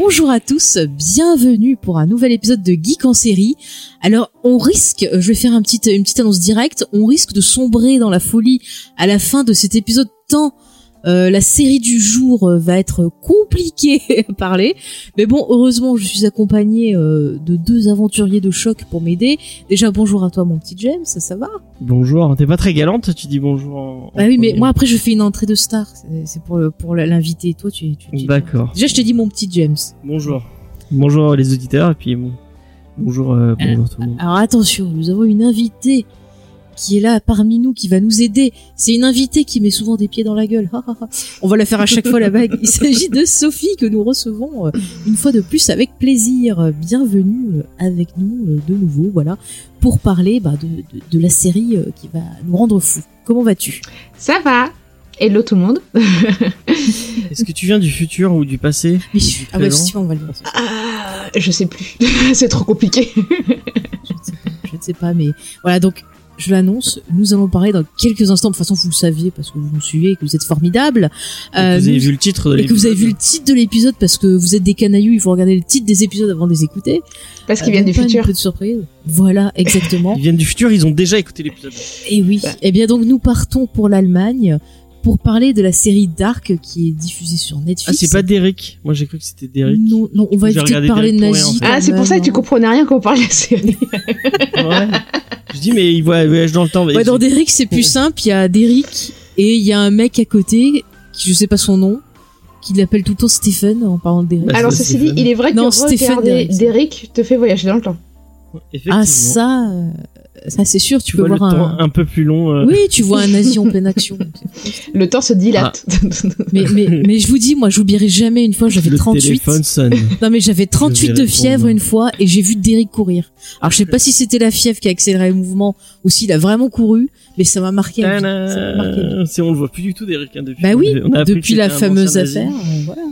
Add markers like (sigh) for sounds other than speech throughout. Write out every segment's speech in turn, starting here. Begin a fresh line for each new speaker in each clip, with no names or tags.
Bonjour à tous, bienvenue pour un nouvel épisode de Geek en série. Alors, on risque, je vais faire une petite annonce directe, on risque de sombrer dans la folie à la fin de cet épisode tant euh, la série du jour euh, va être compliquée (laughs) à parler. Mais bon, heureusement, je suis accompagnée euh, de deux aventuriers de choc pour m'aider. Déjà, bonjour à toi, mon petit James, ça, ça va?
Bonjour, t'es pas très galante, tu dis bonjour en, en
Bah oui, mais moi après, je fais une entrée de star. C'est- pour, pour l'invité. Toi, tu, tu, tu-
D'accord.
Déjà, je te dis mon petit James.
Bonjour. Bonjour les auditeurs et puis bon, bonjour, euh, bonjour tout le monde.
Alors attention, nous avons une invitée qui est là parmi nous, qui va nous aider. C'est une invitée qui met souvent des pieds dans la gueule. On va la faire à chaque fois la bague. Il s'agit de Sophie que nous recevons euh, une fois de plus avec plaisir. Bienvenue euh, avec nous euh, de nouveau, voilà, pour parler bah, de, de, de la série qui va nous rendre fous. Comment vas-tu?
Ça va. Hello tout le monde. (laughs)
Est-ce que tu viens du futur ou du passé? Du
ah bah si, on va le voir.
Ah, je sais plus. (laughs) c'est trop compliqué.
Je ne sais pas, je ne sais pas, mais voilà, donc je l'annonce, nous allons parler dans quelques instants, de toute façon vous le saviez parce que vous nous suivez et que vous êtes formidables. Euh,
Vous avez vu le titre de
et que vous avez vu le
l'épisode
titre de l'épisode parce que vous êtes des canailloux, il faut regarder le titre des épisodes avant de les écouter.
Parce qu'ils
Euh,
viennent du futur.
Un peu de surprise. Voilà, exactement.
Ils viennent du futur, ils ont déjà écouté l'épisode.
et oui. Eh bien donc nous partons pour l'Allemagne pour parler de la série Dark qui est diffusée sur Netflix.
Ah, c'est pas Derek. Moi j'ai cru que c'était Derek.
Non, non, on va éviter de parler de
Derek en fait.
Ah, c'est pour ça que tu comprenais rien quand on parle de la série. (laughs)
Ouais. Je dis mais il voyage dans le temps.
Ouais, dans Derrick, c'est plus simple. Il y a Derrick et il y a un mec à côté qui je sais pas son nom, qui l'appelle tout le temps Stephen en parlant de Derrick.
Bah,
Alors ceci dit, il est vrai que
Non, Stephen
regarder.
Derrick
te fait voyager dans le temps.
Ah ça, euh, ça c'est sûr. Tu,
tu
peux
vois le
voir
temps
un.
un peu plus long. euh,
Oui, tu vois un nazi en (laughs) pleine action.
Le temps se dilate. (laughs)
mais, mais, mais je vous dis, moi, j'oublierai jamais une fois, j'avais
le
38.
téléphone sonne.
Non, mais j'avais 38
vais
de fièvre une fois et j'ai vu Derrick courir. Alors, je sais pas si c'était la fièvre qui a accéléré le mouvement ou s'il a vraiment couru, mais ça m'a marqué. Ça m'a marqué.
C'est on le voit plus du tout Derek hein, depuis.
Bah oui, depuis la fameuse affaire. voilà.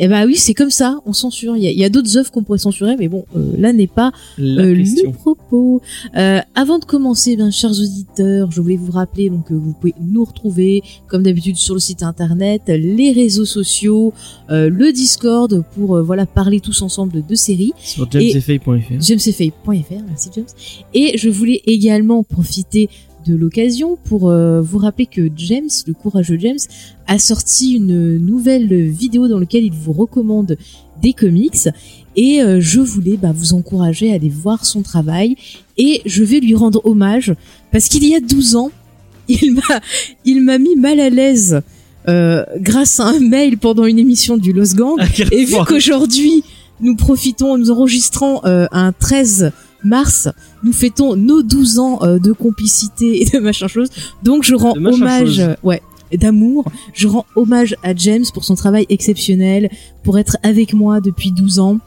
Et bah oui, c'est comme ça, on censure. Il y a, a d'autres œuvres qu'on pourrait censurer, mais bon, euh, là n'est pas euh, le propos. Euh, avant de commencer, bien chers auditeurs, je voulais vous rappeler donc que vous pouvez nous retrouver comme d'habitude sur le site internet, les réseaux sociaux, euh, le Discord pour euh, voilà parler tous ensemble de, de séries.
Sur jamesfay.fr.
jamesfay.fr, merci James. Et je voulais également profiter de l'occasion pour euh, vous rappeler que James, le courageux James, a sorti une nouvelle vidéo dans laquelle il vous recommande des comics. Et euh, je voulais bah, vous encourager à aller voir son travail. Et je vais lui rendre hommage parce qu'il y a 12 ans, (laughs) il m'a il m'a mis mal à l'aise euh, grâce à un mail pendant une émission du Los Gang.
Ah,
et vu qu'aujourd'hui, nous profitons, nous enregistrons un 13 mars, nous fêtons nos 12 ans euh, de complicité et de machin chose. Donc je rends hommage, euh, ouais, d'amour. Je rends hommage à James pour son travail exceptionnel, pour être avec moi depuis 12 ans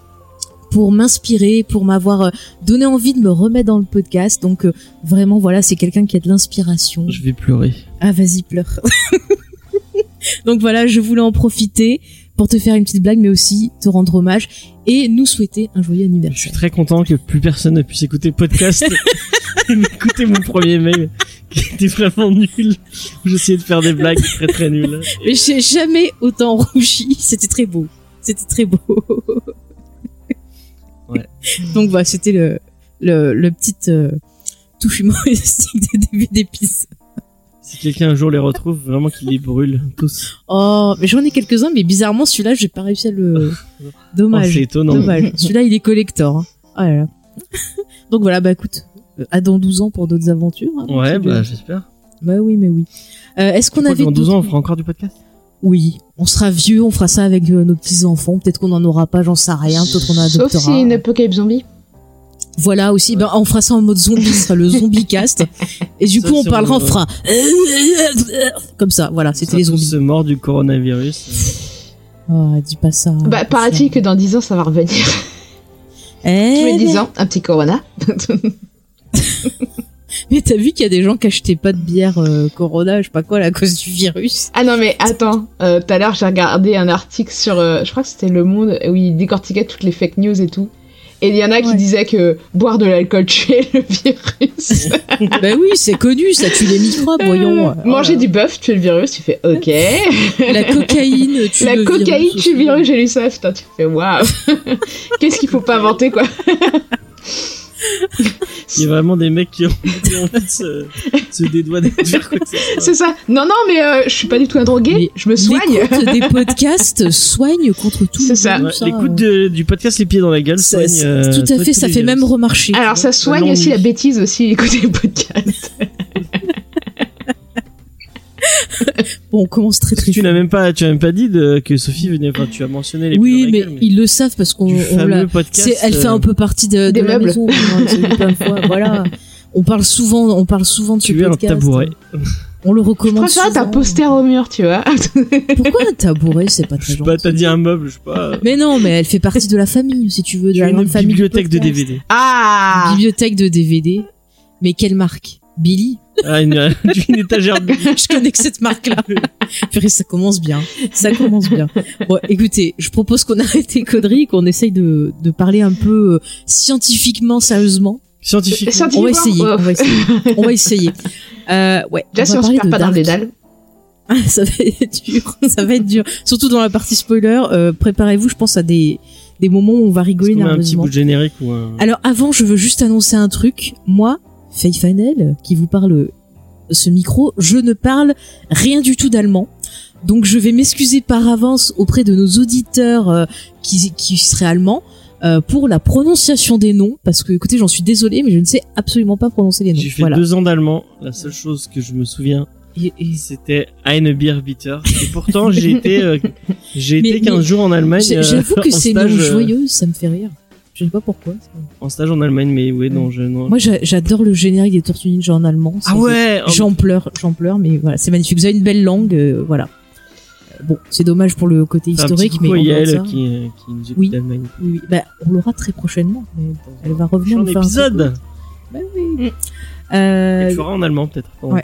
pour m'inspirer, pour m'avoir euh, donné envie de me remettre dans le podcast. Donc euh, vraiment, voilà, c'est quelqu'un qui a de l'inspiration.
Je vais pleurer.
Ah, vas-y, pleure. (laughs) Donc voilà, je voulais en profiter pour te faire une petite blague, mais aussi te rendre hommage et nous souhaiter un joyeux
Je suis
anniversaire.
très content que plus personne ne puisse écouter podcast (laughs) et m'écouter mon premier mail qui était vraiment nul. J'essayais de faire des blagues très très nulles.
Mais j'ai jamais autant rougi. C'était très beau. C'était très beau.
Ouais.
Donc voilà, c'était le, le, le petit euh, touche humoristique de début d'épisode.
Si quelqu'un un jour les retrouve, vraiment qu'il les brûle tous.
Oh, mais j'en ai quelques-uns, mais bizarrement, celui-là, j'ai pas réussi à le...
Oh,
Dommage.
c'est étonnant.
Dommage. Celui-là, il est collector. hein. Oh là là. (laughs) Donc voilà, bah écoute, euh, à dans 12 ans pour d'autres aventures. hein,
Ouais, bah
James.
j'espère.
Bah oui, mais oui. Euh, Est-ce qu'on avait
dans 12 ans on fera encore du podcast?
Oui, on sera vieux, on fera ça avec euh, nos petits enfants. Peut-être qu'on en aura pas, j'en sais rien. Peut-être qu'on
Sauf
adoptera.
si une apocalypse zombie.
Voilà aussi, ben on fera ça en mode zombie, ce sera le zombie (laughs) cast. Et du
Ça,
coup, on parlera, on fera (laughs) comme ça. Voilà, c'était les zombies.
morts du coronavirus.
Oh, dis pas ça.
Bah, paraît-il que dans 10 ans, ça va revenir.
Eh,
Tous les 10 ans, un petit Corona. (laughs)
Mais t'as vu qu'il y a des gens qui achetaient pas de bière euh, Corona, je sais pas quoi, là, à cause du virus.
Ah non, mais attends. euh, Tout à l'heure, j'ai regardé un article sur. euh, je crois que c'était Le Monde, où il décortiquait toutes les fake news et tout. Et il y en a qui
Ouais.
disaient que boire de l'alcool tuait le virus. (laughs)
bah oui, c'est connu, ça tue les microbes, voyons.
Euh, Manger du bœuf tue le virus, tu fais OK.
La cocaïne tue (laughs)
La
le
cocaïne
virus
tue le virus, j'ai lu ça, putain, tu fais waouh. (laughs) Qu'est-ce qu'il faut pas inventer, quoi?
Il y a vraiment des mecs qui ont, qui ont envie de se, se dédouaner de faire quoi que ce soit.
C'est ça. Non, non, mais euh, je suis pas du tout un drogué,
Mais
je me soigne.
L'écoute des (laughs) podcasts soigne contre tout.
C'est ça.
Ouais. L'écoute de- du podcast Les Pieds dans la gueule
Ça-
soigne,
c'est-
euh,
tout à fait, ça fait
virus.
même remarcher.
Alors ça soigne aussi la bêtise aussi, écouter les podcasts. (laughs) (laughs)
Bon, on commence très très
Tu n'as même pas, tu as même pas dit de, que Sophie venait, enfin, tu as mentionné les
Oui, mais ils le savent parce qu'on l'a.
fameux podcast.
c'est- Elle fait un
euh,
peu partie de, de
Des
la
meubles.
maison. on l'a plein de fois, Voilà. (laughs) On parle souvent, on parle souvent de ce
Tu es un
podcast.
tabouret.
On le
Je
recommande
préfère
souvent.
ta poster au mur, tu vois. (laughs)
Pourquoi un tabouret C'est pas
Je
très
sais
gentil.
pas, t'as dit un meuble, je sais pas.
Mais non, mais elle fait partie de la famille, si tu veux, de la grande famille.
bibliothèque de. DVD.
Ah
Bibliothèque de DVD. Mais quelle marque? Billy? (laughs)
Ah, une, une étagère de
Je connais que cette marque-là. Purée, ça commence bien. Ça commence bien. Bon, écoutez, je propose qu'on arrête les conneries, qu'on essaye de, de parler un peu euh, scientifiquement, sérieusement.
scientifique.
Scientifiquement,
On va essayer.
ouais.
On va essayer. On va essayer. Euh, ouais.
Déjà,
on
si
va
on se
parler
perd
de
pas dans
Dark.
le dédale.
ça va être dur. Ça va être dur. Surtout dans la partie spoiler. Euh, Préparez-vous, je pense à des des moments où on va rigoler
met un petit
nerveusement.
bout de générique ou un...
Alors avant, je veux juste annoncer un truc. Moi, Faye Fanel, qui vous parle euh, ce micro, je ne parle rien du tout d'allemand. Donc je vais m'excuser par avance auprès de nos auditeurs euh, qui, qui seraient allemands euh, pour la prononciation des noms. Parce que écoutez, j'en suis désolée, mais je ne sais absolument pas prononcer les noms.
J'ai fait
voilà.
deux ans d'allemand. La seule chose que je me souviens,
Et- et-
c'était Eine Bier Bitter. Et pourtant, j'ai (laughs) été, euh, j'ai été 15
mais
jours en Allemagne.
J'avoue que c'est une joyeuse, ça me fait rire. Je sais pas pourquoi.
En stage en Allemagne, mais ouais, non, je, non.
Moi, j'a- j'adore le générique des Tortues Ninja en allemand.
ah ouais! oh,
J'en pleure, j'en pleure, mais voilà, c'est magnifique. Vous avez une belle langue, euh, voilà. Euh, Bon, c'est dommage pour le côté historique, mais on
Yael qui, euh, qui nous écoute
Oui.
d'Allemagne.
Oui, oui. Bah, on l'aura très prochainement. mais Elle va revenir un
épisode!
Bah oui.
Mm.
Euh,
Et tu feras en allemand, peut-être.
Ouais.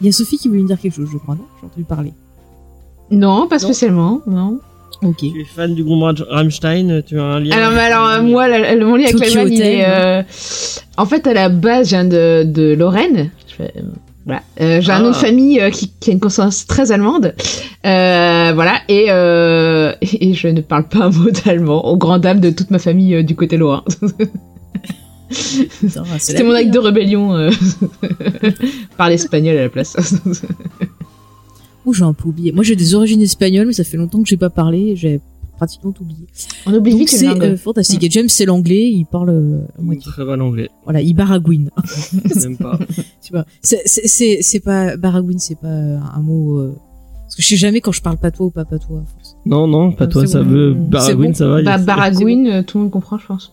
Il y a Sophie qui voulait me dire quelque chose, je crois, non? J'ai entendu parler.
Non, pas spécialement, non.
Ok.
Tu es fan du groupe Ram- Rammstein, tu as un lien.
Alors, mais alors, moi, la- le- mon lien avec l'Allemagne, il est... euh, En fait, à la base, je viens de, de Lorraine. Je fais- euh, Voilà. Euh, j'ai un
Ah.
nom de famille euh, qui, qui a une consonance très allemande. Euh, voilà. Et, euh, (laughs) et je ne parle pas un mot d'allemand, aux grandes dames de toute ma famille euh, du côté lorrain. (laughs) C'était mon acte
hein.
de rébellion. Euh... (laughs) Parler espagnol à la place.
Ouh, j'ai un peu oublié. Moi, j'ai des origines espagnoles, mais ça fait longtemps que j'ai pas parlé. J'ai pratiquement tout oublié.
On oublie
Donc
vite
c'est euh, fantastique. Et James, c'est l'anglais. Il parle euh, à moitié.
Très mal anglais.
Voilà, il baragouine. (laughs)
Même pas. (laughs)
tu vois. C'est- C'est c'est- c'est pas baragouine, c'est pas un mot. euh, Parce que je sais jamais quand je parle patois ou pas patois.
Non, non, pas
Ah,
toi,
c'est
ça
bon.
veut.
C'est
Baragouine,
bon.
ça va.
Bah, Baragouine, euh, tout le monde comprend, je pense.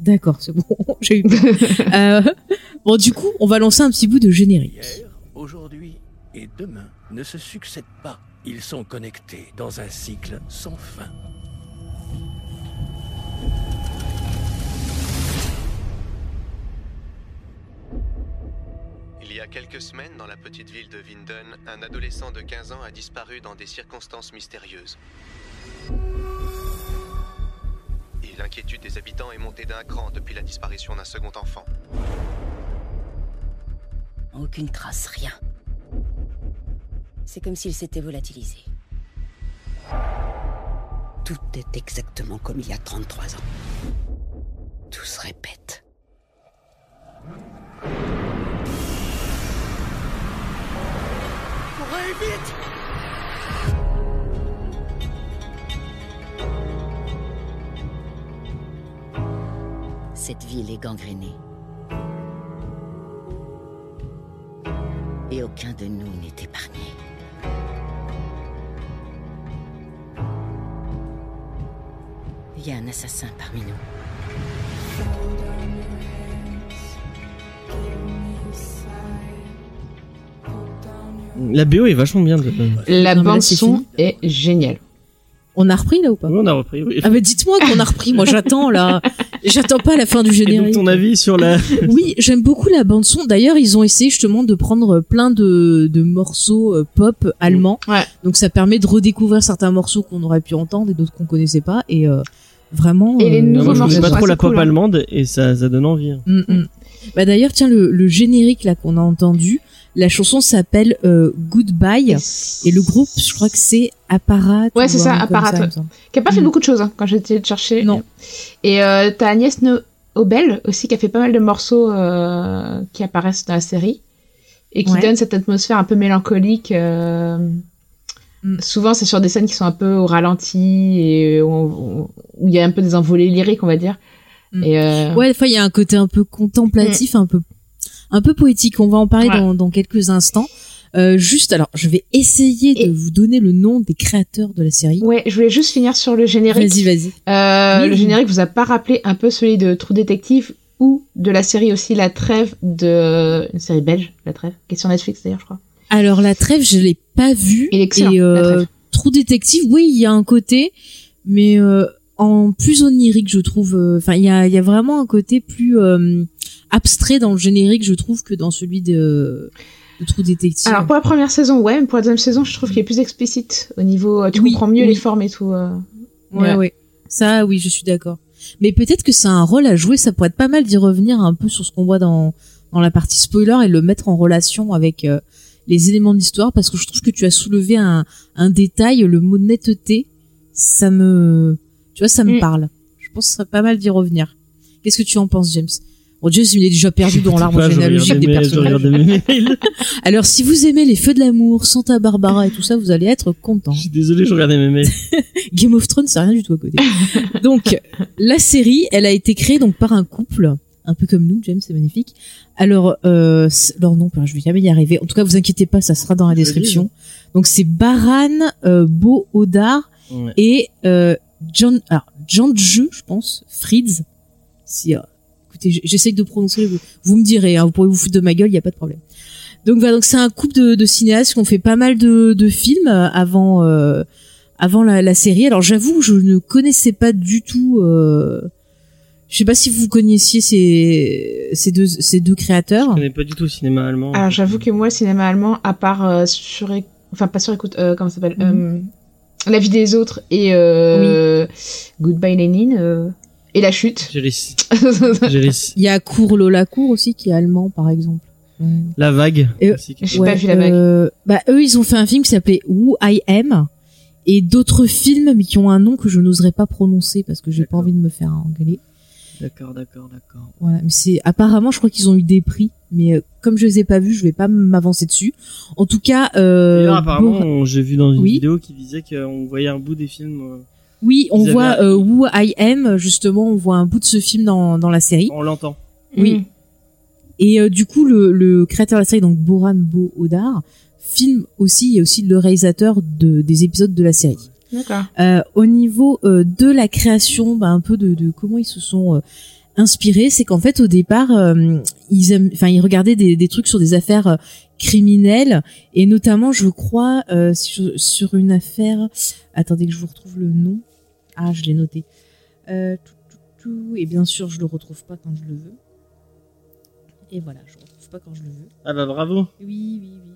D'accord, c'est bon. (laughs) J'ai eu peur. Euh, bon, du coup, on va lancer un petit bout de générique.
Hier, aujourd'hui et demain ne se succèdent pas. Ils sont connectés dans un cycle sans fin.
Il y a quelques semaines, dans la petite ville de Winden, un adolescent de 15 ans a disparu dans des circonstances mystérieuses. Et l'inquiétude des habitants est montée d'un cran depuis la disparition d'un second enfant.
Aucune trace, rien. C'est comme s'il s'était volatilisé. Tout est exactement comme il y a 33 ans. Tout se répète. Cette ville est gangrénée. Et aucun de nous n'est épargné. Il y a un assassin parmi nous.
La BO est vachement bien. De...
La
mais
bande son est géniale.
On a repris là ou pas
Oui, on a repris. Oui.
Ah bah dites-moi qu'on a repris. Moi j'attends là. (laughs) J'attends pas la fin du
Et
générique.
donc ton avis sur la (laughs)
Oui, j'aime beaucoup la bande son. D'ailleurs, ils ont essayé justement de prendre plein de, de morceaux euh, pop allemands.
Ouais.
Donc ça permet de redécouvrir certains morceaux qu'on aurait pu entendre et d'autres qu'on connaissait pas. Et euh, vraiment.
Et les
euh,
nouveaux
Moi, je connais
morceaux
pas trop la pop
cool, hein.
allemande et ça, ça donne envie. hein.
Mm, mm. Bah d'ailleurs, tiens, le, le générique là qu'on a entendu, la chanson s'appelle euh, Goodbye. Et le groupe, je crois que c'est Apparat.
Ouais,
ou
c'est ça, Apparat, ouais. Qui a pas fait
Mm.
beaucoup de choses hein, quand de chercher.
Non.
Et euh, t'as Agnès No- Obel aussi qui a fait pas mal de morceaux euh, qui apparaissent dans la série et qui
Ouais.
donnent cette atmosphère un peu mélancolique.
Mm.
Souvent, c'est sur des scènes qui sont un peu au ralenti et où il y a un peu des envolées lyriques, on va dire.
Mm.
Et euh,
Ouais, des fois il y a un côté un peu contemplatif, un peu un peu poétique. On va en parler
Ouais.
dans, dans quelques instants. Euh, juste, alors, je vais essayer de vous donner le nom des créateurs de la série.
ouais, je voulais juste finir sur le générique.
Vas-y, vas-y.
Euh. Le générique vous a pas rappelé un peu celui de True Detective ou de la série aussi La Trêve de une série belge, La Trêve, qui est sur Netflix d'ailleurs, je crois.
Alors la trêve, je l'ai pas vue.
Il est excellent,
Et
La
euh,
Trêve.
True Detective, oui, il y a un côté, mais en plus onirique, je trouve. Enfin, il y a, y a vraiment un côté plus abstrait dans le générique, je trouve, que dans celui de, de True Detective.
Alors pour la première saison, ouais, mais pour la deuxième saison, je trouve qu'il est plus explicite au niveau, euh, tu
Oui,
comprends mieux
oui.
les formes et tout. euh.
Ouais,
Ouais.
ouais. Ça, oui, je suis d'accord. Mais peut-être que c'est un rôle à jouer. Ça pourrait être pas mal d'y revenir un peu sur ce qu'on voit dans dans la partie spoiler et le mettre en relation avec euh, les éléments d'histoire, parce que je trouve que tu as soulevé un un détail, le mot netteté. Ça me, tu vois, ça me
Mm.
parle. Je pense que ce serait pas mal d'y revenir. Qu'est-ce que tu en penses, James? Bon, James, il est déjà perdu dans l'arbre généalogique des personnages.
regardais mes mails. (laughs) (laughs)
Alors, si vous aimez les feux de l'amour, Santa Barbara et tout ça, vous allez être content.
Je suis désolé, je regardais mes mails. (laughs)
Game of Thrones, c'est rien du tout à côté. donc, la série, elle a été créée donc par un couple, un peu comme nous, James, c'est magnifique. Alors, euh, leur nom, je vais jamais y arriver. En tout cas, vous inquiétez pas, ça sera dans la description. Donc, c'est Baran euh, Beau Odar
Ouais.
et euh, John, alors Janju, je pense, Fritz. Si, euh, écoutez, j- j'essaye de prononcer. Vous, vous me direz, hein, vous pourrez vous foutre de ma gueule, il y a pas de problème. Donc voilà, donc c'est un couple de, de cinéastes qui ont fait pas mal de, de films euh, avant euh, avant la, la série. Alors j'avoue, je ne connaissais pas du tout. Euh, je sais pas si vous connaissiez ces ces deux ces deux créateurs.
Je connais pas du tout le cinéma allemand.
Alors j'avoue que moi, le cinéma allemand, à part euh, sur, enfin pas sur écoute, euh, comment ça s'appelle, euh, La vie des autres et euh, Goodbye euh, et La chute.
J'ai les, les,
Il y a Cour Lola Cour aussi qui est allemand par exemple. Mm.
la vague. Qui-
J'ai pas vu la vague.
euh, bah eux ils ont fait un film qui s'appelait Who I Am et d'autres films mais qui ont un nom que je n'oserais pas prononcer parce que j'ai pas envie de me faire engueuler.
D'accord, d'accord, d'accord.
Voilà, mais c'est apparemment je crois qu'ils ont eu des prix mais euh, comme je les ai pas vus, je vais pas m'avancer dessus. En tout cas euh
D'ailleurs, apparemment, j'ai vu dans une
Oui.
vidéo qui disait qu'on voyait un bout des films euh,
oui, on
ils
voit euh, Who I Am justement, on voit un bout de ce film dans dans la série.
on l'entend.
Oui.
Mm.
Et euh, du coup, le, le créateur de la série, donc Boran Bo Odar, filme aussi et aussi le réalisateur de, des épisodes de la série.
D'accord.
Euh, au niveau euh, de la création, bah, un peu de, de comment ils se sont euh, inspirés, c'est qu'en fait au départ, euh, ils, aiment- enfin, ils regardaient des, des trucs sur des affaires criminelles et notamment, je crois, euh, sur, sur une affaire. Attendez que je vous retrouve le nom. Ah, je l'ai noté. Euh, tout, tout, tout, et bien sûr, je le retrouve pas quand je le veux. Et voilà, je le retrouve pas quand je le veux.
Ah bah bravo.
Oui, oui, oui.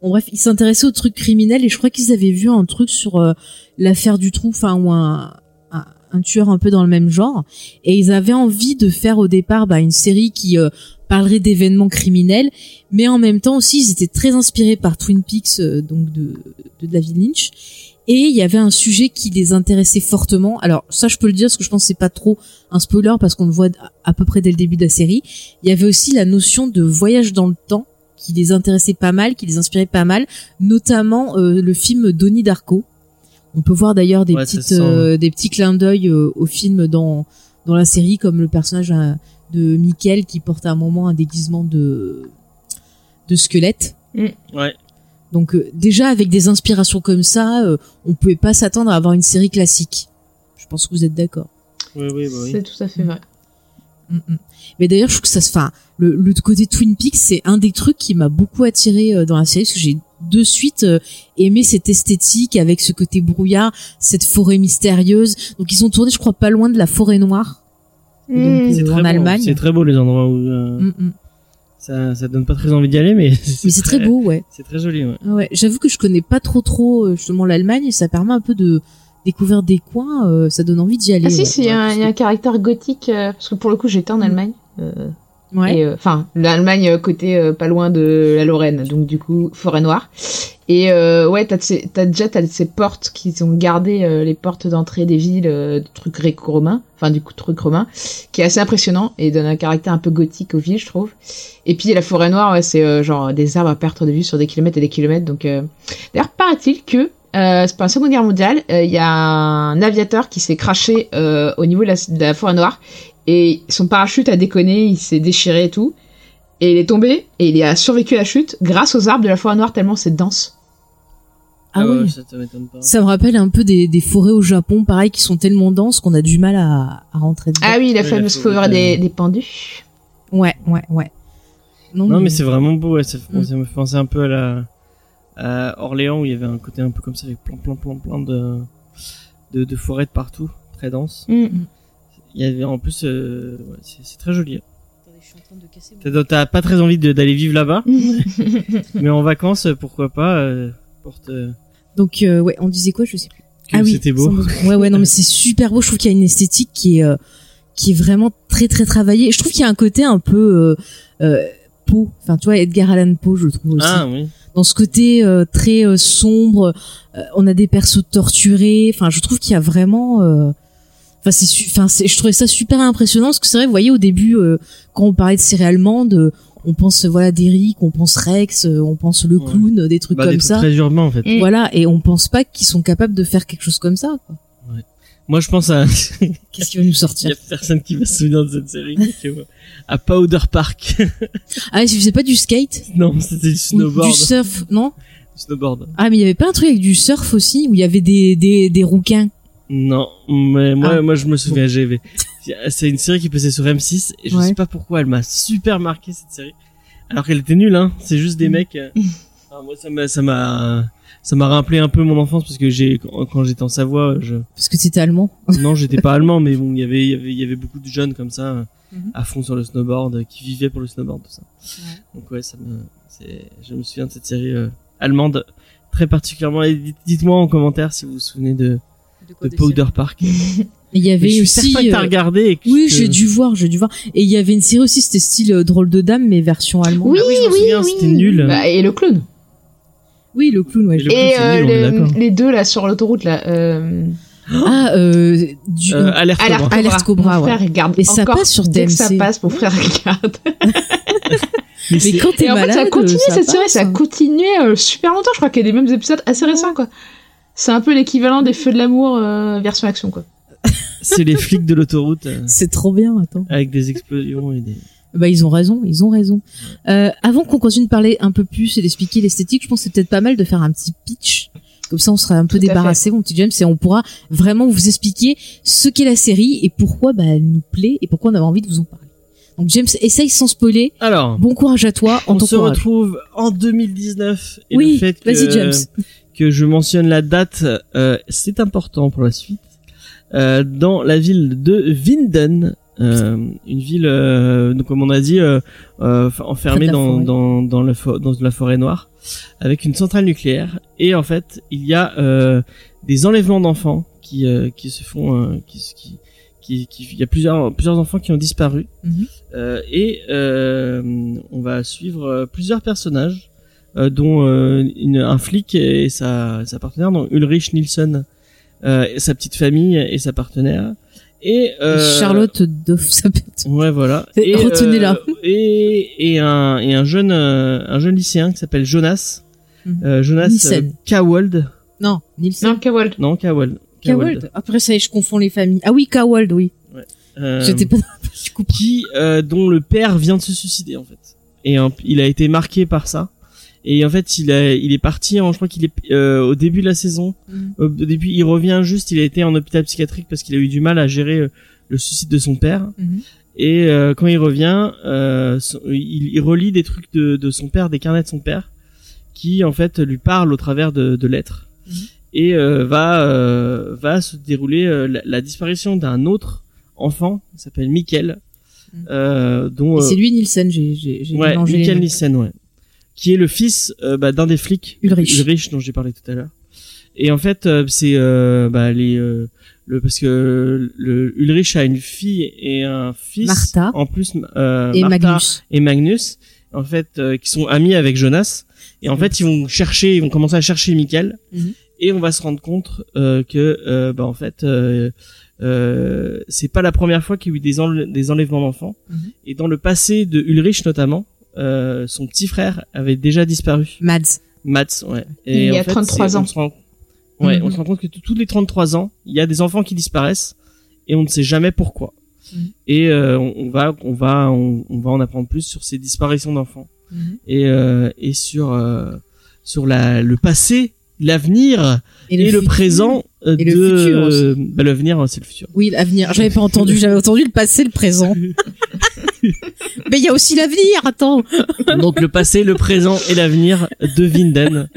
Bon bref, ils s'intéressaient aux trucs criminels et je crois qu'ils avaient vu un truc sur euh, l'affaire du trou, enfin ou un, un, un tueur un peu dans le même genre. Et ils avaient envie de faire au départ bah, une série qui euh, parlerait d'événements criminels, mais en même temps aussi ils étaient très inspirés par Twin Peaks, euh, donc de, de David Lynch. Et il y avait un sujet qui les intéressait fortement. Alors ça, je peux le dire parce que je pense que c'est pas trop un spoiler parce qu'on le voit à peu près dès le début de la série. Il y avait aussi la notion de voyage dans le temps qui les intéressait pas mal, qui les inspirait pas mal, notamment euh, le film Donnie Darko. On peut voir d'ailleurs des
Ouais,
petites
sent.
euh, des petits clins d'œil euh, au film dans dans la série comme le personnage euh, de Michael qui porte à un moment un déguisement de de squelette.
Ouais.
Donc euh, déjà avec des inspirations comme ça, euh, on pouvait pas s'attendre à avoir une série classique. Je pense que vous êtes d'accord.
Oui, oui, bah oui.
C'est tout à fait vrai.
Mm, mm. Mais d'ailleurs, je trouve que ça se, enfin, le, le côté Twin Peaks, c'est un des trucs qui m'a beaucoup attiré euh, dans la série, parce que j'ai de suite euh, aimé cette esthétique avec ce côté brouillard, cette forêt mystérieuse. Donc ils ont tourné, je crois, pas loin de la forêt noire.
Mm.
Donc,
C'est
euh,
très
en
beau.
Allemagne.
C'est très beau les endroits où euh,
Mm, mm.
Ça, ça donne pas très envie d'y aller, mais (laughs)
Mais c'est très beau, ouais.
C'est très joli. Ouais.
Ah Ouais, j'avoue que je connais pas trop trop euh, justement l'Allemagne et ça permet un peu de découvrir des coins, euh, ça donne envie d'y aller.
Ah si,
ouais.
si, il y, a un- il y a un caractère gothique, euh, parce que pour le coup, j'étais en
Mm.
Allemagne. euh,
Ouais.
euh, Enfin, l'Allemagne euh, côté euh, pas loin de la Lorraine, donc du coup, forêt noire. Et euh, ouais, t'as de déjà t'as de ces portes qui ont gardé euh, les portes d'entrée des villes, euh, du truc gréco-romain, enfin du coup truc romain, qui est assez impressionnant et donne un caractère un peu gothique aux villes, je trouve. Et puis la forêt noire, ouais, c'est euh, genre des arbres à perte de vue sur des kilomètres et des kilomètres. Donc, euh... d'ailleurs, paraît-il que euh, c'est pas la Seconde Guerre mondiale, euh, il y a un aviateur qui s'est craché euh, au niveau de de la forêt noire et son parachute a déconné, il s'est déchiré et tout. Et il est tombé et il a survécu à la chute grâce aux arbres de la forêt noire tellement c'est dense.
Ah
ouais,
oui.
ça pas.
Ça me rappelle un peu des, des forêts au Japon, pareil, qui sont tellement denses qu'on a du mal à, à rentrer dedans.
Ah oui, la
Oui,
fameuse
la forêt
forêt
de-
des, des pendus.
Ouais, ouais, ouais.
Non, mais c'est vraiment beau. Ouais, ça, fait-
Mm.
ça me fait penser un peu à la à Orléans où il y avait un côté un peu comme ça avec plein, plein, plein, plein de de, de forêts de partout, très denses.
Mm.
Il y avait en plus, euh, ouais, c'est c'est très joli. T'as t'as pas très envie d'aller vivre là-bas, (laughs) mais en vacances, pourquoi pas. Euh, porte, euh,
Donc, euh, ouais, on disait quoi, je sais plus.
que
ah oui,
c'était beau.
Ouais, ouais, non, mais c'est super beau. Je trouve qu'il y a une esthétique qui est, euh, qui est vraiment très, très travaillée. Je trouve qu'il y a un côté un peu, euh, euh, Poe. Enfin, tu vois, Edgar Allan Poe, je le trouve aussi.
Ah oui.
Dans ce côté euh, très euh, sombre, euh, on a des persos torturés. Enfin, je trouve qu'il y a vraiment. Enfin, c'est, su- enfin, c'est, je trouvais ça super impressionnant parce que c'est vrai, vous voyez, au début, euh, quand on parlait de séries allemandes, euh, on pense, voilà, d'Eric, on pense Rex, euh, on pense le
Ouais.
clown, euh, des trucs
Bah,
comme
des trucs
ça.
très urbains en fait.
Voilà, et on pense pas qu'ils sont capables de faire quelque chose comme ça. Quoi.
Moi, je pense à (laughs)
Qu'est-ce qui va nous
il
sortir
y a personne qui va se souvenir de cette série. à Powder Park.
Ah, je faisais pas du skate?
Non, c'était du
ou
snowboard.
du surf, non?
Snowboard.
Ah, mais il y avait pas un truc avec du surf aussi où il y avait des des des rouquins?
Non, mais moi,
Ah.
moi je me souviens, j'avais. C'est une série qui passait sur M6 et je
Ouais.
sais pas pourquoi elle m'a super marqué cette série. Alors qu'elle était nulle, hein. C'est juste des
Mm.
mecs. euh, enfin, moi, ça m'a, ça m'a, ça m'a rappelé un peu mon enfance parce que j'ai, quand, j'étais en Savoie, je,
Parce que c'était allemand.
non, j'étais pas allemand, mais bon, il y avait, il y avait, il y avait beaucoup de jeunes comme ça,
Mhm.
à fond sur le snowboard, qui vivaient pour le snowboard, tout ça. Donc ouais, ça me, c'est, je me souviens de cette série euh, allemande très particulièrement. Et dites- dites-moi en commentaire si vous vous souvenez de, de Powder Park.
Et il y
Mais
avait
je suis
aussi.
que t'as
euh,
regardé. Et que
Oui,
que-
j'ai dû voir, j'ai dû voir. Et il y avait une série aussi, c'était style euh, drôle de dame, mais version allemande.
Oui,
Ah oui, je me
oui,
souviens,
oui.
c'était nul.
Bah, et le clown.
Oui, le clown, ouais.
Et le-
Et
c'est
euh,
nul, on est
le-
d'accord.
les deux là sur l'autoroute là. Euh...
Ah, euh, du.
Euh, alerte
Alerte
Cobra.
Alerte Cobra,
Mon
ouais.
frère regarde
Et ça
encore
passe sur
que ça passe, mon frère regarde. (laughs)
mais quand t'es
Et en fait,
malade,
ça a continué
ça
cette série, ça a
hein.
continué euh, super longtemps. Je crois qu'il y a des mêmes épisodes assez récents quoi. C'est un peu l'équivalent des Feux de l'amour euh, version action quoi. (laughs)
C'est les flics de l'autoroute euh,
C'est trop bien, attends.
avec des explosions et des.
Bah ils ont raison, ils ont raison. Euh, avant qu'on continue de parler un peu plus et d'expliquer l'esthétique, je pense que c'est peut-être pas mal de faire un petit pitch. Comme ça, on sera un peu
Tout
débarrassé, mon petit James, et on pourra vraiment vous expliquer ce qu'est la série et pourquoi bah, elle nous plaît et pourquoi on avait envie de vous en parler. Donc James, essaye sans spoiler.
Alors,
Bon courage à toi, on
on se retrouve en 2019 et
Oui, vas-y James.
Que je mentionne la date, euh, c'est important pour la suite. Euh, dans la ville de Winden, euh, une ville, euh, donc comme on a dit, euh, euh, enfermée dans, dans, dans, le dans la forêt noire, avec une centrale nucléaire. Et en fait, il y a euh, des enlèvements d'enfants qui, euh, qui se font, euh, qui, qui, qui, qui- il y a plusieurs, plusieurs enfants qui ont disparu.
Mhm.
Euh, et euh, on va suivre plusieurs personnages, dont euh, une, un flic et sa, sa partenaire, donc Ulrich Nielsen, euh, et sa petite famille et sa partenaire. Et euh,
Charlotte Doff, ça peut être-
Ouais, voilà. (laughs)
Et
Et,
retenez-la.
euh, et, et un et un jeune euh, un jeune lycéen qui s'appelle Jonas.
Mhm.
Euh, Jonas
Nielsen.
euh, Kawald.
Non, Nielsen.
Non, Kawald.
Non, Kawald.
Kawald. Après ça, y est, je confonds les familles. Ah oui, Kawald, oui.
Euh,
J'étais pas.
Qui euh, dont le père vient de se suicider en fait. Et euh, il a été marqué par ça. Et en fait, il a, il est parti. En, je crois qu'il est euh, au début de la saison.
Mhm.
Au début, il revient juste. Il a été en hôpital psychiatrique parce qu'il a eu du mal à gérer euh, le suicide de son père.
Mhm.
Et euh, quand il revient, euh, il, il relit des trucs de, de son père, des carnets de son père, qui en fait lui parlent au travers de, de lettres.
Mhm.
Et euh, va euh, va se dérouler euh, la, la disparition d'un autre enfant, qui s'appelle Mikkel,
Mhm.
euh, dont euh,
c'est lui Nielsen, j'ai j'ai
ouais,
noms.
Nielsen, ouais, qui est le fils euh, bah, d'un des flics
Ulrich.
Ulrich dont j'ai parlé tout à l'heure. Et en fait, euh, c'est euh, bah, les euh, le parce que le Ulrich a une fille et un fils.
Martha.
En plus, euh,
Et
Martha
Magnus.
et Magnus, en fait, euh, qui sont amis avec Jonas. Et en fait, ils vont chercher, ils vont commencer à chercher Michael.
Mhm.
Et on va se rendre compte euh, que, euh, bah, en fait, euh, euh, c'est pas la première fois qu'il y a eu des enlèvements d'enfants.
Mhm.
Et dans le passé de Ulrich notamment, euh, son petit frère avait déjà disparu.
Mads.
Mats, ouais.
Il y
en
a
fait,
33
c'est-
ans.
On se rend, ouais,
Mhm.
on se rend compte que tous les 33 ans, il y a des enfants qui disparaissent et on ne sait jamais pourquoi.
Mhm.
Et euh, on, on va, on va, on, on va en apprendre plus sur ces disparitions d'enfants
Mhm.
et euh, et sur euh, sur la le passé, l'avenir et, le,
futur.
présent euh,
Et
de
le futur
bah, l'avenir, c'est le futur.
Oui, l'avenir. J'avais pas entendu, j'avais entendu le passé, le présent. (laughs) (laughs) Mais il y a aussi l'avenir, attends.
Donc le passé, le présent et l'avenir de Vinden.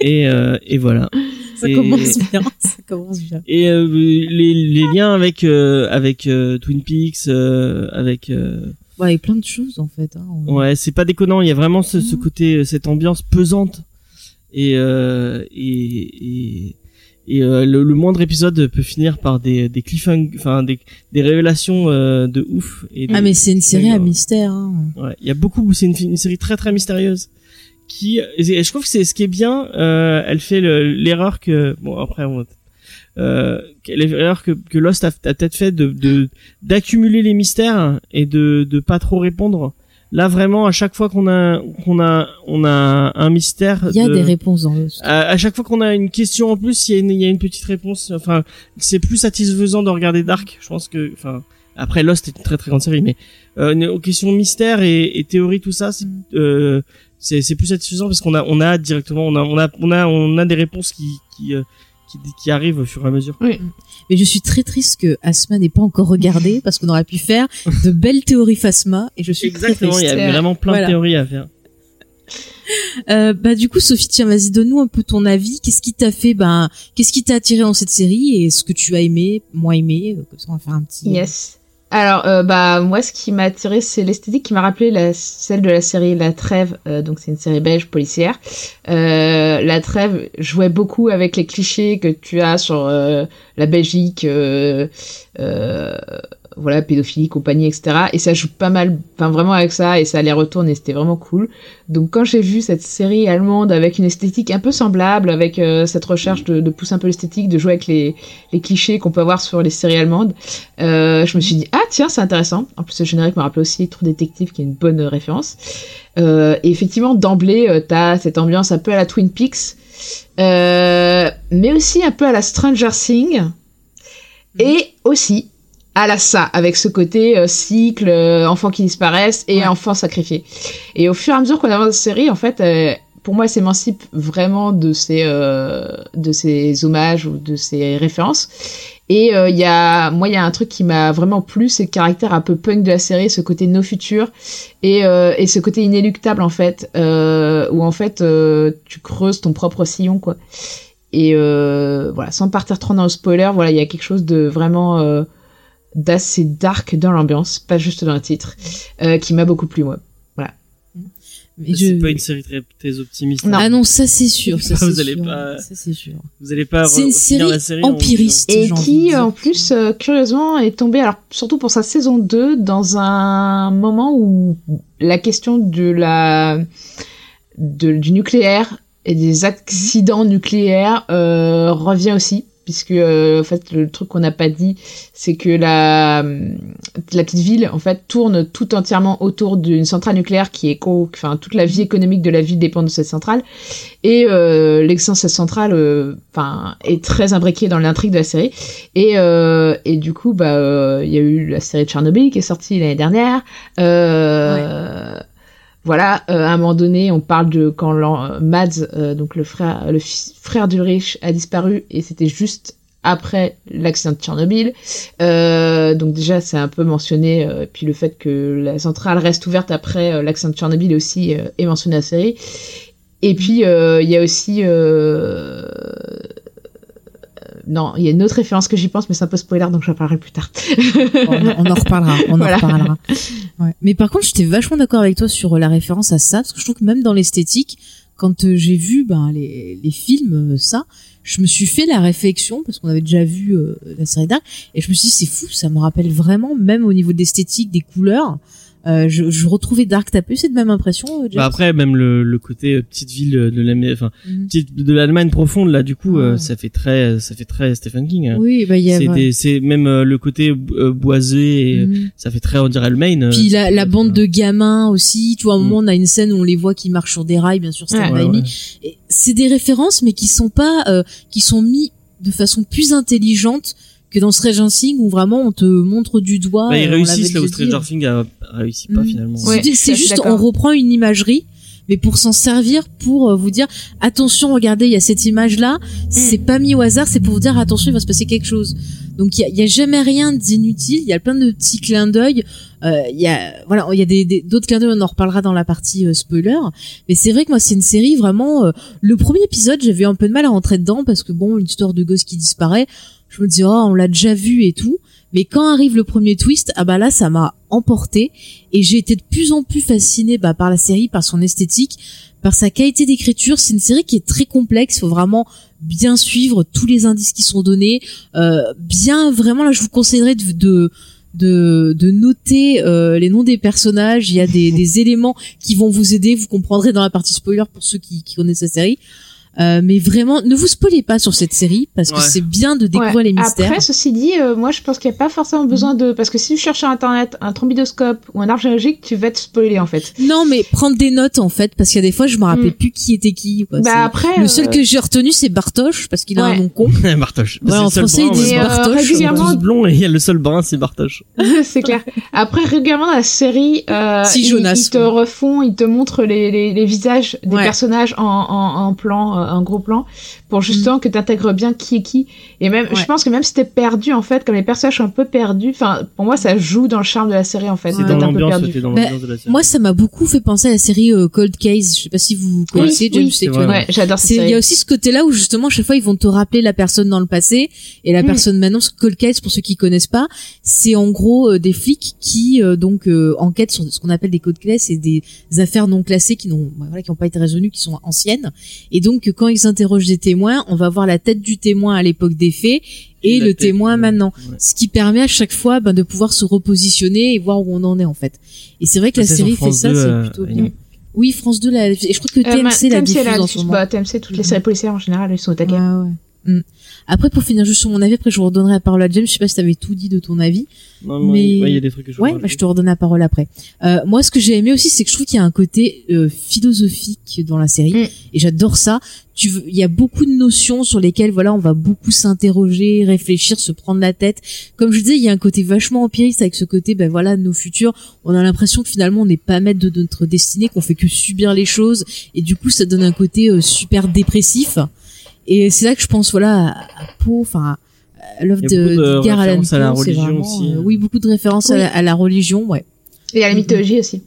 Et euh, et voilà.
Ça
Et-
commence bien, (laughs) ça commence bien.
et euh, les, les liens avec euh, avec euh, Twin Peaks euh, avec euh,
Ouais, et plein de choses, en fait. Hein.
ouais c'est pas déconnant il y a vraiment ce, ce
Mhm.
côté cette ambiance pesante et euh, et et, et, euh, le, le moindre épisode peut finir par des des cliffhangers enfin des des révélations euh, de ouf et
Ah, mais c'est une série à mystère. Hein.
Ouais, il y a beaucoup. C'est une, une série très très mystérieuse qui. et je trouve que c'est ce qui est bien. Euh, elle fait le- l'erreur que bon après on. Euh, l'erreur que, que Lost a, a peut-être fait de de- d'accumuler les mystères et de de pas trop répondre. Là vraiment à chaque fois qu'on a qu'on a on a un mystère.
Il y a
de-
des réponses dans Lost.
à, à chaque fois qu'on a une question en plus, il y a une, il y a une petite réponse. Enfin, c'est plus satisfaisant de regarder Dark. Je pense que, enfin, après Lost est une très très grande série, mais euh, aux questions mystère et, et théorie tout ça, c'est euh, c'est c'est plus satisfaisant parce qu'on a on a directement on a on a on a on a des réponses qui qui euh, qui, qui arrivent au fur et à mesure.
Mais je suis très triste que Asma n'ait pas encore regardé (laughs) parce qu'on aurait pu faire de belles théories Phasma et je suis
Exactement,
très
il y a vraiment plein
Voilà.
de théories à faire.
Euh, bah du coup Sophie tiens vas-y donne-nous un peu ton avis qu'est-ce qui t'a fait ben qu'est-ce qui t'a attiré dans cette série et ce que tu as aimé moins aimé euh, comme ça on va faire un petit
Yes. Alors, euh, bah, moi, ce qui m'a attiré, c'est l'esthétique qui m'a rappelé celle de la série La Trêve. euh, donc, c'est une série belge policière. Euh, la Trêve jouait beaucoup avec les clichés que tu as sur la Belgique, voilà, pédophilie, compagnie, etc. Et ça joue pas mal, enfin, vraiment avec ça, et ça les retourne, et c'était vraiment cool. Donc, quand j'ai vu cette série allemande avec une esthétique un peu semblable, avec euh, cette recherche de, de pousser un peu l'esthétique, de jouer avec les, les clichés qu'on peut avoir sur les séries allemandes, euh, je me suis dit ah tiens c'est intéressant. En plus le générique me rappelait aussi True Detective qui est une bonne euh, référence. Euh, et effectivement d'emblée euh, t'as cette ambiance un peu à la Twin Peaks, euh, mais aussi un peu à la Stranger Things et aussi à la ça avec ce côté euh, cycle euh, enfants qui disparaissent et
Ouais.
enfants sacrifiés. Et au fur et à mesure qu'on avance dans la série en fait euh, pour moi, elle s'émancipe vraiment de ces euh, de ces hommages ou de ces références. Et euh, il y a, moi, il y a un truc qui m'a vraiment plu, c'est le caractère un peu punk de la série, ce côté no futur et euh, et ce côté inéluctable en fait, euh, où en fait euh, tu creuses ton propre sillon quoi. Et euh, voilà, sans partir trop dans le spoiler, voilà, il y a quelque chose de vraiment euh, d'assez dark dans l'ambiance, pas juste dans le titre, euh, qui m'a beaucoup plu moi.
Mais
C'est
je-
pas une série très très optimiste.
Non.
ah non ça c'est sûr ça (laughs)
Vous allez
sûr
pas-
ça c'est sûr
Vous allez pas
C'est une série
la série en-
empiriste.
Et qui, en plus, euh, curieusement, est tombé, alors surtout pour sa saison 2, dans un moment où la question de la de, du nucléaire et des accidents nucléaires euh, revient aussi, puisque euh, en fait le truc qu'on n'a pas dit, c'est que la la petite ville en fait tourne tout entièrement autour d'une centrale nucléaire qui est enfin toute la vie économique de la ville dépend de cette centrale. Et euh, l'existence de cette centrale euh, enfin est très imbriquée dans l'intrigue de la série. Et euh, et du coup bah euh, il y a eu la série de Tchernobyl qui est sortie l'année dernière voilà euh, à un moment donné on parle de quand l'en- Mads euh, donc le frère le frère d'Ulrich a disparu et c'était juste après l'accident de Tchernobyl. Euh, donc déjà, c'est un peu mentionné. euh, puis le fait que la centrale reste ouverte après euh, l'accident de Tchernobyl aussi euh, est mentionné dans la série. Et puis euh, il y a aussi euh, non, il y a une autre référence que j'y pense, mais c'est un peu spoiler, donc j'en parlerai plus tard.
on, on en reparlera, on
Voilà.
en reparlera. (laughs) Ouais. Mais par contre, j'étais vachement d'accord avec toi sur la référence à ça, parce que je trouve que même dans l'esthétique, quand euh, j'ai vu ben, les, les films, euh, ça, je me suis fait la réflexion, parce qu'on avait déjà vu euh, la série Dark, et je me suis dit, c'est fou, ça me rappelle vraiment, même au niveau d'esthétique, des couleurs, euh, je, je retrouvais Dark. T'as eu cette même impression, euh,
Bah après même le, le côté euh, petite ville de l'Allemagne, enfin
Mhm.
petite de l'Allemagne profonde là du coup euh, ça fait très ça fait très Stephen King. hein.
Oui, bah il y a.
c'est même euh, le côté euh, boisé et
Mhm.
ça fait très on dirait le Maine.
Puis la, la bande de gamins aussi, tu vois, à un
Mm.
moment on a une scène où on les voit qui marchent sur des rails, bien sûr, Sam
Ouais,
ouais,
C'est des références, mais qui sont pas, euh, qui sont mis de façon plus intelligente que dans Stranger Things où vraiment on te montre du doigt.
Bah, ils réussissent là où. Stranger Things a a réussi pas
Mm.
finalement.
Ouais.
C'est- juste, on reprend une imagerie, mais pour s'en servir, pour euh, vous dire, attention, regardez, il y a cette image-là, c'est pas mis au hasard, c'est pour vous dire, attention, il va se passer quelque chose. Donc il y y a jamais rien d'inutile, il y a plein de petits clins d'œil. Euh, Il y a, voilà, il y a des des- d'autres clins d'œil, on en reparlera dans la partie euh, spoiler. Mais c'est vrai que moi, c'est une série vraiment. euh, le premier épisode, j'avais un peu de mal à rentrer dedans parce que bon, une histoire de gosse qui disparaît, je me dis, oh, on l'a déjà vu et tout. Mais quand arrive le premier twist, ah bah là, ça m'a emporté et j'ai été de plus en plus fascinée bah, par la série, par son esthétique, par sa qualité d'écriture. C'est une série qui est très complexe. Faut vraiment bien suivre tous les indices qui sont donnés. Euh, bien, vraiment, là, je vous conseillerais de, noter euh, les noms des personnages. Il y a des, des (laughs) éléments qui vont vous aider. Vous comprendrez dans la partie spoiler pour ceux qui, qui connaissent la série. Euh, mais vraiment, ne vous spoilez pas sur cette série parce que
Ouais.
c'est bien de découvrir
Ouais.
les mystères.
Après, ceci dit, euh, moi je pense qu'il n'y a pas forcément besoin de. Parce que si tu cherches sur internet un trombidoscope ou un arbre géologique, tu vas te spoiler en fait.
Non, mais prendre des notes en fait, parce qu'il y a des fois je me rappelle
Mm.
plus qui était qui. quoi.
bah après.
Le seul
euh,
que j'ai retenu c'est Bartoche parce qu'il a un
Ouais.
nom con.
Bartoche. (laughs)
Ouais, en français, ils disent
ouais.
Euh,
Bartoche.
Régulièrement-
tous blonds et il y a le seul brun c'est Bartoche. (laughs)
c'est clair. Après, régulièrement dans la série, euh,
Si,
ils,
Jonas,
ils te
ouais.
refont, ils te montrent les, les, les visages des
Ouais.
personnages en, en, en plan, en gros plan, pour justement que tu intègres bien qui est qui. Et même,
Mm. Ouais.
je pense que même si t'es perdu, en fait, comme les personnages sont un peu perdus, enfin, pour moi, ça joue dans le charme de la série, en fait.
C'est dans
un peu
l'ambiance,
Bah,
de la série.
Moi ça m'a beaucoup fait penser à la série euh, Cold Case. Je sais pas si vous connaissez
oui,
James
vrai.
Ouais, j'adore cette
C'est il y
série.
a aussi ce côté-là où justement chaque fois ils vont te rappeler la personne dans le passé et la
Mm.
personne maintenant. Cold Case pour ceux qui connaissent pas, c'est en gros euh, des flics qui euh, donc euh, enquêtent sur ce qu'on appelle des codes clés, c'est des affaires non classées qui n'ont voilà qui n'ont pas été résolues, qui sont anciennes. Et donc quand ils interrogent des témoins, on va voir la tête du témoin à l'époque des faits et,
la
le
tête,
témoin
euh,
maintenant.
ouais.
Ce qui permet à chaque fois ben, de pouvoir se repositionner et voir où on en est en fait. Et c'est vrai que la série fait
France
ça,
2,
c'est
euh,
plutôt bien. Oui, France 2 l'a et je crois que
Euh,
TMC la diffuse
là,
en ce moment.
bah, TMC, toutes les séries policières en général, ils sont au taquet.
Ouais, ouais. Mm. Après, pour finir juste sur mon avis, après je vous redonnerai la parole à James. Je sais pas si t'avais tout dit de ton avis.
Non, non,
Mais-
ouais, il y a des trucs que je
Ouais, bah, je te redonne la parole après. Euh, moi, ce que j'ai aimé aussi, c'est que je trouve qu'il y a un côté euh, philosophique dans la série,
Mm.
et j'adore ça. Tu, veux- il y a beaucoup de notions sur lesquelles, voilà, on va beaucoup s'interroger, réfléchir, se prendre la tête. Comme je disais, il y a un côté vachement empiriste avec ce côté, ben voilà, nos futurs. On a l'impression que finalement, on n'est pas maître de notre destinée, qu'on fait que subir les choses, et du coup, ça donne un côté euh, super dépressif. Et c'est là que je pense, voilà, à, à Poe, enfin, à l'œuvre de, d'Edgar Allan
références à la
Poe, c'est vraiment,
aussi,
euh,
hein.
oui, beaucoup de références à, la, à la religion, ouais.
Et à la
Mhm.
mythologie aussi.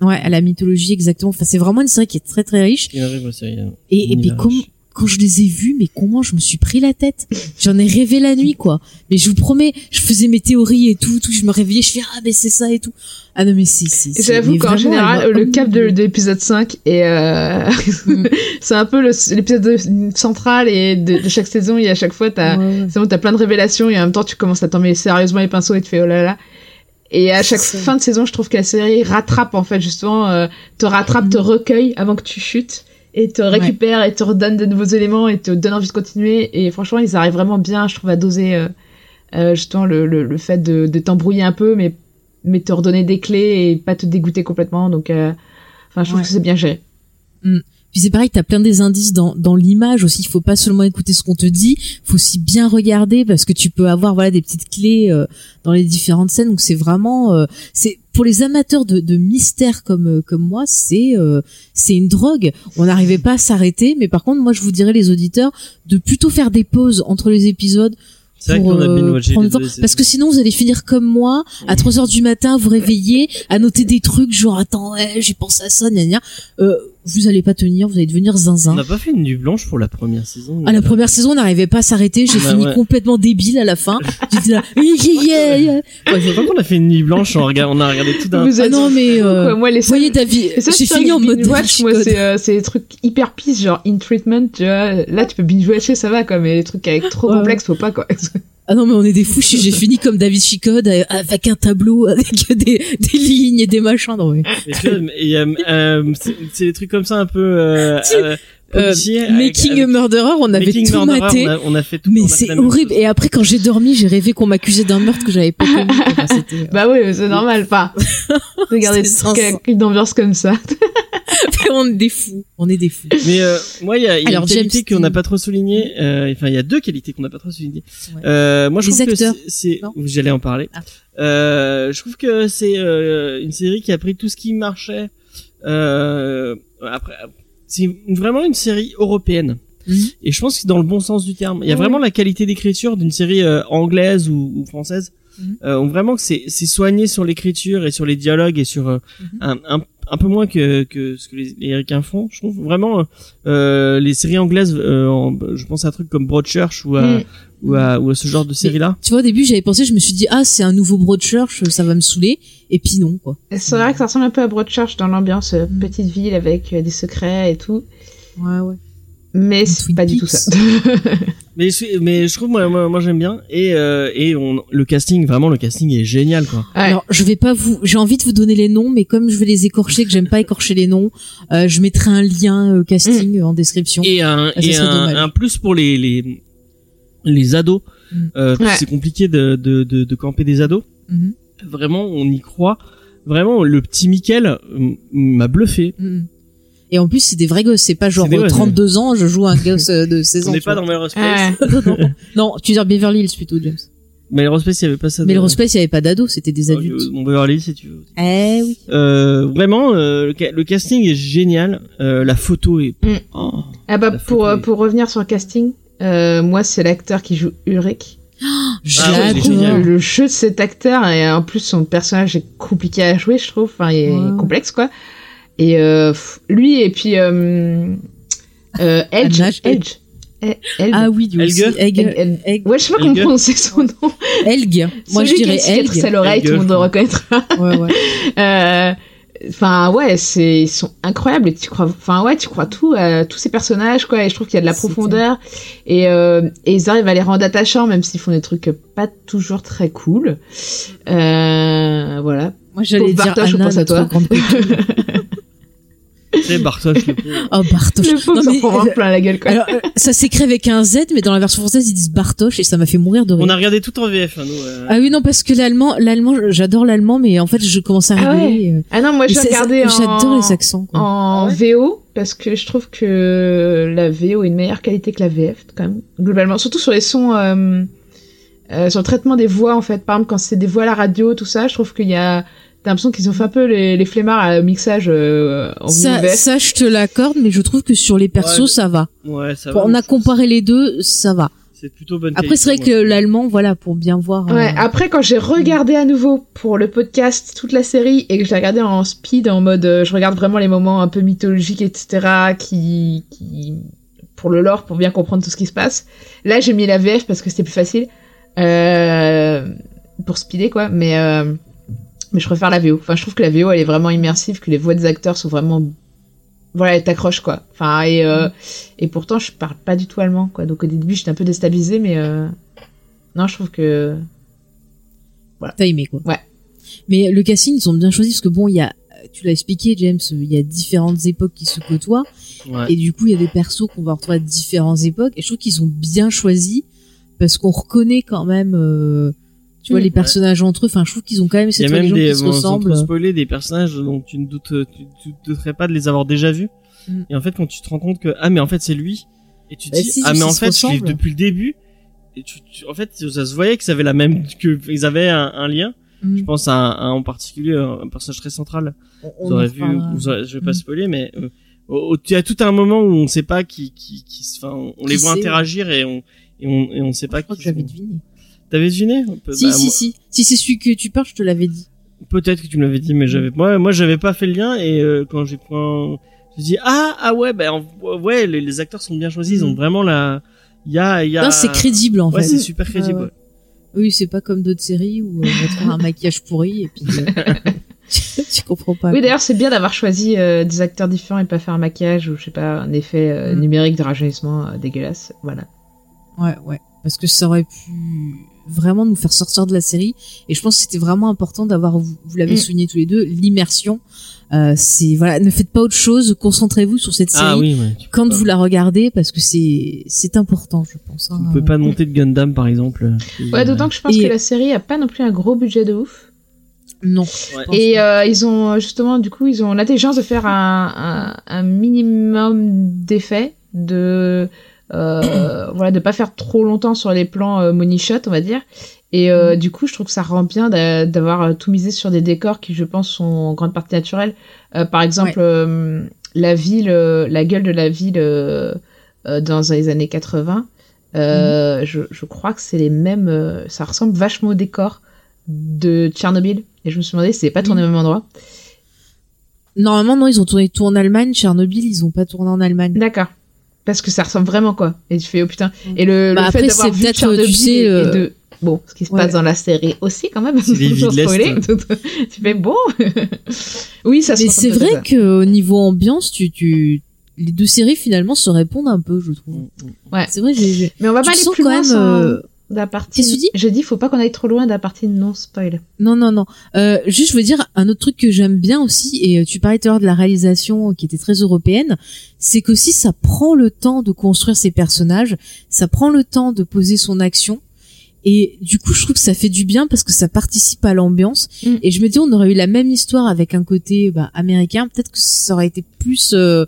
Ouais, à la mythologie exactement. Enfin, c'est vraiment une série qui est très très riche.
Il arrive aussi, il y a-
Et, et puis
riche.
Quand je les ai vus, mais comment je me suis pris la tête J'en ai rêvé la nuit, quoi. Mais je vous promets, je faisais mes théories et tout, tout. Je me réveillais, je fais ah mais c'est ça et tout. Ah non mais c'est c'est. c'est-
J'avoue qu'en général, le cap de, l'épisode 5 est, euh,
Mm. (laughs)
c'est un peu l'épisode de- central et de, de chaque saison, et à chaque fois, t'as,
Ouais,
bon, t'as plein de révélations et en même temps, tu commences à t'en mêler sérieusement les pinceaux et tu fais oh là là. Et à chaque fin de saison, je trouve que la série rattrape, en fait, justement, euh, te rattrape, te
Mhm.
recueille avant que tu chutes et te récupère et te redonne de nouveaux éléments et te donne envie de continuer. Et franchement, ils arrivent vraiment bien, je trouve, à doser, euh, euh, justement, le, le, le fait de, de t'embrouiller un peu, mais, mais te redonner des clés et pas te dégoûter complètement. Donc, euh, enfin, je trouve
Ouais.
que c'est bien géré.
Puis c'est pareil, t'as plein des indices dans, dans l'image aussi. Il faut pas seulement écouter ce qu'on te dit, faut aussi bien regarder parce que tu peux avoir voilà des petites clés euh, dans les différentes scènes. Donc c'est vraiment, euh, c'est pour les amateurs de, de mystère comme euh, comme moi, c'est euh, c'est une drogue. On n'arrivait pas à s'arrêter, mais par contre, moi je vous dirais les auditeurs de plutôt faire des pauses entre les épisodes
C'est vrai
pour
qu'on a
euh, prendre temps.
deux,
parce que sinon vous allez finir comme moi à 3 heures du matin vous réveiller à noter des trucs genre attends ouais, j'ai pensé à ça gna gna. Euh, vous allez pas tenir vous allez devenir
On
zinzin
n'a pas fait une nuit blanche pour la première saison.
à la première saison on n'arrivait pas à s'arrêter j'ai
Ouais,
fini
ouais.
complètement débile à la fin j'étais là (laughs) yeah, yeah, yeah. Ouais,
Je crois qu'on a fait une nuit blanche, on, regarde, on a regardé tout d'un.
Vous
ah non mais euh,
quoi. moi les
vous voyez David j'ai fini en mode
watch moi, c'est euh, c'est des trucs hyper pisse, genre in treatment, tu vois. Là, tu peux binge watcher, ça va, quoi, mais les trucs avec trop
Ouais.
complexes, faut pas, quoi. (laughs)
Ah non mais on est des fous, j'ai j'ai fini comme David Chicode euh, avec un tableau (laughs) avec des, des lignes et des machins. Non, mais...
Euh, c'est c'est des trucs comme ça un peu euh, (laughs) Euh, avec-
Making a Murderer, on avait
Making
tout
Murderer,
maté.
On a, on a fait tout.
Mais c'est horrible.
chose.
Et après, quand j'ai dormi, j'ai rêvé qu'on m'accusait d'un meurtre que j'avais pas commis. (laughs) Enfin, euh,
bah oui, c'est normal, enfin. (laughs) Regardez des
C'est
trucs
sens-
avec une ambiance comme ça. (laughs)
on est des fous. On est des fous.
Mais euh, moi, il y a, y a
Alors,
une qualité qu'on n'a pas trop soulignée. euh, Enfin, il y a deux qualités qu'on n'a pas trop soulignées.
Ouais.
Euh, moi, je
Les
trouve
acteurs.
que c'est, j'allais en parler.
Ah.
Euh, je trouve que c'est euh, une série qui a pris tout ce qui marchait. Euh, après, c'est vraiment une série européenne. Et je pense que c'est dans le bon sens du terme. Il y a vraiment la qualité d'écriture d'une série euh, anglaise ou, ou française. Euh, on vraiment que c'est c'est soigné sur l'écriture et sur les dialogues et sur euh,
Mhm.
un, un un peu moins que que ce que les, les Américains font. Je trouve vraiment les séries anglaises. euh, en- je pense à un truc comme Broadchurch ou à
Mm.
Ou à ou à ce genre de série là.
Tu vois, au début, j'avais pensé, je me suis dit, ah, c'est un nouveau Broadchurch, ça va me saouler. Et puis non, quoi.
C'est vrai que ça ressemble un peu à Broadchurch dans l'ambiance euh,
Mm.
petite ville avec euh, des secrets et tout.
Ouais, ouais.
Mais c'est pas du tout ça. (laughs)
Mais je, mais je trouve moi moi, moi, j'aime bien et euh, et on le casting vraiment le casting est génial quoi.
Ouais.
Alors, je vais pas vous, j'ai envie de vous donner les noms, mais comme je vais les écorcher, que j'aime pas écorcher les noms, euh, je mettrai un lien euh, casting euh, en description.
Et un
Ah,
et un, un plus pour les les les ados.
Mm.
Euh, parce que
Ouais.
C'est compliqué de, de de de camper des ados.
Mhm.
Vraiment on y croit. Vraiment le petit Michael euh, m'a bluffé.
Mhm. Et en plus, c'est des vrais gosses, c'est pas genre
C'est des
euh,
gosses,
32 ans, je joue un gosse euh, de (laughs) 16 ans.
On n'est
tu
pas
vois.
dans Melrose Place.
Ouais. (laughs)
non, non. non, tu veux dire Beverly Hills plutôt, James.
Melrose Place il y avait pas ça.
Le Place, il y avait pas d'ados, c'était des
Euh,
adultes.
Mon Beverly Hills, si tu veux.
Eh oui.
Euh, vraiment, euh, le, ca- le casting est génial. Euh, la photo est.
Mm.
Oh.
Ah bah pour
photo
euh,
est-
pour revenir sur le casting, euh, moi c'est l'acteur qui joue Ulrich. (gasps)
Ah
J'adore.
génial.
Le jeu de cet acteur et en plus son personnage est compliqué à jouer, je trouve. Enfin, il est
Ouais.
complexe quoi. Et euh, lui et puis euh, euh, Edge, Edge, Eh, Elg.
Ah oui, du aussi.
Elg- Elg-. Ouais, je sais pas comment prononcer son nom.
Helge. Moi, je
Celui qui a
dirais
cicatrice
Helge.
à l'oreille, tout le monde
je
le reconnaîtra.
Ouais, ouais. (laughs)
Euh, Enfin ouais, c'est ils sont incroyables et tu crois, enfin ouais, tu crois tout à tous ces personnages quoi. Et je trouve qu'il y a de la profondeur et euh, et ils arrivent à les rendre attachants même s'ils font des trucs pas toujours très cool. Euh, voilà.
Moi, j'allais dire
je pense à toi. (laughs)
C'est Bartosz le pauvre.
Oh, Bartosz.
Le pauvre
Non, mais, euh,
plein la gueule quoi.
Alors, euh, ça s'écrit avec un Z, mais dans la version française, ils disent Bartosz et ça m'a fait mourir de rire.
On a regardé tout en VF, hein, nous. euh.
Ah oui, non, parce que l'allemand, l'allemand, j'adore l'allemand, mais en fait, je commence à
Ah
rigoler. euh.
ah non, moi j'ai regardé en
J'adore les accents, quoi.
en
Ah ouais
VO parce que je trouve que la VO est une meilleure qualité que la VF quand même globalement surtout sur les sons euh, euh, sur le traitement des voix en fait par exemple quand c'est des voix à la radio tout ça je trouve qu'il y a t'as l'impression qu'ils ont fait un peu les, les flemmards à mixage euh, en
Ça,
VF
ça, je te l'accorde, mais je trouve que sur les persos,
Ouais,
ça va.
Ouais, ça va.
On a comparé les deux, ça va.
C'est plutôt bonne
Après, c'est vrai que l'allemand, voilà, pour bien voir. euh,
Ouais, après quand j'ai regardé à nouveau pour le podcast toute la série et que je l'ai regardé en speed en mode euh, je regarde vraiment les moments un peu mythologiques etc qui qui pour le lore pour bien comprendre tout ce qui se passe. Là j'ai mis la VF parce que c'était plus facile euh, pour speeder quoi, mais euh, mais je préfère la VO. Enfin je trouve que la VO elle est vraiment immersive, que les voix des acteurs sont vraiment voilà, elle t'accroche quoi. Enfin et euh, et pourtant je parle pas du tout allemand quoi. Donc au début j'étais un peu déstabilisée mais euh, non je trouve que
T'as aimé, quoi.
Ouais.
Mais le casting, ils ont bien choisi parce que bon, il y a, tu l'as expliqué, James, il y a différentes époques qui se côtoient.
Ouais.
Et du coup, il y a des persos qu'on va retrouver à différentes époques. Et je trouve qu'ils ont bien choisi parce qu'on reconnaît quand même, euh, tu vois, les personnages entre eux. Enfin, je trouve qu'ils ont quand même cette religion
des,
qui se
bon, spoiler, des personnages dont tu ne doutes, tu, tu douterais pas de les avoir déjà vus.
Mm.
Et en fait, quand tu te rends compte que ah mais en fait c'est lui, et tu te
Bah
dis
si,
ah mais en fait je depuis le début. Et tu, tu- en fait, ça se voyait que ça avait la même, que ils avaient un, un lien.
Mm.
Je pense à un, à un en particulier, un personnage très central.
On-
Vous
on
aurez vu, vous aurez- je vais pas
Mm.
spoiler, mais euh, au- au- il y a tout un moment où on sait pas qui, qui, qui, se- enfin, on les
Qui
voit interagir et on, et on, et on sait pas
Je crois
qui
que j'avais deviné.
T'avais deviné
Si,
bah,
si,
moi-
si. Si c'est celui que tu parles, je te l'avais dit.
Peut-être que tu me l'avais dit, mais j'avais, moi, moi, j'avais pas fait le lien et euh, quand j'ai quand je dis ah ah ouais, ben en- ouais, les, les acteurs sont bien choisis, ils ont
Mm.
vraiment la, il y a, il y a.
Non, c'est crédible en
Ouais,
fait.
c'est super crédible.
Ouais,
ouais.
ouais. Oui, c'est pas comme d'autres séries où on va te faire un maquillage pourri et puis euh, (laughs) tu comprends pas.
Oui, d'ailleurs, c'est bien d'avoir choisi euh, des acteurs différents et pas faire un maquillage ou je sais pas un effet euh,
Mm.
numérique de rajeunissement euh, dégueulasse. Voilà.
Ouais, ouais. Parce que ça aurait pu vraiment nous faire sortir de la série. Et je pense que c'était vraiment important d'avoir, vous, vous l'avez
Mm.
souligné tous les deux, l'immersion. Euh, c'est voilà, ne faites pas autre chose, concentrez-vous sur cette série
Ah oui, ouais.
Quand vous la regardez parce que c'est c'est important, je pense. hein.
Tu peux pas monter de Gundam par exemple. euh,
Ouais, d'autant que je pense
Et-
que la série a pas non plus un gros budget de ouf.
Non.
Ouais.
Et euh, ils ont justement, du coup, ils ont l'intelligence de faire un, un, un minimum d'effets, de euh, voilà, de pas faire trop longtemps sur les plans euh, money shot, on va dire. Et euh, du coup, je trouve que ça rend bien d'a- d'avoir euh, tout misé sur des décors qui, je pense, sont en grande partie naturels. Euh, par exemple, euh, la ville, euh, la gueule de la ville euh, euh, dans les années 80. Euh, je, je crois que c'est les mêmes. euh, ça ressemble vachement au décor de Tchernobyl. Et je me suis demandé si c'est pas tourné au même endroit.
Normalement, non, ils ont tourné tout en Allemagne. Tchernobyl, ils ont pas tourné en Allemagne.
D'accord. Parce que ça ressemble vraiment quoi. Et tu fais oh putain.
Mm.
Et le,
Bah
le
après,
fait d'avoir
c'est
vu
peut-être,
Tchernobyl
tu sais,
et
euh,
de bon, ce qui se
ouais.
passe dans la série aussi quand même. (laughs)
C'est
spoiler. (laughs) tu fais bon. (laughs) oui, ça. se
Mais c'est vrai que au niveau ambiance, tu, tu, les deux séries finalement se répondent un peu, je trouve.
Ouais.
C'est vrai, j'ai, j'ai-
Mais on va
tu
pas aller plus
quand
loin
même,
sans
euh,
de la partie.
Qu'est-ce que tu dis?
Je dis, faut pas qu'on aille trop loin de la partie non spoil.
Non, non, non. Euh, juste, je veux dire un autre truc que j'aime bien aussi, et euh, tu parlais tout à l'heure de la réalisation euh, qui était très européenne, c'est qu'aussi ça prend le temps de construire ses personnages, ça prend le temps de poser son action, et du coup, je trouve que ça fait du bien parce que ça participe à l'ambiance.
Mm.
Et je me dis, on aurait eu la même histoire avec un côté bah, américain, peut-être que ça aurait été plus euh,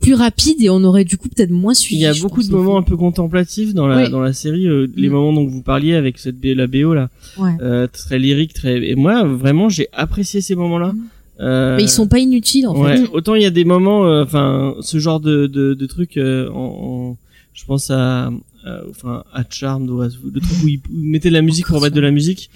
plus rapide et on aurait du coup peut-être moins suivi.
Il y a beaucoup de moments un peu contemplatifs dans la
Oui.
dans la série, euh, les
Mm.
moments dont vous parliez avec cette B- la BO là,
Ouais.
euh, très lyrique, très et moi vraiment j'ai apprécié ces moments-là.
Mm.
Euh,
Mais ils sont pas inutiles en fait.
ouais, autant il y a des moments, euh, enfin ce genre de de, de trucs, euh, en, en- je pense à euh, enfin à Charmed ou à le truc où ils, mettaient de la musique pour mettre de la musique.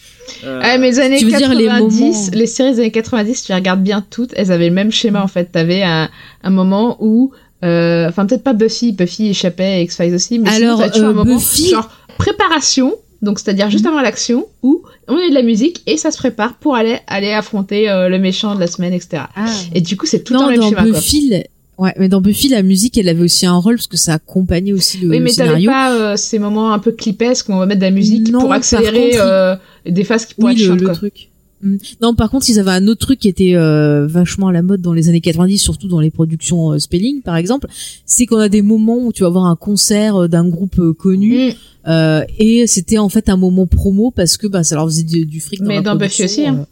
Euh,
Ah, mais les années
tu veux dire
90,
les moments-
les séries des années 90, tu les regardes bien toutes, elles avaient le même schéma en fait. T'avais un, un moment où, euh, enfin peut-être pas Buffy, Buffy échappait, X-Files aussi, mais sinon,
Alors,
t'avais toujours
euh,
un moment
Buffy-
genre préparation, donc c'est-à-dire juste avant l'action, où on met de la musique et ça se prépare pour aller aller affronter euh, le méchant de la semaine, etc.
Ah.
Et du coup, c'est tout
non,
dans le même schéma. Quoi.
Buffy, ouais, mais dans Buffy, la musique, elle avait aussi un rôle parce que ça accompagnait aussi le,
Oui,
le
mais t'avais pas euh, ces moments un peu clipesques où on va mettre de la musique
Non,
pour accélérer
contre, il-
euh, des phases qui pourraient
oui,
être
le,
chiantes.
le
quoi.
truc. Mm. Non, par contre, ils avaient un autre truc qui était euh, vachement à la mode dans les années 90, surtout dans les productions euh, Spelling, par exemple. C'est qu'on a des moments où tu vas voir un concert euh, d'un groupe euh, connu,
Mm.
euh, et c'était en fait un moment promo parce que bah ça leur faisait du, du fric. Dans
Mais
la
dans Buffy aussi, hein.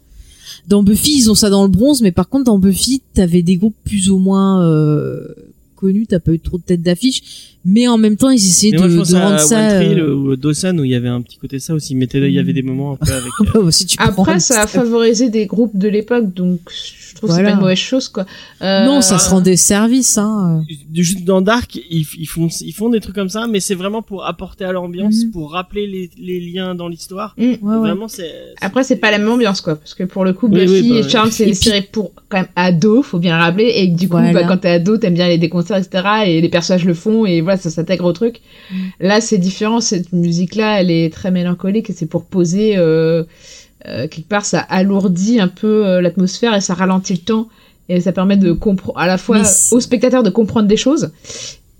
Dans Buffy, ils ont ça dans le bronze, mais par contre dans Buffy, t'avais des groupes plus ou moins euh, connus. T'as pas eu trop de tête d'affiche, mais en même temps, ils essayaient de,
je pense
de
à
rendre
One
ça.
Tree
euh,
ou Dawson où il y avait un petit côté ça aussi. Mais il y avait des moments un peu avec. (laughs) euh,
bah, si tu
Après, ça a favorisé des groupes de l'époque, donc je trouve que c'est
Voilà.
pas une mauvaise chose, quoi. Euh,
Non, ça se rendait service, hein.
du juste dans Dark, ils, ils font ils font des trucs comme ça, mais c'est vraiment pour apporter à l'ambiance,
Mhm.
pour rappeler les, les liens dans l'histoire.
Mm.
Ouais, ouais.
Vraiment, c'est.
Après, c'est pas la même ambiance, quoi, parce que pour le coup,
Oui,
Buffy
oui, bah,
et Charmed, c'est des séries pour quand même ados, faut bien le rappeler, et du coup,
Voilà.
bah, quand t'es ado, t'aimes bien aller des concerts, etc., et les personnages le font, et voilà, ça s'intègre au truc.
Mm.
Là, c'est différent, cette musique-là, elle est très mélancolique, et c'est pour poser, euh, euh, quelque part, ça alourdit un peu euh, l'atmosphère, et ça ralentit le temps, et ça permet de comprendre, à la fois aux spectateurs de comprendre des choses,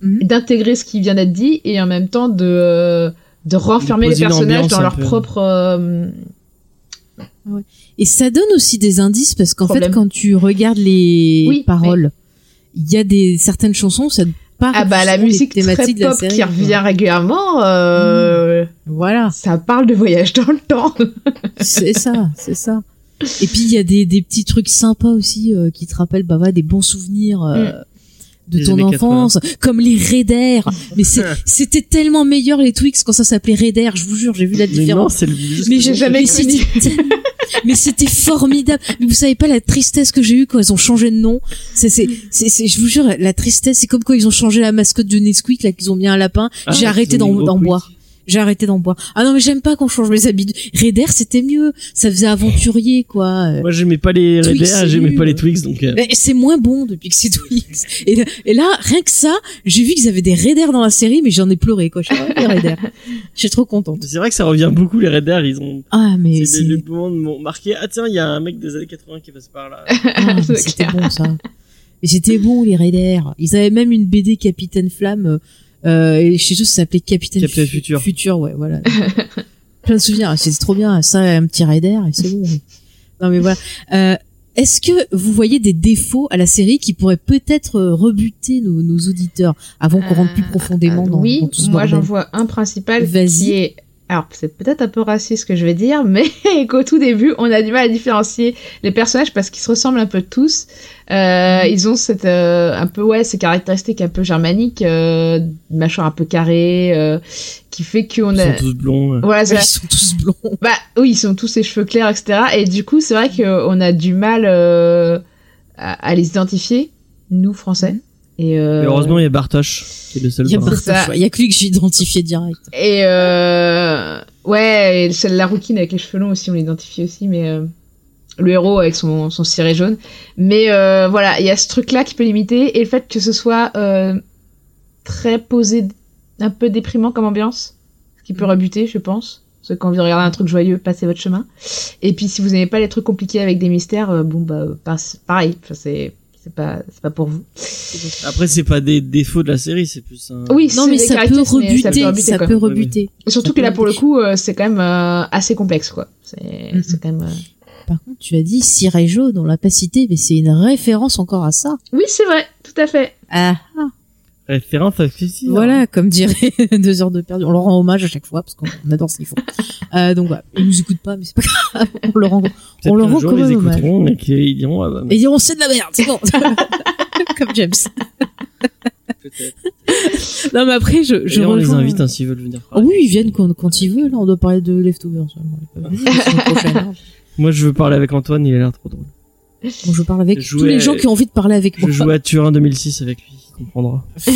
Mhm.
d'intégrer ce qui vient d'être dit et en même temps de euh, de renfermer les personnages dans leur
peu.
propre euh,
Et ça donne aussi des indices parce qu'en fait, quand tu regardes les
Oui,
paroles, il y a des certaines chansons, ça
ah bah la musique très
de la
pop
série,
qui
quoi.
revient régulièrement euh,
Voilà,
ça parle de voyage dans le temps (laughs)
c'est ça, c'est ça. Et puis il y a des, des petits trucs sympas aussi euh, qui te rappellent bah, voilà, des bons souvenirs euh, de
Des
ton enfance, comme les Raiders. Mais c'est- (laughs) c'était tellement meilleur les Twix quand ça s'appelait Raider. Je vous jure, j'ai vu la
Mais non,
différence.
c'est le
Mais j'ai jamais
connu.
Mais c'était formidable. Mais vous savez pas la tristesse que j'ai eue quand ils ont changé de nom. C'est, c'est, c'est, c'est- je vous jure, la tristesse, c'est comme quand ils ont changé la mascotte de Nesquik, là, qu'ils ont mis un lapin.
Ah,
j'ai arrêté d'en, d'en boire. J'ai arrêté d'en boire. Ah non, mais j'aime pas qu'on change mes habitudes. Raider, c'était mieux. Ça faisait aventurier, quoi. Euh,
Moi, j'aimais pas les
c'est
j'aimais pas les Twix, donc. euh,
mais c'est moins bon depuis que c'est Twix. Et, là- et là, rien que ça, j'ai vu qu'ils avaient des Raiders dans la série, mais j'en ai pleuré, quoi. Je suis les Raiders. Je suis trop contente.
C'est vrai que ça revient beaucoup les Raiders, ils ont.
Ah, mais
C'est
c'est,
le moment de m'ont marqué. Ah tiens, il y a un mec des années 80 qui passe par là.
Ah, (laughs) c'était bon ça. Mais c'était bon les Raiders. Ils avaient même une BD Capitaine Flamme. Euh, et chez eux, ça s'appelait Capitaine,
Capitaine
Fu-
Futur.
Futur, ouais, voilà. (laughs) Plein de souvenirs. C'était trop bien. Ça, un petit Raider et c'est bon. Non mais voilà. Euh, est-ce que vous voyez des défauts à la série qui pourraient peut-être euh, rebuter nos, nos auditeurs avant qu'on rentre plus profondément dans,
Euh, oui,
dans tout ce
moi
bordel
j'en vois un principal
Vas-y.
qui est alors c'est peut-être un peu raciste ce que je vais dire, mais (laughs) qu'au tout début on a du mal à différencier les personnages parce qu'ils se ressemblent un peu tous. Euh, ils ont cette euh, un peu ouais ces caractéristiques un peu germaniques, euh, mâchoire un peu carrée, euh, qui fait qu'on
Ils
a
sont tous blonds. euh.
voilà
Ouais, Ils sont tous blonds.
bah oui ils sont tous les cheveux clairs etc. Et du coup c'est vrai qu'on a du mal euh, à, à les identifier nous français. Et, euh,
Mais heureusement, il y a Bartosz, qui est le seul
Il y a ouais. Il y a que lui que j'ai identifié direct.
Et euh, ouais, et celle la rouquine avec les cheveux longs aussi, on l'identifie aussi, mais euh, le héros avec son, son ciré jaune. Mais euh, voilà, il y a ce truc-là qui peut limiter, et le fait que ce soit euh, très posé, un peu déprimant comme ambiance, ce qui peut rebuter, je pense. Parce que quand vous regardez un truc joyeux, passez votre chemin. Et puis si vous n'aimez pas les trucs compliqués avec des mystères, euh, bon bah pareil, Enfin, c'est c'est pas c'est pas pour vous.
Après, c'est pas des défauts de la série, c'est plus un.
Oui,
Non mais ça peut
mais
rebuter,
ça peut rebuter,
ça peut
oui.
Surtout
Ça
que là, pour le coup, euh, c'est quand même euh, assez complexe, quoi. C'est
Mhm.
c'est quand même. euh,
Par contre, tu as dit jaune, on l'a pas cité, mais c'est une référence encore à ça.
Oui, c'est vrai, tout à fait.
Ah,
Référence à Fifty.
voilà, comme dirait (laughs) deux heures de perdu. On leur rend hommage à chaque fois parce qu'on adore ce qu'ils font. (laughs) Euh, donc voilà, ils nous écoutent pas, mais c'est pas grave. On leur rend, on leur rend quand même
ils
hommage.
écouteront et qu'ils diront, ah bah,
ils diront c'est de la merde, c'est bon. (laughs) comme James.
peut-être.
Non mais après, je,
on les invite hein, s'ils veulent venir.
Ah oui, ils viennent quand, quand ils veulent. Là, on doit parler de Leftovers. Ils hein.
Moi, je veux parler avec Antoine, il a l'air trop drôle.
Bon, je parle avec
Je
tous les gens qui ont envie de parler avec
Je
moi.
jouais à Turin 2006 avec lui, il comprendra. (laughs)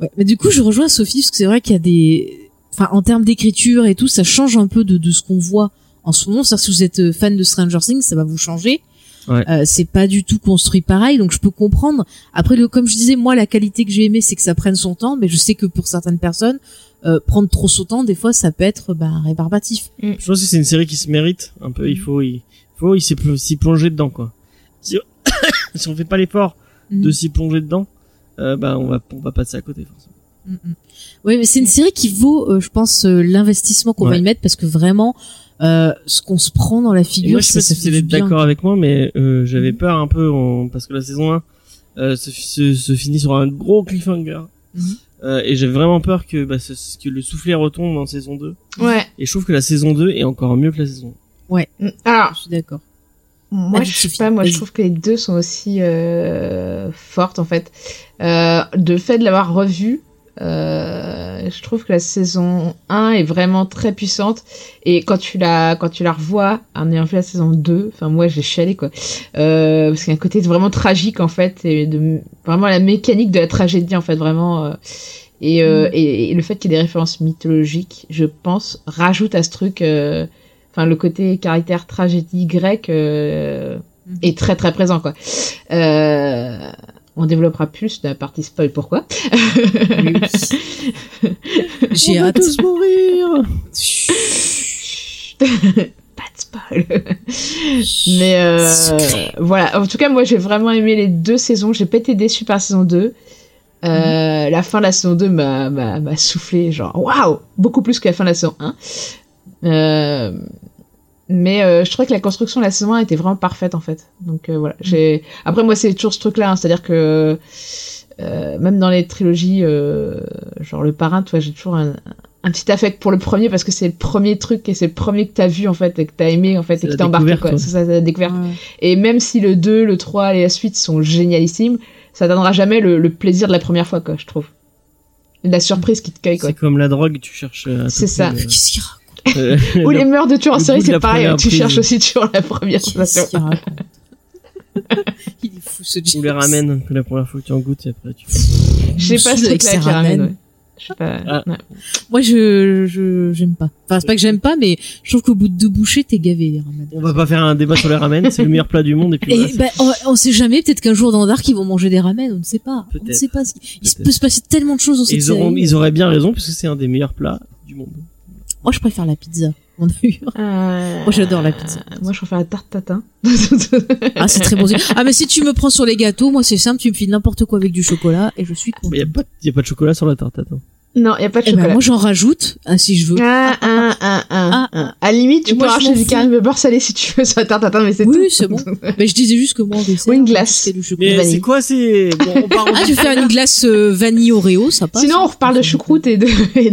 Ouais, mais du coup, je rejoins Sophie parce que c'est vrai qu'il y a des, enfin, en termes d'écriture et tout, ça change un peu de, de ce qu'on voit en ce moment. C'est-à-dire, si vous êtes euh, fan de Stranger Things, ça va vous changer.
Ouais.
Euh, c'est pas du tout construit pareil, donc je peux comprendre. Après, le, comme je disais, moi, la qualité que j'ai aimée, c'est que ça prenne son temps, mais je sais que pour certaines personnes, euh, prendre trop son temps, des fois, ça peut être bah, rébarbatif.
Je pense que c'est une série qui se mérite un peu. Il faut, il faut, il s'y pl- s'y plonger dedans, quoi. Si, (coughs) si on fait pas l'effort de
Mhm.
s'y plonger dedans, euh, bah, on va, on va passer à côté, forcément.
Mm, mm. Oui, mais c'est une série qui vaut, euh, je pense, euh, l'investissement qu'on va y mettre parce que vraiment, euh, ce qu'on se prend dans la
Et
figure,
moi, je sais
ça,
pas si
fait
vous êtes d'accord avec moi, mais euh, j'avais peur un peu en- parce que la saison 1 euh, se, se, se finit sur un gros cliffhanger.
Mhm.
Euh, et j'avais vraiment peur que, bah, ce- que le soufflet retombe en saison 2.
Ouais.
Et je trouve que la saison 2 est encore mieux que la saison 1.
Alors,
Je suis d'accord.
moi, je sais pas, moi, je trouve que les deux sont aussi euh, fortes, en fait. Euh, de fait de l'avoir revu, euh, je trouve que la saison 1 est vraiment très puissante. Et quand tu la, quand tu la revois, en ayant vu la saison 2, enfin, moi, j'ai chialé, quoi. Euh, parce qu'il y a un côté vraiment tragique, en fait, et de, vraiment la mécanique de la tragédie, en fait, vraiment. euh, et, euh, et, et le fait qu'il y ait des références mythologiques, je pense, rajoute à ce truc, euh, enfin, le côté caractère tragédie grecque, euh,
Mhm.
est très très présent, quoi. Euh, on développera plus de la partie spoil, pourquoi. (laughs)
J'ai
On va
hâte.
tous mourir!
Chut. (laughs) Pas de spoil. Mais euh, voilà, en tout cas, moi j'ai vraiment aimé les deux saisons. J'ai pas été déçue par la saison 2. Euh, La fin de la saison 2 m'a, m'a, m'a soufflé, genre waouh, beaucoup plus que la fin de la saison 1. Euh, mais euh, je trouvais que la construction de la saison 1 était vraiment parfaite en fait. Donc euh, voilà, j'ai. Après moi c'est toujours ce truc-là, hein, c'est-à-dire que euh, même dans les trilogies, euh, genre le parrain, tu vois, j'ai toujours un, un petit affect pour le premier parce que c'est le premier truc et c'est le premier que t'as vu en fait et que t'as aimé en fait
C'est
et qui t'a embarqué quoi. C'est ça, c'est la découverte.
Ouais.
Et même si le 2, le 3 et la suite sont génialissimes, ça donnera jamais le, le plaisir de la première fois, quoi, je trouve. La surprise qui te cueille, quoi.
C'est comme la drogue, tu cherches. à
C'est ça.
prix,
Qu'est-ce qu'il raconte
euh,
Ou
le-
les mœurs de tueurs en série, c'est pareil, tu
prise.
cherches aussi toujours la première
raconte (laughs) Il est fou ce
Ou
James.
les ramènes que la première fois que tu en goûtes et après tu.
Je sais pas ce
Avec
truc-là
ses
qui ramène,
ramen.
ouais. Je sais pas.
Ah.
ouais.
Moi, je, je, j'aime pas. Enfin, c'est pas que j'aime pas, mais je trouve qu'au bout de deux bouchées, t'es gavé, les ramen.
On va pas faire un débat sur les ramen, c'est le meilleur plat du monde et puis
Et
voilà,
ben, on, on sait jamais, peut-être qu'un jour dans Dark, ils vont manger des ramen, on ne sait pas. On ne
Peut-être.
sait pas. Il peut se passer tellement de choses dans cette
ils auront,
série.
ils auraient bien raison puisque c'est un des meilleurs plats du monde.
Moi, je préfère la pizza. On a eu.
Euh,
Moi, j'adore la pizza.
Moi, je préfère la tarte tatin. (laughs)
Ah, c'est très bon. Ah, mais si tu me prends sur les gâteaux, moi, c'est simple, tu me files n'importe quoi avec du chocolat et je suis contente.
Mais y a pas, y a pas de chocolat sur la tarte.
Non, y a pas de
Eh ben,
chocolat.
moi, j'en rajoute, ah, si je veux.
Un, un, un, un,
Ah,
un. À la limite, tu peux
moi,
racheter
m'en
du caramel beurre salé si tu veux sur la tarte mais c'est tout.
Oui, c'est bon. Mais (laughs) je disais juste que moi, en dessert,
Ou une glace.
c'était du chocolat.
Mais
vanille.
c'est quoi, c'est, bon, on part en-
Ah, je vais faire une glace euh, vanille Oreo, ça passe.
Sinon, on reparle de choucroute et de, (laughs) et.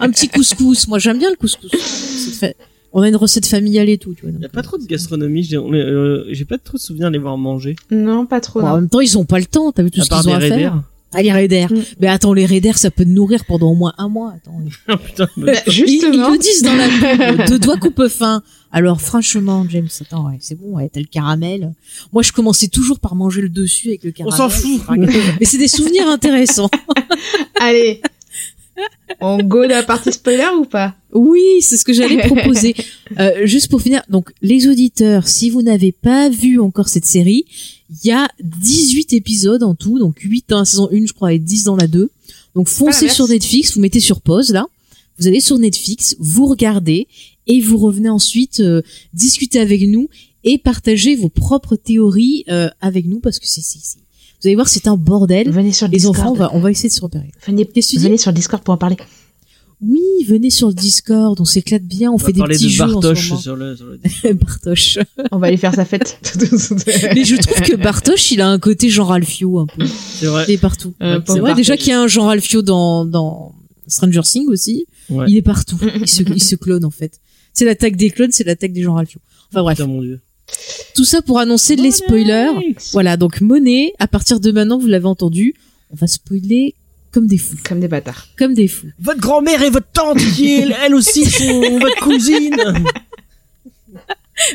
Un petit couscous. Moi, j'aime bien le couscous. C'est fait- On a une recette familiale et tout, tu vois. donc,
y a pas trop de gastronomie, j'ai, euh, j'ai pas trop de souvenirs de les voir manger.
Non, pas trop.
Bon, en même temps, ils ont pas le temps. T'as vu tout
À
ce qu'ils ont à faire. Ah, les raiders.
Mm.
Mais attends, les raiders, ça peut te nourrir pendant au moins un mois. Attends. (laughs)
Oh, putain, bah,
Bah,
Ils, ils
justement,
le disent dans la pub. Deux doigts coupe fin. Alors, franchement, James, attends, ouais, c'est bon, ouais, t'as le caramel. Moi, je commençais toujours par manger le dessus avec le
on
caramel.
s'en fout.
Mais c'est des souvenirs intéressants. (laughs)
allez. On go de la partie spoiler ou pas?
Oui, c'est ce que j'allais (laughs) proposer. Euh, juste pour finir, donc les auditeurs, si vous n'avez pas vu encore cette série, il y a 18 épisodes en tout, donc 8 dans la saison 1, je crois, et 10 dans la 2. Donc
Ah,
foncez sur Netflix, vous mettez sur pause là, vous allez sur Netflix, vous regardez et vous revenez ensuite euh, discuter avec nous et partager vos propres théories euh, avec nous parce que c'est- vous allez voir c'est un bordel.
Venez sur le
Les
Discord.
enfants, on va on va essayer de se repérer.
Venez,
Qu'est-ce que tu dis
venez sur le Discord pour en parler.
Oui, venez sur le Discord, on s'éclate bien, on,
On
fait des petits
de
jeux en ce
Bartosz
moment.
sur le, sur le... (laughs)
On va aller faire sa fête. (laughs)
Mais je trouve que Bartosz, il a un côté Jean Ralphio un peu.
C'est vrai.
Il est partout.
Euh,
C'est vrai déjà qu'il y a un Jean Ralphio dans, dans Stranger Things aussi.
Ouais.
Il est partout. Il se, il se clone en fait. C'est l'attaque des clones, c'est l'attaque des Jean Ralphio. Enfin bref,
Putain, mon dieu.
Tout ça pour annoncer les spoilers. Voilà, donc Monet, à partir de maintenant, vous l'avez entendu, on va spoiler comme des fous.
Comme des bâtards.
Comme des fous.
Votre grand-mère et votre tante qui, elle, elle aussi, sont votre cousine. (laughs)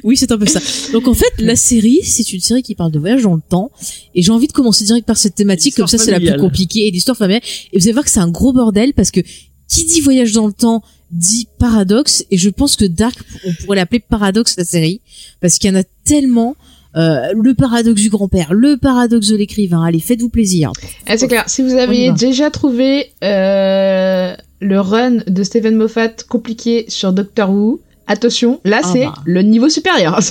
Oui, c'est un peu ça. Donc en fait, la série, c'est une série qui parle de voyage dans le temps. Et j'ai envie de commencer direct par cette thématique, comme ça c'est la plus compliquée, et l'histoire familiale. Et vous allez voir que c'est un gros bordel, parce que qui dit voyage dans le temps dit paradoxe, et je pense que Dark, on pourrait l'appeler paradoxe la série, parce qu'il y en a tellement... Euh, le paradoxe du grand-père, le paradoxe de l'écrivain. Allez, faites-vous plaisir.
Ah, c'est clair. Si vous avez déjà trouvé euh, le run de Stephen Moffat compliqué sur Doctor Who, attention, là
Ah
c'est
bah.
le niveau supérieur. (laughs)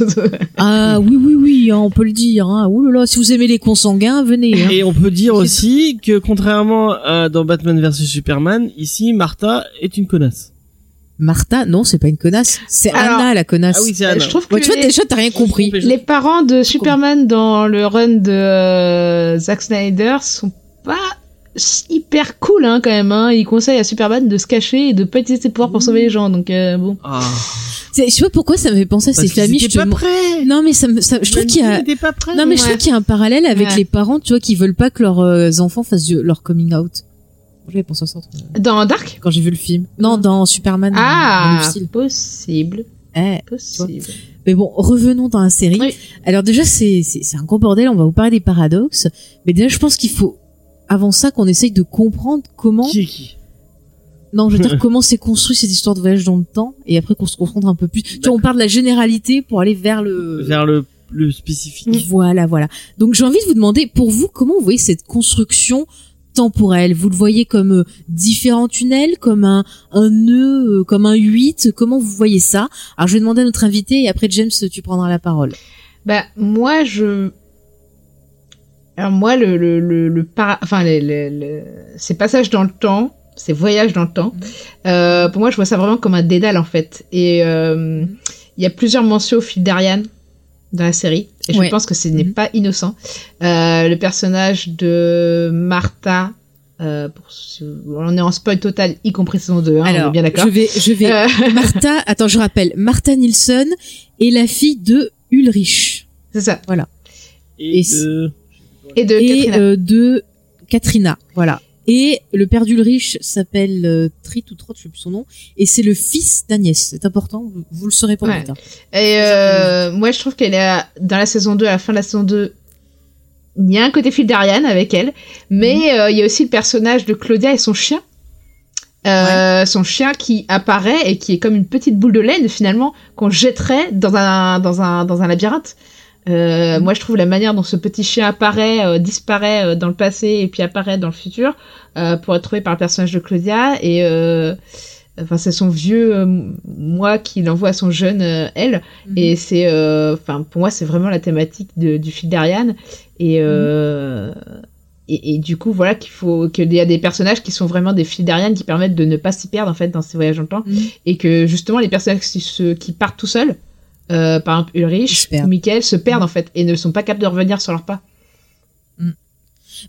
Ah oui, oui, oui, hein, on peut le dire. Hein. Ouh là là, si vous aimez les consanguins, venez. Hein.
Et on peut dire aussi que contrairement à dans Batman vs Superman, ici Martha est une connasse.
Martha, non, c'est pas une connasse. C'est Anna la connasse.
Ah oui, c'est Anna.
Je trouve que
Ouais, tu vois,
les,
déjà, t'as rien compris.
les parents de Superman dans le run de euh, Zack Snyder sont pas hyper cool hein, quand même. Hein. Ils conseillent à Superman de se cacher et de pas utiliser ses pouvoirs pour sauver les gens. Donc euh, bon.
Ah.
Je sais pas pourquoi ça me fait penser à ces
Parce qu'ils
familles. Je
pas prêts.
Non, mais ça me, ça, je trouve qu'il y a,
prêts.
non, mais je trouve qu'il y a un parallèle avec
Ouais.
les parents, tu vois, qui veulent pas que leurs euh, enfants fassent leur coming out. J'avais pensé à ça
Dans Dark
quand j'ai vu le film. Non, dans Superman. Man
Ah, possible.
Eh.
Possible.
Mais bon, revenons dans la série.
Oui.
Alors déjà, c'est, c'est un gros bordel. On va vous parler des paradoxes. Mais déjà, je pense qu'il faut, avant ça, qu'on essaye de comprendre comment,
Qui est qui?
Non, je veux dire (laughs) comment c'est construit cette histoire de voyage dans le temps. Et après qu'on se concentre un peu plus. Tu vois, on parle de la généralité pour aller vers le,
Vers le le spécifique.
Voilà, voilà. Donc j'ai envie de vous demander, pour vous, comment vous voyez cette construction temporelle? Vous le voyez comme euh, différents tunnels, comme un, un nœud, euh, comme un 8 Comment vous voyez ça? Alors je vais demander à notre invité et après James, tu prendras la parole.
Bah moi je alors moi le le le, le para- enfin les, les, les- ces passages dans le temps, ces voyages dans le temps, euh, pour moi je vois ça vraiment comme un dédale en fait. Et euh, il y a plusieurs mentions au fil d'Ariane dans la série et je
Ouais.
pense que ce n'est
Mhm.
pas innocent. Euh, le personnage de Martha euh, pour, on est en spoil total, y compris saison 2, hein, on est
Alors,
bien d'accord.
je vais, je vais.
Euh, (laughs)
Martha, attends, je rappelle, Martha Nilsson est la fille de Ulrich.
c'est ça.
Et,
Et
de...
Et de
et
Katrina.
euh, de Katrina. Voilà. Et le père d'Ulrich s'appelle euh, Trit ou Trot, je sais plus son nom, et c'est le fils d'Agnès. C'est important, vous, vous le saurez pour
Ouais.
plus tard.
Et euh, moi, je trouve qu'elle est à- dans la saison 2, à la fin de la saison 2, il y a un côté fil d'Ariane avec elle, mais
Mhm.
euh, il y a aussi le personnage de Claudia et son chien. Euh, Son chien qui apparaît et qui est comme une petite boule de laine finalement qu'on jetterait dans un dans un dans un labyrinthe. Euh,
Mhm.
Moi, je trouve la manière dont ce petit chien apparaît, euh, disparaît euh, dans le passé et puis apparaît dans le futur euh, pour être trouvé par le personnage de Claudia et euh, enfin c'est son vieux moi qui l'envoie à son jeune elle
Mhm.
et c'est euh, enfin pour moi c'est vraiment la thématique de- du fil d'Ariane et euh, et, et du coup voilà qu'il faut qu'il y a des personnages qui sont vraiment des fils d'Ariane qui permettent de ne pas s'y perdre en fait dans ces voyages dans le temps
Mhm.
et que justement les personnages qui, se, qui partent tout seuls euh, par exemple Ulrich ou Michael se perdent en fait et ne sont pas capables de revenir sur leur pas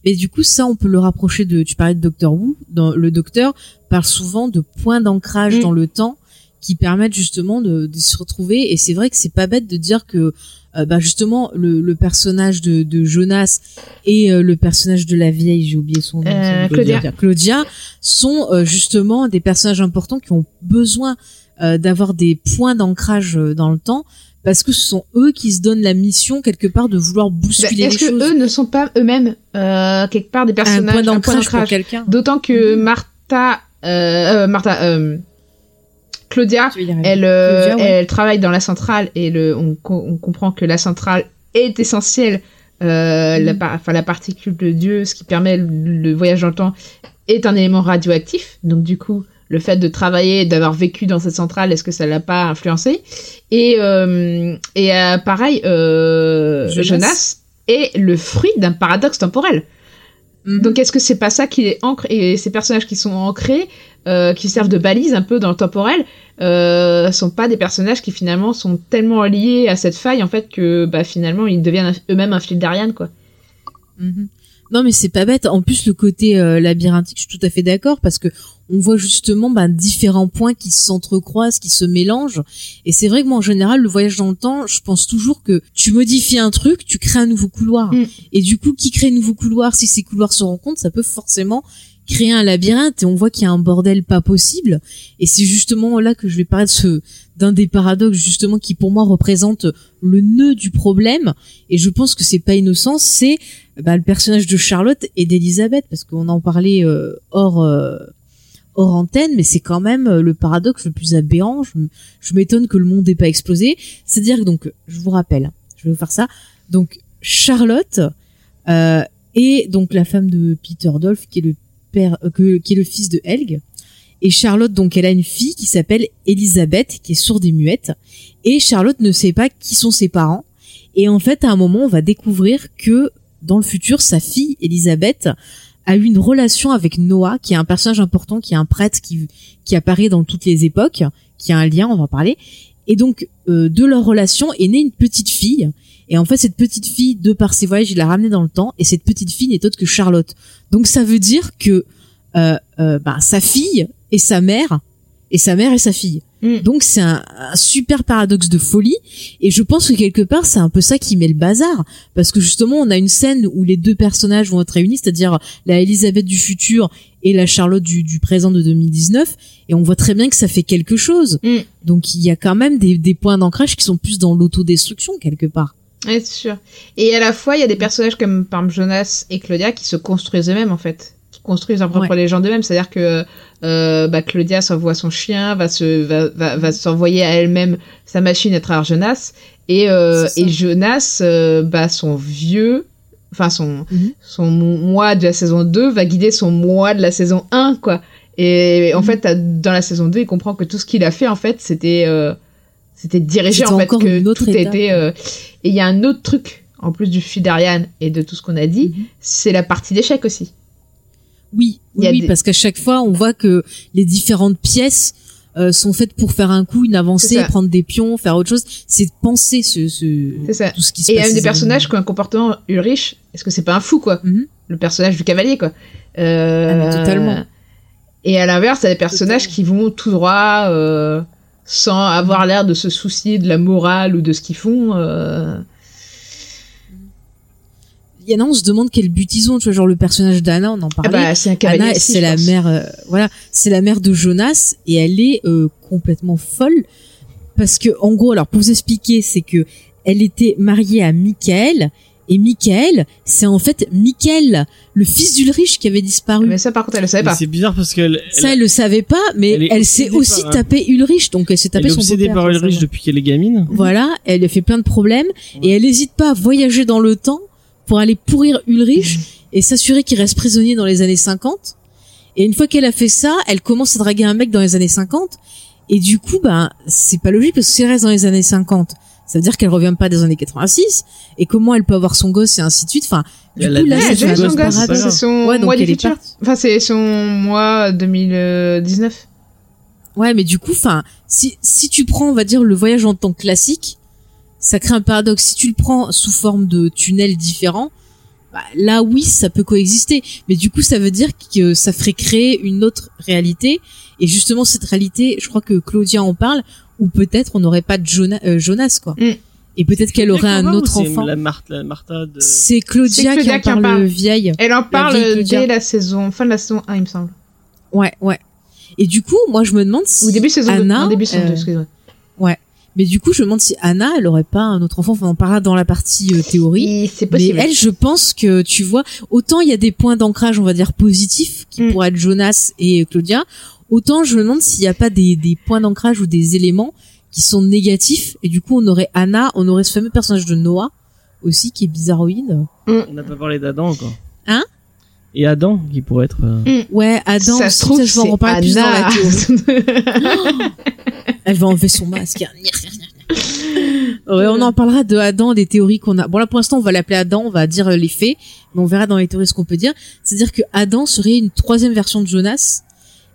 Mais du coup, ça, on peut le rapprocher de. Tu parlais de Doctor Who. Dans, le Docteur parle souvent de points d'ancrage
Mm.
dans le temps qui permettent justement de, de se retrouver. Et c'est vrai que c'est pas bête de dire que, euh, bah justement, le, le personnage de, de Jonas et euh, le personnage de la vieille, j'ai oublié son nom,
Euh, Claudia.
Claudia, sont justement des personnages importants qui ont besoin euh, d'avoir des points d'ancrage euh, dans le temps. Parce que ce sont eux qui se donnent la mission quelque part de vouloir
Bah,
bousculer les
est-ce que
choses.
eux ne sont pas eux-mêmes euh, quelque part des
un
personnages
point
un
d'ancrage pour quelqu'un.
d'autant que
Mhm.
Martha euh, Martha Claudia. Elle,
Claudia, ouais.
elle travaille dans la centrale et le, on, co- on comprend que la centrale est essentielle. Euh,
Mhm.
la, enfin, la particule de Dieu, ce qui permet le, le voyage dans le temps, est un élément radioactif. Donc du coup, le fait de travailler, et d'avoir vécu dans cette centrale, est-ce que ça l'a pas influencé? Et, euh, et euh, pareil, euh,
Jonas.
Jonas. est le fruit d'un paradoxe temporel.
Mhm.
Donc est-ce que c'est pas ça qui est ancré et ces personnages qui sont ancrés, euh, qui servent de balise un peu dans le temporel, euh, sont pas des personnages qui finalement sont tellement liés à cette faille en fait que bah finalement ils deviennent eux-mêmes un fil d'Ariane quoi.
Mhm. Non mais c'est pas bête. En plus le côté euh, labyrinthique, je suis tout à fait d'accord parce que on voit justement ben, différents points qui s'entrecroisent, qui se mélangent. Et c'est vrai que moi en général le voyage dans le temps, je pense toujours que tu modifies un truc, tu crées un nouveau couloir.
Mm.
Et du coup, qui crée un nouveau couloir? Si ces couloirs se rencontrent, ça peut forcément créer un labyrinthe et on voit qu'il y a un bordel pas possible. Et c'est justement là que je vais parler de ce d'un des paradoxes justement qui pour moi représente le nœud du problème. Et je pense que c'est pas innocent, c'est bah, le personnage de Charlotte et d'Elisabeth parce qu'on en parlait euh, hors euh, hors antenne mais c'est quand même euh, le paradoxe le plus aberrant je, je m'étonne que le monde n'ait pas explosé c'est-à-dire que donc je vous rappelle je vais vous faire ça donc Charlotte euh, est donc la femme de Peter Dolph qui est le euh, qui est le fils de Helg et Charlotte donc elle a une fille qui s'appelle Elisabeth qui est sourde et muette et Charlotte ne sait pas qui sont ses parents et en fait, à un moment, on va découvrir que dans le futur, sa fille, Elisabeth, a eu une relation avec Noah, qui est un personnage important, qui est un prêtre qui, qui apparaît dans toutes les époques, qui a un lien, on va en parler. Et donc, euh, de leur relation est née une petite fille. Et en fait, cette petite fille, de par ses voyages, il l'a ramenée dans le temps. Et cette petite fille n'est autre que Charlotte. Donc, ça veut dire que euh, euh, bah, sa fille et sa mère, et sa mère et sa fille.
Mm.
Donc, c'est un, un super paradoxe de folie. Et je pense que quelque part, c'est un peu ça qui met le bazar. Parce que justement, on a une scène où les deux personnages vont être réunis, c'est-à-dire la Elisabeth du futur et la Charlotte du, du présent de 2019. Et on voit très bien que ça fait quelque chose.
Mm.
Donc, il y a quand même des, des points d'ancrage qui sont plus dans l'autodestruction, quelque part.
Ouais, c'est sûr. Et à la fois, il y a des personnages comme par exemple Jonas et Claudia qui se construisent eux-mêmes en fait, qui construisent leur propre
Ouais.
légende eux-mêmes. C'est-à-dire que euh, bah, Claudia s'envoie son chien, va se va, va, va s'envoyer à elle-même sa machine à travers Jonas, et euh, et Jonas, euh, bah son vieux, enfin son
Mhm.
son moi de la saison 2 va guider son moi de la saison 1 quoi. Et en
Mhm.
fait, dans la saison 2, il comprend que tout ce qu'il a fait en fait, c'était euh, c'était dirigé en fait que
une autre
tout
étape.
était euh, et il y a un autre truc, en plus du fil d'Ariane et de tout ce qu'on a dit,
Mhm.
c'est la partie d'échecs aussi.
Oui,
Il y
oui,
a
oui,
des-
parce qu'à chaque fois, on voit que les différentes pièces euh, sont faites pour faire un coup, une avancée, prendre des pions, faire autre chose. C'est penser ce, ce
ça.
tout ce qui se
Et il y a
passe.
un des personnages qui a un comportement Ulrich, est-ce que c'est pas un fou, quoi?
Mhm.
Le personnage du cavalier, quoi. Euh,
Ah, totalement.
Et à l'inverse, t'as des personnages
Totalement.
qui vont tout droit, euh, sans avoir l'air de se soucier de la morale ou de ce qu'ils font. euh.
il y en a on se demande quel but ils ont tu vois genre le personnage d'Anna on en
Ah
parlait
bah, c'est.
Anna, c'est la
pense.
mère, euh, voilà, c'est la mère de Jonas et elle est euh, complètement folle parce que en gros, alors pour vous expliquer, c'est que elle était mariée à Michael et Michael, c'est en fait Michael, le fils d'Ulrich qui avait disparu.
Mais ça, par contre, elle le savait pas.
C'est bizarre parce qu'elle
ça, elle le savait pas, mais
elle est
elle, s'est aussi
un-
tapé Ulrich, donc elle s'est
elle
tapé
est
son
obsédée par Ulrich depuis qu'elle est gamine.
Voilà, elle lui a fait plein de problèmes et elle n'hésite pas à voyager dans le temps pour aller pourrir Ulrich (laughs) et s'assurer qu'il reste prisonnier dans les années 50. Et une fois qu'elle a fait ça, elle commence à draguer un mec dans les années 50 et du coup, ben c'est pas logique parce que si elle reste dans les années 50, ça veut dire qu'elle revient pas des années 86 et comment elle peut avoir son gosse et ainsi de suite. Enfin, du
Elle
coup
a
là, c'est
son
eu
un
son
gosse, c'est
son
Ouais, donc elle est.
Enfin, c'est son mois 2019.
Ouais, mais du coup, enfin, si si tu prends, on va dire le voyage en temps classique, ça crée un paradoxe. Si tu le prends sous forme de tunnels différents, bah, là oui, ça peut coexister. Mais du coup, ça veut dire que ça ferait créer une autre réalité. Et justement, cette réalité, je crois que Claudia en parle, ou peut-être on n'aurait pas de Jonas, euh, Jonas quoi.
Mm.
Et peut-être qu'elle aurait un autre enfant.
La Martha, la Martha de...
C'est Claudia, qui en parle, vieille.
Elle en parle
vieille Claudia.
dès la saison, fin de la saison 1, il me semble.
Ouais, ouais. Et du coup, moi, je me demande si
Ou début saison 2.
Anna,
Non, début saison 2,
euh,
excuse-moi.
Mais du coup, je me demande si Anna, elle aurait pas un autre enfant. Enfin, on en parlera dans la partie euh, théorie.
C'est
Mais
possible.
elle, je pense que tu vois, autant il y a des points d'ancrage, on va dire positifs, qui
Mm.
pourraient être Jonas et Claudia, autant je me demande s'il n'y a pas des, des points d'ancrage ou des éléments qui sont négatifs. Et du coup, on aurait Anna, on aurait ce fameux personnage de Noah aussi, qui est bizarroïde.
On n'a pas parlé d'Adam encore.
Hein?
Et Adam, qui pourrait être... euh,
Ouais, Adam,
ça se trouve,
ça, je vais en reparler plus dans la. (laughs) Elle va enlever son masque. Ouais, on en parlera de Adam, des théories qu'on a. Bon là pour l'instant on va l'appeler Adam, on va dire euh, les faits, mais on verra dans les théories ce qu'on peut dire. C'est-à-dire que Adam serait une troisième version de Jonas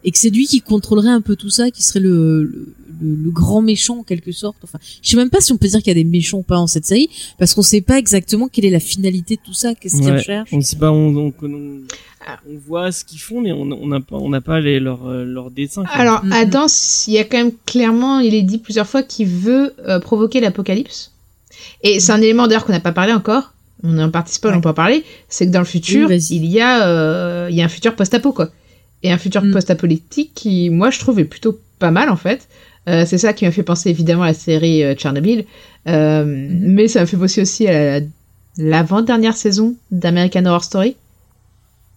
et que c'est lui qui contrôlerait un peu tout ça, qui serait le, le, le- le grand méchant en quelque sorte. Enfin, je sais même pas si on peut dire qu'il y a des méchants ou pas dans cette série, parce qu'on sait pas exactement quelle est la finalité de tout ça, qu'est-ce qu'ils
Ouais.
recherchent.
On ne sait pas, on, on, on, on voit ce qu'ils font, mais on n'a pas, on n'a pas les, leurs, euh, leurs dessins. quoi.
Alors,
Mhm.
Adam, il y a quand même clairement, il est dit plusieurs fois qu'il veut euh, provoquer l'apocalypse. Et c'est un élément d'ailleurs qu'on n'a pas parlé encore. On est en partie spoil,
Ouais.
on peut en parler. C'est que dans le futur,
Oui,
il y a, euh, il y a un futur post-apo quoi. Et un futur
Mm.
post-apocalyptique qui, moi, je trouve est plutôt pas mal en fait. Euh, c'est ça qui m'a fait penser évidemment à la série euh, Tchernobyl, Euh,
Mm-hmm.
mais ça m'a fait penser aussi à la- l'avant-dernière saison d'American Horror Story.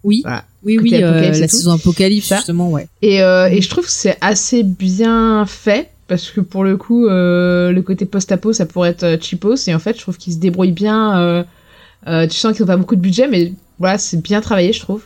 Oui,
Voilà.
oui,
Côté
oui, euh, la
tout.
saison Apocalypse
Ça.
justement, ouais.
Et, et je trouve que c'est assez bien fait parce que pour le coup, le côté post-apo, ça pourrait être cheapos et en fait, je trouve qu'ils se débrouillent bien. tu sens qu'ils ont pas beaucoup de budget, mais voilà, c'est bien travaillé, je trouve.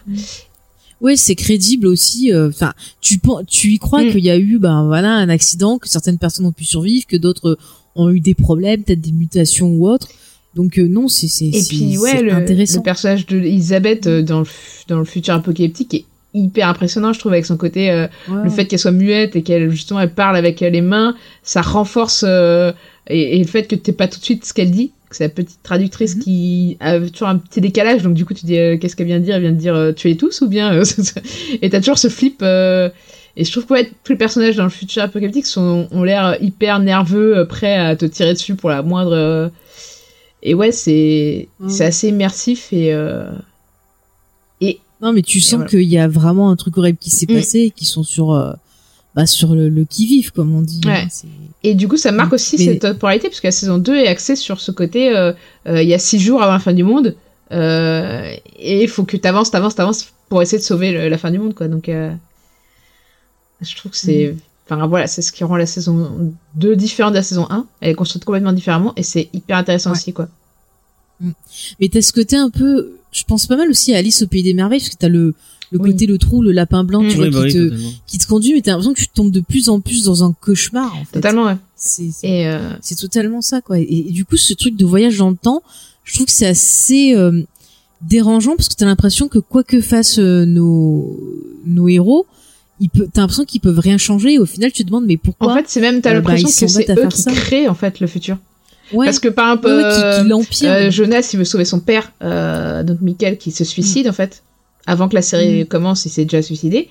Ouais, c'est crédible aussi. euh, Enfin, tu tu y crois
Mm.
qu'il y a eu, ben voilà, un accident, que certaines personnes ont pu survivre, que d'autres ont eu des problèmes, peut-être des mutations ou autres. Donc euh, non, c'est c'est
Et
c'est-
puis ouais, le,
intéressant.
le personnage de Elisabeth euh, dans le, dans le futur apocalyptique est hyper impressionnant, je trouve, avec son côté, euh,
Ouais.
le fait qu'elle soit muette et qu'elle justement elle parle avec les mains, ça renforce et, et le fait que t'aies pas tout de suite ce qu'elle dit, la petite traductrice
Mhm.
qui a toujours un petit décalage, donc du coup tu dis euh, qu'est-ce qu'elle vient de dire, elle vient de dire euh, tuez tous ou bien euh, (laughs) et t'as toujours ce flip. et je trouve que ouais, tous les personnages dans le futur apocalyptique sont, ont l'air hyper nerveux, prêts à te tirer dessus pour la moindre. Et ouais, c'est c'est assez immersif et euh,
Non, mais tu sens
voilà.
qu'il y a vraiment un truc horrible qui s'est
Mm.
passé et qui sont sur bah sur le, le qui vive comme on dit.
Ouais.
hein, c'est-
Et du coup, ça marque aussi
Mais-
cette temporalité, parce que la saison 2 est axée sur ce côté, euh, euh, il y a six jours avant la fin du monde, euh, et il faut que t'avances, t'avances, t'avances pour essayer de sauver le- la fin du monde, quoi. Donc, euh, je trouve que c'est... Enfin, voilà, c'est ce qui rend la saison 2 différente de la saison 1. Elle est construite complètement différemment, et c'est hyper intéressant
Ouais.
aussi, quoi.
Mais t'as ce côté un peu, je pense pas mal aussi à Alice au pays des merveilles parce que t'as le le
Oui.
côté le trou, le lapin blanc,
Mm.
tu vois,
Oui, bah
qui
oui,
te qui te conduit, mais t'as l'impression que tu tombes de plus en plus dans un cauchemar en fait.
Totalement, ouais.
C'est c'est-
euh,
C'est totalement ça, quoi. Et, et du coup, ce truc de voyage dans le temps, je trouve que c'est assez euh, dérangeant parce que t'as l'impression que quoi que fassent euh, nos nos héros, ils peuvent, t'as l'impression qu'ils peuvent rien changer. Et au final, tu te demandes mais pourquoi
en fait, c'est même, t'as
Euh, bah,
l'impression
ils
que c'est
à
eux qui
ça.
créent, en fait, le futur.
ouais,
Parce que, par exemple,
ouais, ouais, qui, qui l'empire.
Euh, Jonas, il veut sauver son père, euh, donc Michael qui se suicide en fait. Avant que la série
Mhm.
commence, il s'est déjà suicidé.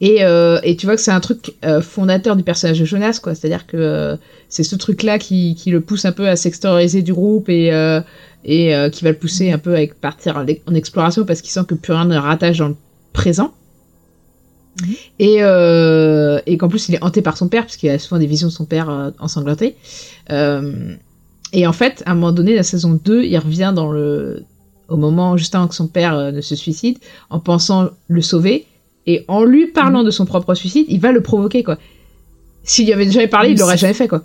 Et, euh, et tu vois que c'est un truc euh, fondateur du personnage de Jonas, quoi. C'est-à-dire que euh, c'est ce truc-là qui, qui le pousse un peu à s'extérioriser du groupe et, euh, et euh, qui va le pousser un peu à partir en, exploration parce qu'il sent que plus rien ne rattache dans le présent.
Mhm.
Et, euh, et qu'en plus il est hanté par son père, puisqu'il a souvent des visions de son père euh, ensanglanté. Euh, et en fait, à un moment donné, la saison 2, il revient dans le, au moment juste avant que son père euh, ne se suicide, en pensant le sauver, et en lui parlant de son propre suicide, il va le provoquer, quoi. S'il y avait déjà parlé, il
Mais
l'aurait
c'est-
jamais fait, quoi.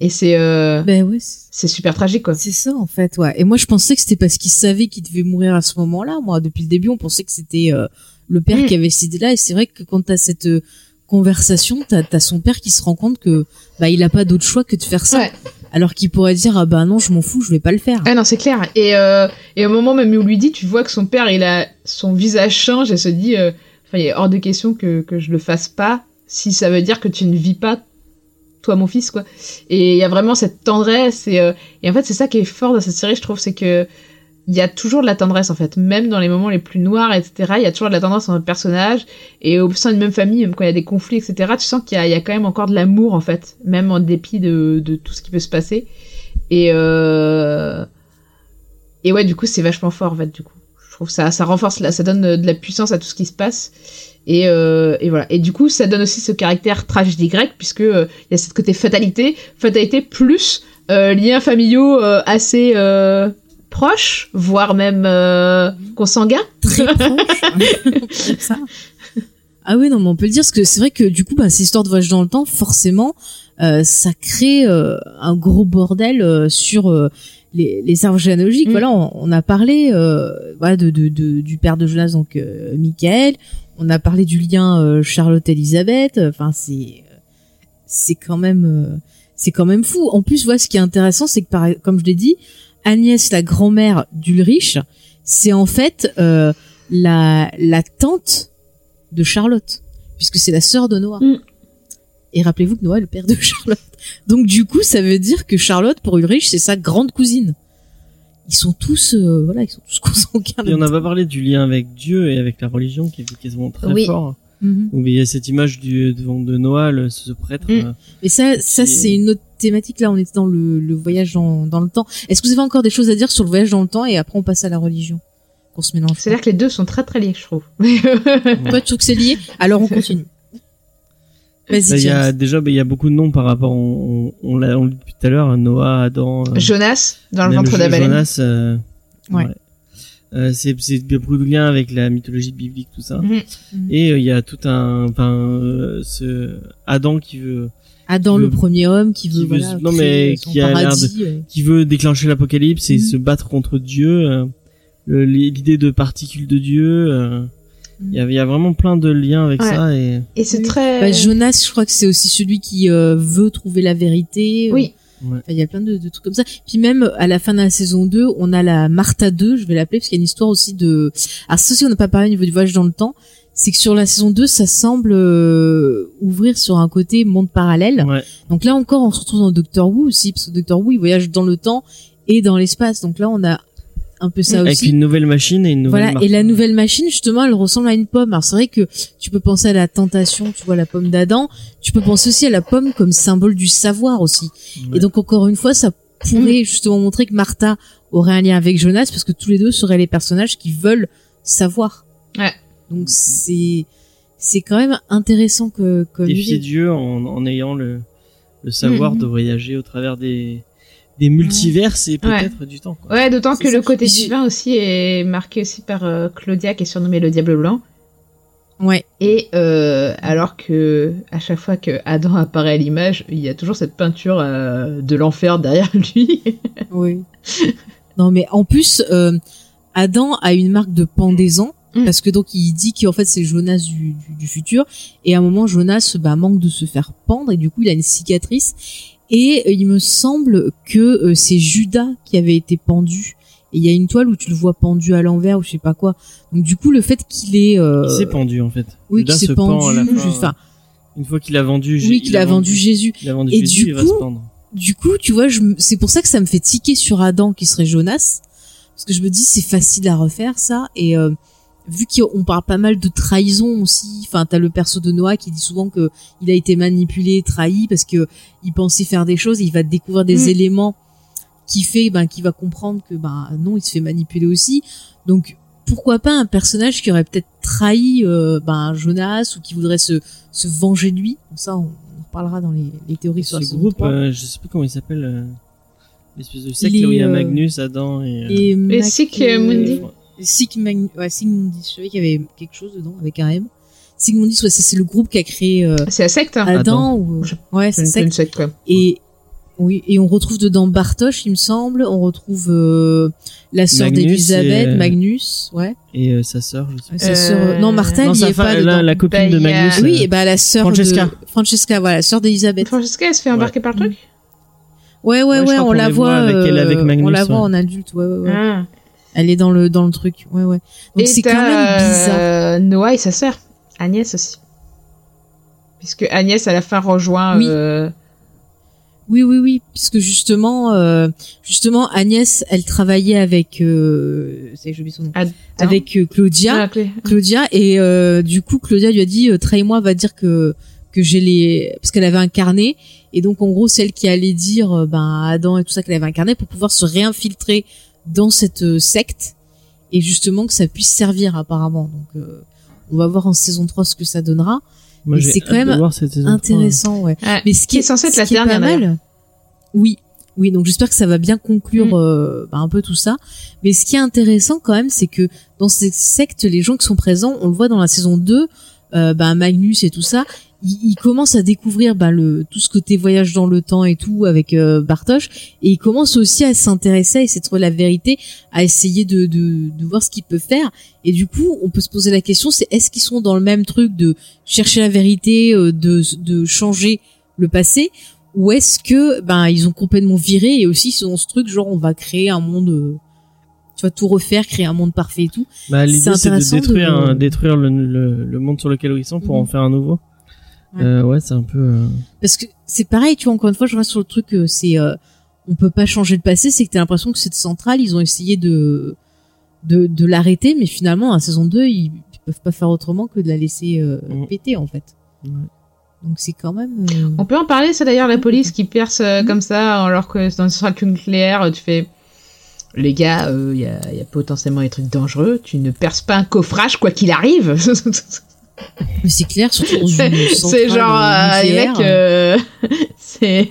Et c'est euh,
Ben ouais, c'est-
super tragique, quoi.
c'est ça en fait, ouais. Et moi je pensais que c'était parce qu'il savait qu'il devait mourir à ce moment-là. Moi, depuis le début, on pensait que c'était euh, le père
Mm.
qui avait décidé là. Et c'est vrai que quand t'as cette euh, conversation, t'as as son père qui se rend compte que bah il a pas d'autre choix que de faire ça,
Ouais.
Alors qu'il pourrait dire ah bah non, je m'en fous, je vais pas le faire.
Ah non, c'est clair. Et, euh, et au moment même où lui dit, tu vois que son père, il a son visage change et se dit, euh, enfin, il est hors de question que, que je le fasse pas si ça veut dire que tu ne vis pas toi mon fils quoi. Et il y a vraiment cette tendresse et, euh, et en fait c'est ça qui est fort dans cette série, je trouve, c'est que il y a toujours de la tendresse en fait, même dans les moments les plus noirs, etc. Il y a toujours de la tendresse dans le personnage et au sein d'une même famille, même quand il y a des conflits, etc. Tu sens qu'il y a, quand même encore de l'amour en fait, même en dépit de, tout ce qui peut se passer. Et euh... et ouais, du coup, c'est vachement fort en fait. Du coup, je trouve ça, ça renforce, ça donne de la puissance à tout ce qui se passe. Et, euh, et voilà. Et du coup, ça donne aussi ce caractère tragédie grecque puisque euh, il y a cette côté fatalité, fatalité plus euh, liens familiaux euh, assez proches, voire même euh, consanguins.
Très proche. (laughs) Comme ça. Ah oui, non, mais on peut le dire, parce que c'est vrai que du coup, bah, ces histoires de voyage dans le temps, forcément, euh, ça crée euh, un gros bordel euh, sur euh, les, les arbres généalogiques.
Mm.
Voilà, on, on a parlé euh, voilà, de, de, de- du père de Jonas, donc euh, Michael. On a parlé du lien euh, Charlotte-Elisabeth. Enfin, c'est c'est quand même euh, c'est quand même fou. En plus, voilà, ce qui est intéressant, c'est que par, comme je l'ai dit, Agnès, la grand-mère d'Ulrich, c'est en fait euh, la la tante de Charlotte, puisque c'est la sœur de Noah.
Mm.
Et rappelez-vous que Noah est le père de (laughs) Charlotte. Donc du coup, ça veut dire que Charlotte, pour Ulrich, c'est sa grande cousine. Ils sont tous, euh, voilà, ils sont tous (laughs) consanguins.
Et on n'a pas parlé du lien avec Dieu et avec la religion qui est quasiment très
Oui.
fort.
Mhm.
Où il y a cette image du devant de Noah, le- ce prêtre.
Mm.
euh,
Mais ça, ça
est-
c'est une autre thématique. Là, on était dans le, le voyage dans, dans le temps. Est-ce que vous avez encore des choses à dire sur le voyage dans le temps et après on passe à la religion qu'on se mélange
C'est-à-dire que les deux sont très très liés, je trouve. (laughs)
Toi, tu trouves que c'est lié? Alors on continue. Vas-y,
il y a déjà, bah, il y a beaucoup de noms par rapport. On, on, on l'a on l'a dit depuis tout à l'heure. Noah, Adam. euh,
Jonas dans le ventre de la
Jo-
baleine.
Jonas. euh,
Ouais.
Euh, c'est c'est beaucoup de liens avec la mythologie biblique tout ça
Mhm.
Mhm.
et euh, il y a tout un enfin euh, ce Adam qui veut
Adam,
qui
le
veut-
premier homme qui veut,
qui veut-
voilà,
non, mais
son
qui a l'air
paradis, euh.
qui veut déclencher l'apocalypse et
Mhm.
se battre contre Dieu euh, l'idée de particules de Dieu euh, il y a il y a vraiment plein de liens avec
Ouais.
ça et
Et c'est
Oui.
très.
Bah, Jonas, je crois que c'est aussi celui qui euh, veut trouver la vérité.
Oui.
Ouais.
Il y a plein de, de trucs comme ça. Puis même à la fin de la saison 2, on a la Martha 2, je vais l'appeler, parce qu'il y a une histoire aussi de... Alors ça aussi, on n'a pas parlé au niveau du voyage dans le temps. C'est que sur la saison 2, ça semble euh, ouvrir sur un côté monde parallèle.
ouais
Donc là encore, on se retrouve dans Doctor Who aussi, parce que Doctor Who, il voyage dans le temps et dans l'espace. Donc là, on a un peu ça
avec
aussi.
une nouvelle machine et une nouvelle
Voilà,
marque.
et la nouvelle machine, justement, elle ressemble à une pomme. Alors c'est vrai que tu peux penser à la tentation, tu vois, la pomme d'Adam. Tu peux penser aussi à la pomme comme symbole du savoir aussi.
Ouais.
Et donc encore une fois, ça pourrait justement montrer que Martha aurait un lien avec Jonas parce que tous les deux seraient les personnages qui veulent savoir.
Ouais.
Donc c'est c'est quand même intéressant que comme
défier. Dieu en, en ayant le, le savoir
Mhm.
de voyager au travers des, des multivers et peut-être du temps. Quoi.
Ouais, d'autant que
ça.
le côté
je-
divin aussi est marqué aussi par euh, Claudia qui est surnommée le Diable Blanc.
Ouais.
Et euh, alors que à chaque fois que Adam apparaît à l'image, il y a toujours cette peinture euh, de l'enfer derrière (laughs) lui.
Oui. non mais en plus euh, Adam a une marque de pendaison
Mm.
parce que donc il dit qu'en fait c'est Jonas du, du, du futur et à un moment Jonas bah, manque de se faire pendre et du coup il a une cicatrice et euh, il me semble que euh, c'est Judas qui avait été pendu et il y a une toile où tu le vois pendu à l'envers ou je sais pas quoi donc du coup le fait qu'il est euh,
Il s'est pendu en fait.
oui qu'il s'est
se pend à la
pendu
fin.
enfin
Une fois qu'il a vendu,
oui
il
qu'il a vendu Jésus
il a vendu
Et
Jésus,
du
il va
coup,
se pendre.
du coup, tu vois, je me- c'est pour ça que ça me fait tiquer sur Adam qui serait Jonas, parce que je me dis c'est facile à refaire ça. Et euh, vu qu'on parle pas mal de trahison aussi, enfin t'as le perso de Noah qui dit souvent que il a été manipulé, trahi parce que il pensait faire des choses, et il va découvrir des
Mm.
éléments qui fait ben qui va comprendre que ben non, il se fait manipuler aussi. Donc pourquoi pas un personnage qui aurait peut-être trahi euh, ben Jonas ou qui voudrait se se venger de lui? Ça on, on reparlera dans les, les théories sur
Ce groupe,
3.
euh, je sais plus comment il s'appelle. euh, L'espèce de secte où il y a
euh,
Magnus, Adam et. euh,
et
Et
Mac-
Mundi
Sigmund, ouais, Sigmundis, je savais qu'il y avait quelque chose dedans avec un M. Sigmundis, ouais, c'est le groupe qui a créé euh,
C'est la secte. Hein.
Adam ou
Je-
ouais,
C'est une, secte quoi.
Et oui, et on retrouve dedans Bartosz, il me semble. On retrouve euh, la sœur
Magnus
d'Elisabeth,
et, euh,
Magnus, ouais.
et euh, sa sœur, je sais pas.
Sa
Euh,
sœur, non, Martha,
Non, sa
est
fa-
pas
la,
dedans.
la copine
Bah,
de
il a-
Magnus.
Oui,
euh,
et bah la sœur
Francesca.
de Francesca, voilà, la sœur d'Elisabeth.
Francesca, elle se fait embarquer par le truc
Ouais, ouais,
Ouais,
ouais, on la voit,
avec elle,
euh,
avec Magnus,
on la
ouais.
voit en adulte, ouais, ouais, ouais.
Ah.
Elle est dans le dans le truc, ouais, ouais. Donc c'est quand même bizarre.
euh, Noah et sa sœur, Agnès aussi. Puisque Agnès à la fin rejoint.
Oui.
euh,
Oui, oui, oui, puisque justement, euh, justement, Agnès, elle travaillait avec, euh, c'est oublié son nom, avec euh, Claudia,
Ah, Clé.
Claudia, et euh, du coup, Claudia lui a dit, euh, trahis-moi, va dire que que j'ai les, parce qu'elle avait incarné, et donc en gros, celle qui allait dire, ben, Adam et tout ça qu'elle avait incarné pour pouvoir se réinfiltrer dans cette euh, secte, et justement que ça puisse servir apparemment. Donc, euh, on va voir en saison 3 ce que ça donnera.
Moi,
mais
j'ai
c'est quand même
trois.
Intéressant, ouais.
Ouais.
Mais ce qui
Qui est censé être la
est pas
dernière,
mal, oui, oui. Donc j'espère que ça va bien conclure
Mm.
euh, bah, un peu tout ça. Mais ce qui est intéressant quand même, c'est que dans ces sectes, les gens qui sont présents, on le voit dans la saison 2, euh, bah, Magnus et tout ça, ils, ils commencent à découvrir bah, le tout ce côté voyage dans le temps et tout avec euh, Bartosz, et ils commencent aussi à s'intéresser, à essayer de trouver la vérité, à essayer de, de, de voir ce qu'ils peuvent faire. Et du coup, on peut se poser la question, c'est est-ce qu'ils sont dans le même truc de chercher la vérité, euh, de, de changer le passé, ou est-ce que ben ils ont complètement viré et aussi ils sont dans ce truc genre on va créer un monde, euh, tu vas tout refaire, créer un monde parfait et tout.
Bah, l'idée,
C'est
de
intéressant
détruire,
de-
un- détruire le, le, le monde sur lequel ils sont pour en
Mhm.
faire un nouveau.
Ouais.
Euh, ouais, c'est un peu. euh,
Parce que c'est pareil, tu vois, encore une fois, je reste sur le truc, euh, c'est euh, on peut pas changer le passé, c'est que t'as l'impression que cette centrale, ils ont essayé de de, de l'arrêter, mais finalement, à saison 2, ils, ils peuvent pas faire autrement que de la laisser euh,
Mhm.
péter, en fait.
Ouais.
Donc c'est quand même... euh,
On peut en parler, c'est d'ailleurs la police qui perce euh,
Mhm.
comme ça, alors que dans une centrale nucléaire, tu fais. Les gars, il y, a, y a potentiellement des trucs dangereux. Tu ne perces pas un coffrage quoi qu'il arrive.
Mais c'est clair, surtout dans (laughs) une
c'est genre euh, les mecs. euh, c'est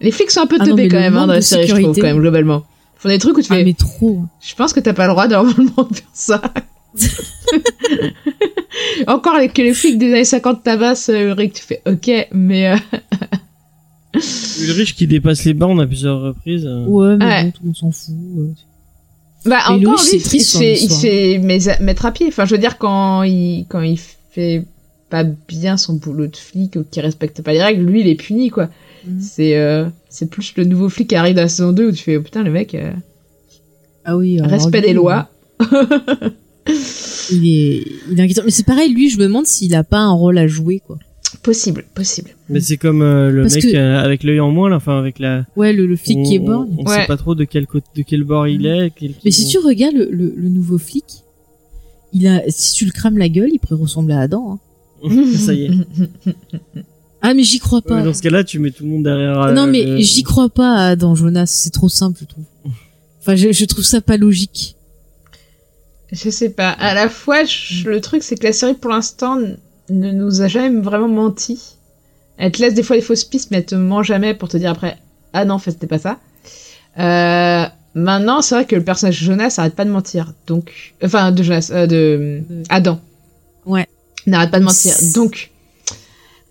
les flics sont un peu
Ah
teubés quand
le
même hein, dans la série, je trouve
sécurité.
quand même globalement. Ils font des trucs où tu
Ah
fais.
mais trop.
Je pense que t'as pas le droit normalement de faire ça. (laughs) Encore que les flics des années 50 tabassent, euh, Rick, tu fais ok, mais euh, (laughs) (laughs)
Ulrich qui dépasse les bornes à plusieurs reprises. euh,
Ouais, mais
Ouais.
bon, tout le monde s'en fout. euh.
bah encore
Louis,
lui, il se fait, il fait mais- mettre à pied. Enfin, je veux dire quand il quand il fait pas bien son boulot de flic ou qu'il respecte pas les règles, lui il est puni quoi.
Mhm.
C'est euh, c'est plus le nouveau flic qui arrive dans la saison 2 où tu fais oh, putain le mec euh,
Ah oui.
respect
lui,
des lois. (laughs)
Il est, il est inquiétant. Mais c'est pareil, lui, je me demande s'il a pas un rôle à jouer, quoi.
Possible, possible.
Mais c'est comme euh, le
Parce
mec
que-
euh, avec l'œil en moins, là, enfin avec la.
Ouais, le, le flic
on,
qui est borgne.
On,
Ouais.
sait pas trop de quel côté, de quel bord il est. quel-
Mais si tu regardes le, le, le nouveau flic, il a, si tu le crames la gueule, il pourrait ressembler à Adam. Hein. (laughs)
Ça y est. (laughs)
Ah, mais j'y crois pas.
Ouais, dans ce cas-là, tu mets tout le monde derrière. euh,
non, mais
le-
j'y crois pas à Adam Jonas. C'est trop simple, je trouve. Enfin, je, je trouve ça pas logique.
Je sais pas. À la fois, je- le truc, c'est que la série, pour l'instant, ne nous a jamais vraiment menti. Elle te laisse des fois des fausses pistes, mais elle te ment jamais pour te dire après, ah non, en fait, c'était pas ça. Euh, maintenant, c'est vrai que le personnage de Jonas arrête pas de mentir. Donc, enfin, de Jonas, euh, de
Euh,
Adam.
Ouais.
N'arrête pas de mentir. Donc,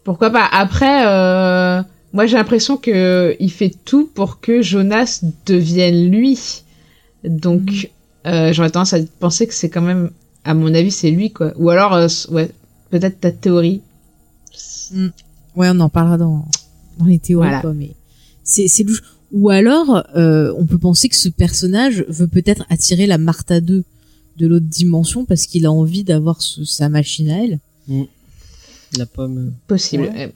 pourquoi pas. Après, euh, moi, j'ai l'impression que il fait tout pour que Jonas devienne lui. Donc, euh, j'aurais tendance à penser que c'est quand même, à mon avis, c'est lui, quoi. Ou alors, ouais, peut-être ta théorie.
Ouais, on en parlera dans, dans les théories,
Voilà.
quoi, mais c'est, c'est louche. Ou alors, euh, on peut penser que ce personnage veut peut-être attirer la Martha 2 de l'autre dimension parce qu'il a envie d'avoir ce- sa machine à elle.
La pomme.
Possible.
Ouais.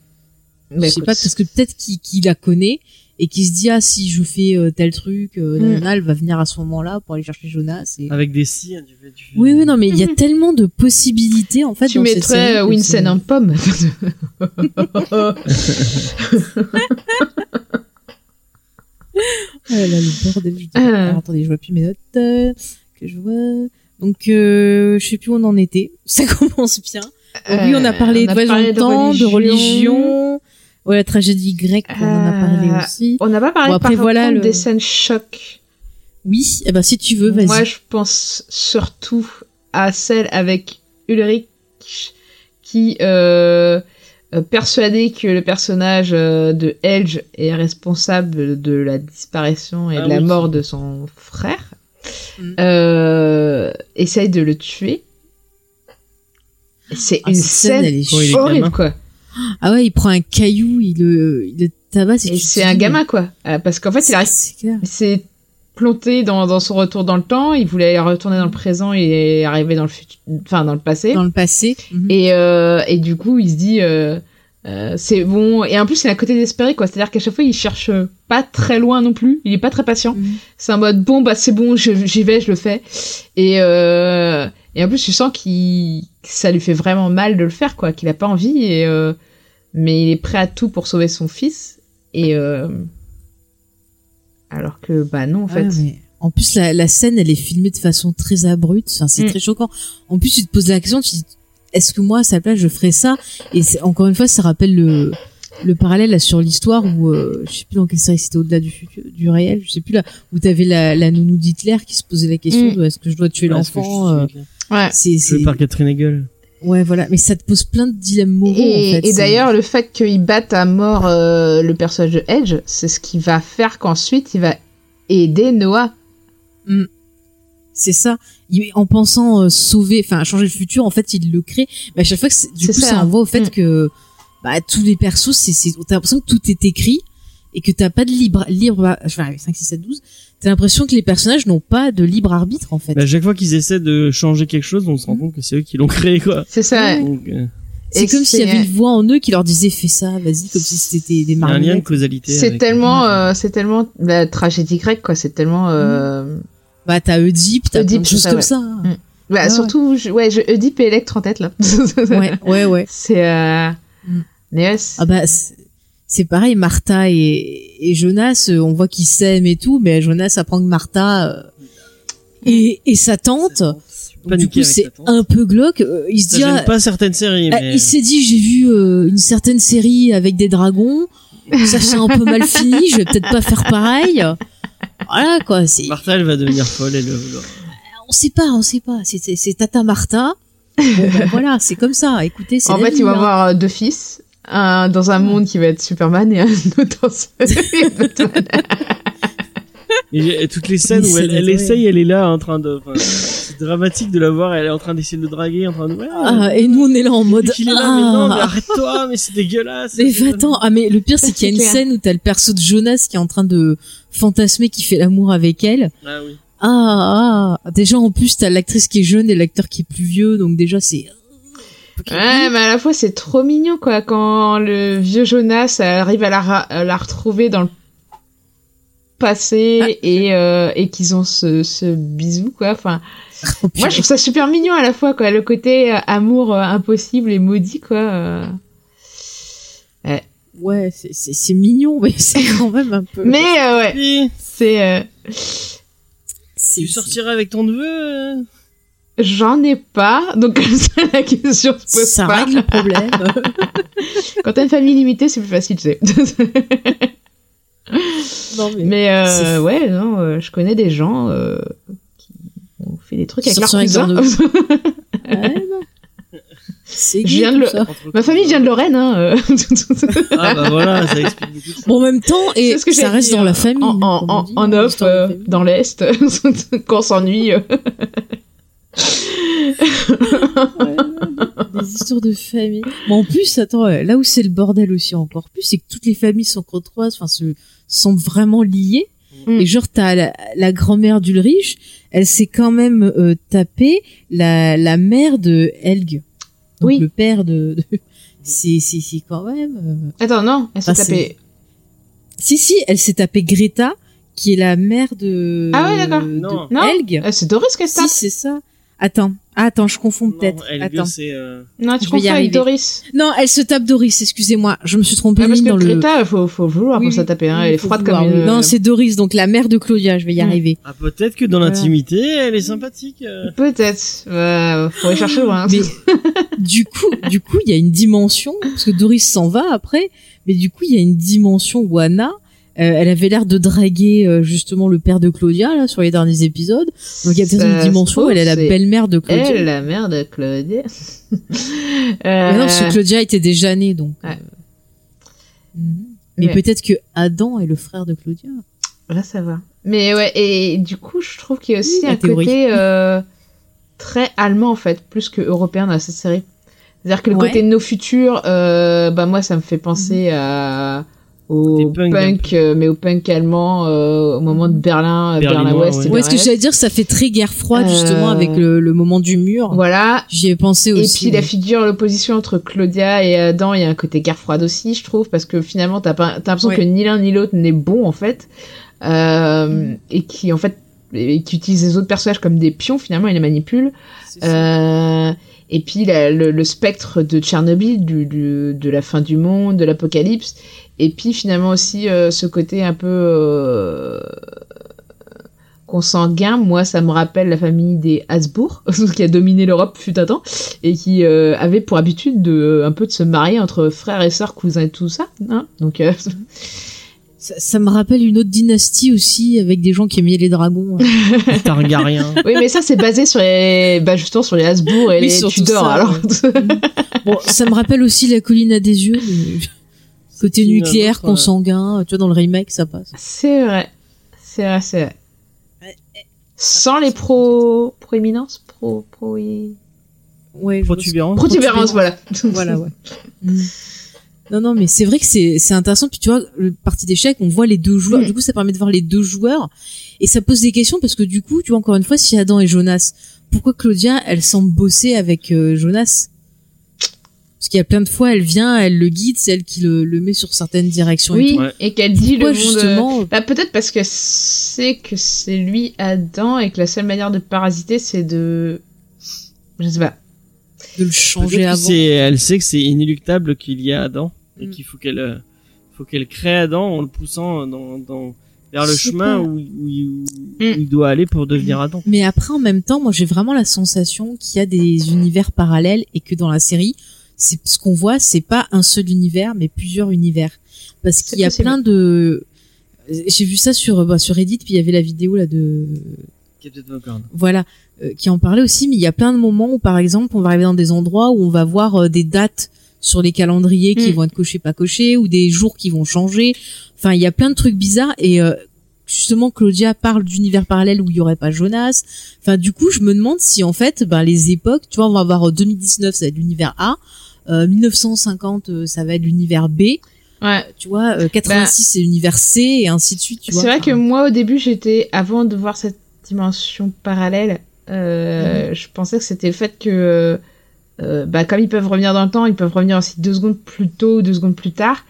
Je sais
écoute.
pas parce que peut-être qu'il qu'il la connaît et qu'il se dit ah si je fais euh, tel truc, euh,
Mm.
nanana, elle va venir à ce moment-là pour aller chercher Jonas. Et...
Avec des si, hein, tu fais, tu fais-
Oui oui non mais il y a tellement de possibilités en fait.
tu
dans cette
mettrais Winston
c'est-
en pomme. (laughs)
Oh là là, le bordel. Je dis-
Ah.
Alors, attendez, je vois plus mes notes euh, que je vois. Donc, euh, je sais plus où on en était. (laughs) Ça commence bien. Donc, oui, on a parlé
on
de
a
voyage le temps, de
religion.
Ouais, la tragédie grecque, on en a parlé
Euh,
aussi.
On n'a pas parlé
Bon, après,
par
voilà,
contre
le-
des scènes choc.
Oui, eh ben, si tu veux, vas-y.
Moi, je pense surtout à celle avec Ulrich qui euh, euh, persuadé que le personnage euh, de Elge est responsable de la disparition et
Ah
de la
oui.
mort de son frère,
Mm.
euh, essaye de le tuer. C'est
Ah,
une
scène,
scène, horrible, quoi.
Ah ouais, il prend un caillou, il le, il le tabasse et,
c'est un gamin, quoi. Euh, parce qu'en fait, il arrive
C'est
planté dans, dans son retour dans le temps. Il voulait retourner dans le présent et arriver dans le futur, enfin dans le passé.
Dans le passé. Mhm.
Et, euh, et du coup, il se dit, euh, euh, c'est bon. Et en plus, il est à côté désespéré, quoi. C'est-à-dire qu'à chaque fois, il cherche pas très loin non plus. Il est pas très patient.
Mhm.
C'est en mode, bon, bah c'est bon, j'y vais, je le fais. Et, euh, et en plus, tu sens qu'il, ça lui fait vraiment mal de le faire, quoi. Qu'il a pas envie. Et, euh, mais il est prêt à tout pour sauver son fils. Et euh, alors que, bah non, en fait.
Ouais, mais En plus, la, la scène, elle est filmée de façon très abrupte. Enfin, c'est
Mm.
très choquant. En plus, tu te poses la question, tu te dis, est-ce que moi, à sa place, je ferais ça? Et c'est- encore une fois, ça rappelle le, le parallèle là, sur l'histoire où, euh, je sais plus dans quelle série c'était au-delà du futur, du réel, je sais plus là, où t'avais la, la nounou d'Hitler qui se posait la question
Mm.
de est-ce que je dois tuer l'enfant euh,
Ouais.
C'est, c'est,
par Catherine Hegel.
ouais, voilà. Mais ça te pose plein de dilemmes moraux,
Et,
en fait.
et d'ailleurs, le fait qu'il batte à mort euh, le personnage de Edge, c'est ce qui va faire qu'ensuite il va aider Noah.
C'est ça. Il- en pensant euh, sauver, enfin changer le futur, en fait, il le crée. Mais à chaque fois, que du coup,
ça.
ça envoie au fait
Mm.
que bah, tous les persos, c'est, c'est, t'as l'impression que tout est écrit et que t'as pas de libre, libre, enfin, 5, 6, 7, 12. T'as l'impression que les personnages n'ont pas de libre arbitre, en fait.
Mais à chaque fois qu'ils essaient de changer quelque chose, on se rend
Mhm.
compte que c'est eux qui l'ont créé, quoi.
C'est ça.
Ouais.
Donc, euh,
c'est comme s'il y avait une voix en eux qui leur disait fais ça, vas-y, comme si c'était des
il y a un lien de
marionnettes.
causalité.
C'est tellement, euh, c'est tellement la tragédie grecque, quoi. C'est tellement. Euh...
Bah, t'as Oedipe, t'as plein
Oedipe,
de choses
c'est ça,
comme
ouais.
ça. hein.
Mm. Bah,
Ouais,
surtout, je- ouais, je Oedipe et Electre en tête là.
Ouais, ouais, (laughs) ouais.
C'est. Euh...
Mm.
mais ouais, c'est-
Ah bah c'est pareil, Martha et, et Jonas, euh, on voit qu'ils s'aiment et tout, mais Jonas apprend que Martha euh, et, et sa tante, donc, du coup c'est un peu glauque. euh, il se
Ça
dit, ah,
pas certaines séries,
ah,
mais.
il s'est dit j'ai vu euh, une certaine série avec des dragons, ça c'est un peu mal fini, je vais peut-être pas faire pareil. (laughs) Voilà quoi, c'est
Martha, elle va devenir folle, elle. le-
on sait pas, on sait pas, c'est c'est- c'est Tata Martha. Bon, ben, (laughs) voilà, c'est comme ça. Écoutez, c'est
en fait,
vie,
il va
hein.
avoir euh, deux fils. Un dans un monde qui va être Superman et un (laughs) autre dans Batman.
Et, et toutes les scènes où elle, elle essaye, elle est là en train de. enfin, c'est dramatique de la voir, elle est en train d'essayer de le draguer, en train de. Ouais,
Ah, et nous on est là en mode
qu'il est là, mais non, mais
ah.
arrête-toi, mais c'est dégueulasse.
Mais va-t'en. Ah, mais le pire, c'est (laughs) qu'il y a une scène où t'as le perso de Jonas qui est en train de fantasmer qui fait l'amour avec elle.
Ah oui.
Ah, ah. Déjà, en plus, t'as l'actrice qui est jeune et l'acteur qui est plus vieux, donc déjà, c'est...
Ouais, mais à la fois, c'est trop mignon, quoi, quand le vieux Jonas arrive à la, à la retrouver dans le passé
Ah.
et, euh, et qu'ils ont ce, ce bisou, quoi. Enfin,
Oh,
moi, je trouve ça super mignon à la fois, quoi. Le côté euh, amour euh, impossible et maudit, quoi. euh.
Ouais, c'est- c'est c'est mignon, mais (laughs) c'est quand même un peu...
Mais, euh, ouais,
Et
c'est... euh,
c'est-
tu sortiras avec ton neveu euh?
J'en ai pas, donc (laughs) comme ça, la question se pose
Ça
pas.
règle le problème. (laughs)
Quand t'as une famille limitée, c'est plus facile, tu sais.
non, mais...
Mais euh, ouais, non, euh, je connais des gens euh, qui ont fait des trucs avec leurs cousins.
Ouais, bah. C'est
Je
gay,
viens de
tout
le-
ça.
Entre
Ma famille vient de Lorraine, hein. euh.
Ah bah voilà, ça explique beaucoup.
Bon, en même temps, et
C'est ce que
ça reste
dit,
dans
euh,
la famille.
En,
hein,
en,
on
en,
dit,
en
hein,
off, euh,
famille.
dans l'Est, (laughs) quand on s'ennuie. euh.
Ouais, des histoires de famille. Mais en plus, attends, euh, là où c'est le bordel aussi encore plus, c'est que toutes les familles sont côtoises, enfin, se sont vraiment liées.
Mm.
Et genre, t'as la, la grand-mère d'Ulrich, elle s'est quand même euh, tapée la, la mère de Helg. Donc
Oui.
le père de, de- C'est, c'est, c'est quand même. euh,
Attends, non, elle s'est tapée.
Si, si, elle s'est tapée Greta, qui est la mère de.
Ah ouais, d'accord.
Non.
Non.
Helg.
Euh, C'est Doris qu'elle se
Si, c'est ça. Attends, ah, attends, je confonds peut-être. Attends.
c'est. euh,
Non, tu
Je
confonds avec. Doris.
Non, elle se tape Doris. Excusez-moi, je me suis trompée
Ah, parce que
dans le.
Greta, faut, faut vouloir
Oui,
pour se
oui.
taper. Hein.
Oui,
Elle est froide
vouloir,
comme une...
Non, c'est Doris, donc la mère de Claudia. Je vais y arriver.
Ah, peut-être que dans l'intimité, elle est sympathique. euh.
Peut-être. Euh, faut aller chercher loin.
Mais du coup, du coup, il y a une dimension parce que Doris s'en va après, mais du coup, il y a une dimension où Anna, euh, elle avait l'air de draguer euh, justement le père de Claudia là sur les derniers épisodes. Donc il y a peut-être
Ça
une dimension où elle est la belle-mère de Claudia.
Elle, la mère de Claudia. (laughs)
Mais non, parce que
Euh,
Claudia était déjà née donc.
Ouais.
euh, mhm. Mais
Ouais.
peut-être que Adam est le frère de Claudia.
Va savoir. Mais ouais, et du coup, je trouve qu'il y a aussi
Oui,
un
théorie.
côté euh, très allemand, en fait, plus que européen dans cette série. C'est-à-dire que le
Ouais.
côté de nos futurs, euh, bah moi, ça me fait penser à au
punk,
punk,
un
euh, mais au punk allemand euh, au moment de Berlin, euh,
Berlinois,
Berlin-Ouest
ouais.
et
Ouais, ce que j'allais dire, ça fait très guerre froide justement avec le, le moment du mur.
Voilà.
J'y ai pensé
Et
aussi.
puis la figure, l'opposition entre Claudia et Adam, il y a un côté guerre froide aussi, je trouve, parce que finalement, t'as pas- t'as l'impression
Ouais.
que ni l'un ni l'autre n'est bon, en fait, euh,
Mm.
et qui, en fait, et qui utilise les autres personnages comme des pions, finalement, il les manipule. Euh, et puis le, le spectre de Tchernobyl, du, du- de la fin du monde, de l'apocalypse, et puis finalement aussi euh, ce côté un peu euh, consanguin. Moi, ça me rappelle la famille des Habsbourg, (laughs) qui a dominé l'Europe fut un temps, et qui euh, avait pour habitude de un peu de se marier entre frères et sœurs, cousins et tout ça. Hein Donc euh, (laughs)
Ça, ça me rappelle une autre dynastie aussi avec des gens qui aimaient les dragons. (laughs)
Les Targaryens.
oui, mais ça c'est basé sur les, bah justement sur les Habsbourg et
Oui,
les Tudors.
ça,
alors.
Bon, ça me rappelle aussi la colline à des yeux, mais (laughs) côté nucléaire,
autre, euh,
consanguin, tu vois, dans le remake, ça passe.
C'est vrai. C'est vrai, c'est vrai.
Ouais,
Sans les pro... proéminences Pro... Pro...
Ouais,
Protubérance.
Protubérance, voilà.
voilà, ouais. (laughs) Non, non, mais c'est vrai que c'est c'est intéressant. Puis tu vois, le partie d'échecs, on voit les deux joueurs.
Mm.
Du coup, ça permet de voir les deux joueurs. Et ça pose des questions parce que du coup, tu vois, encore une fois, si Adam et Jonas, pourquoi Claudia, elle semble bosser avec euh, Jonas? Parce qu'il y a plein de fois, elle vient, elle le guide, c'est elle qui le, le met sur certaines directions.
Oui.
Ouais.
et qu'elle dit
Pourquoi
le monde...
justement
Bah, peut-être parce que c'est que c'est lui Adam et que la seule manière de parasiter c'est de... Je sais pas.
De le changer avant
c'est- Elle sait que c'est inéluctable qu'il y a Adam et
Mm.
qu'il faut qu'elle euh, faut qu'elle crée Adam en le poussant dans, dans vers le chemin où, où il- où
Mm.
il doit aller pour devenir Adam.
Mais après, en même temps, moi, j'ai vraiment la sensation qu'il y a des univers parallèles et que dans la série, c'est ce qu'on voit, c'est pas un seul univers, mais plusieurs univers. Parce qu'il y a
possible.
plein de, j'ai vu ça sur bah, sur Reddit, puis il y avait la vidéo là de. Voilà, euh, qui en parlait aussi. Mais il y a plein de moments où, par exemple, on va arriver dans des endroits où on va voir euh, des dates sur les calendriers qui
Mm.
vont être cochés, pas cochés, ou des jours qui vont changer. Enfin, il y a plein de trucs bizarres et euh, justement Claudia parle d'univers parallèle où il y aurait pas Jonas. Enfin, du coup, je me demande si en fait, ben les époques, tu vois, on va avoir euh, 2019, ça va être l'univers A, euh, 1950, euh, ça va être l'univers B,
Ouais.
tu vois, euh, 86 c'est l'univers C et ainsi de suite, tu
C'est vrai que moi au début j'étais, avant de voir cette dimension parallèle, euh,
Mhm.
je pensais que c'était le fait que... euh, bah, comme ils peuvent revenir dans le temps, ils peuvent revenir aussi deux secondes plus tôt ou deux secondes plus tard.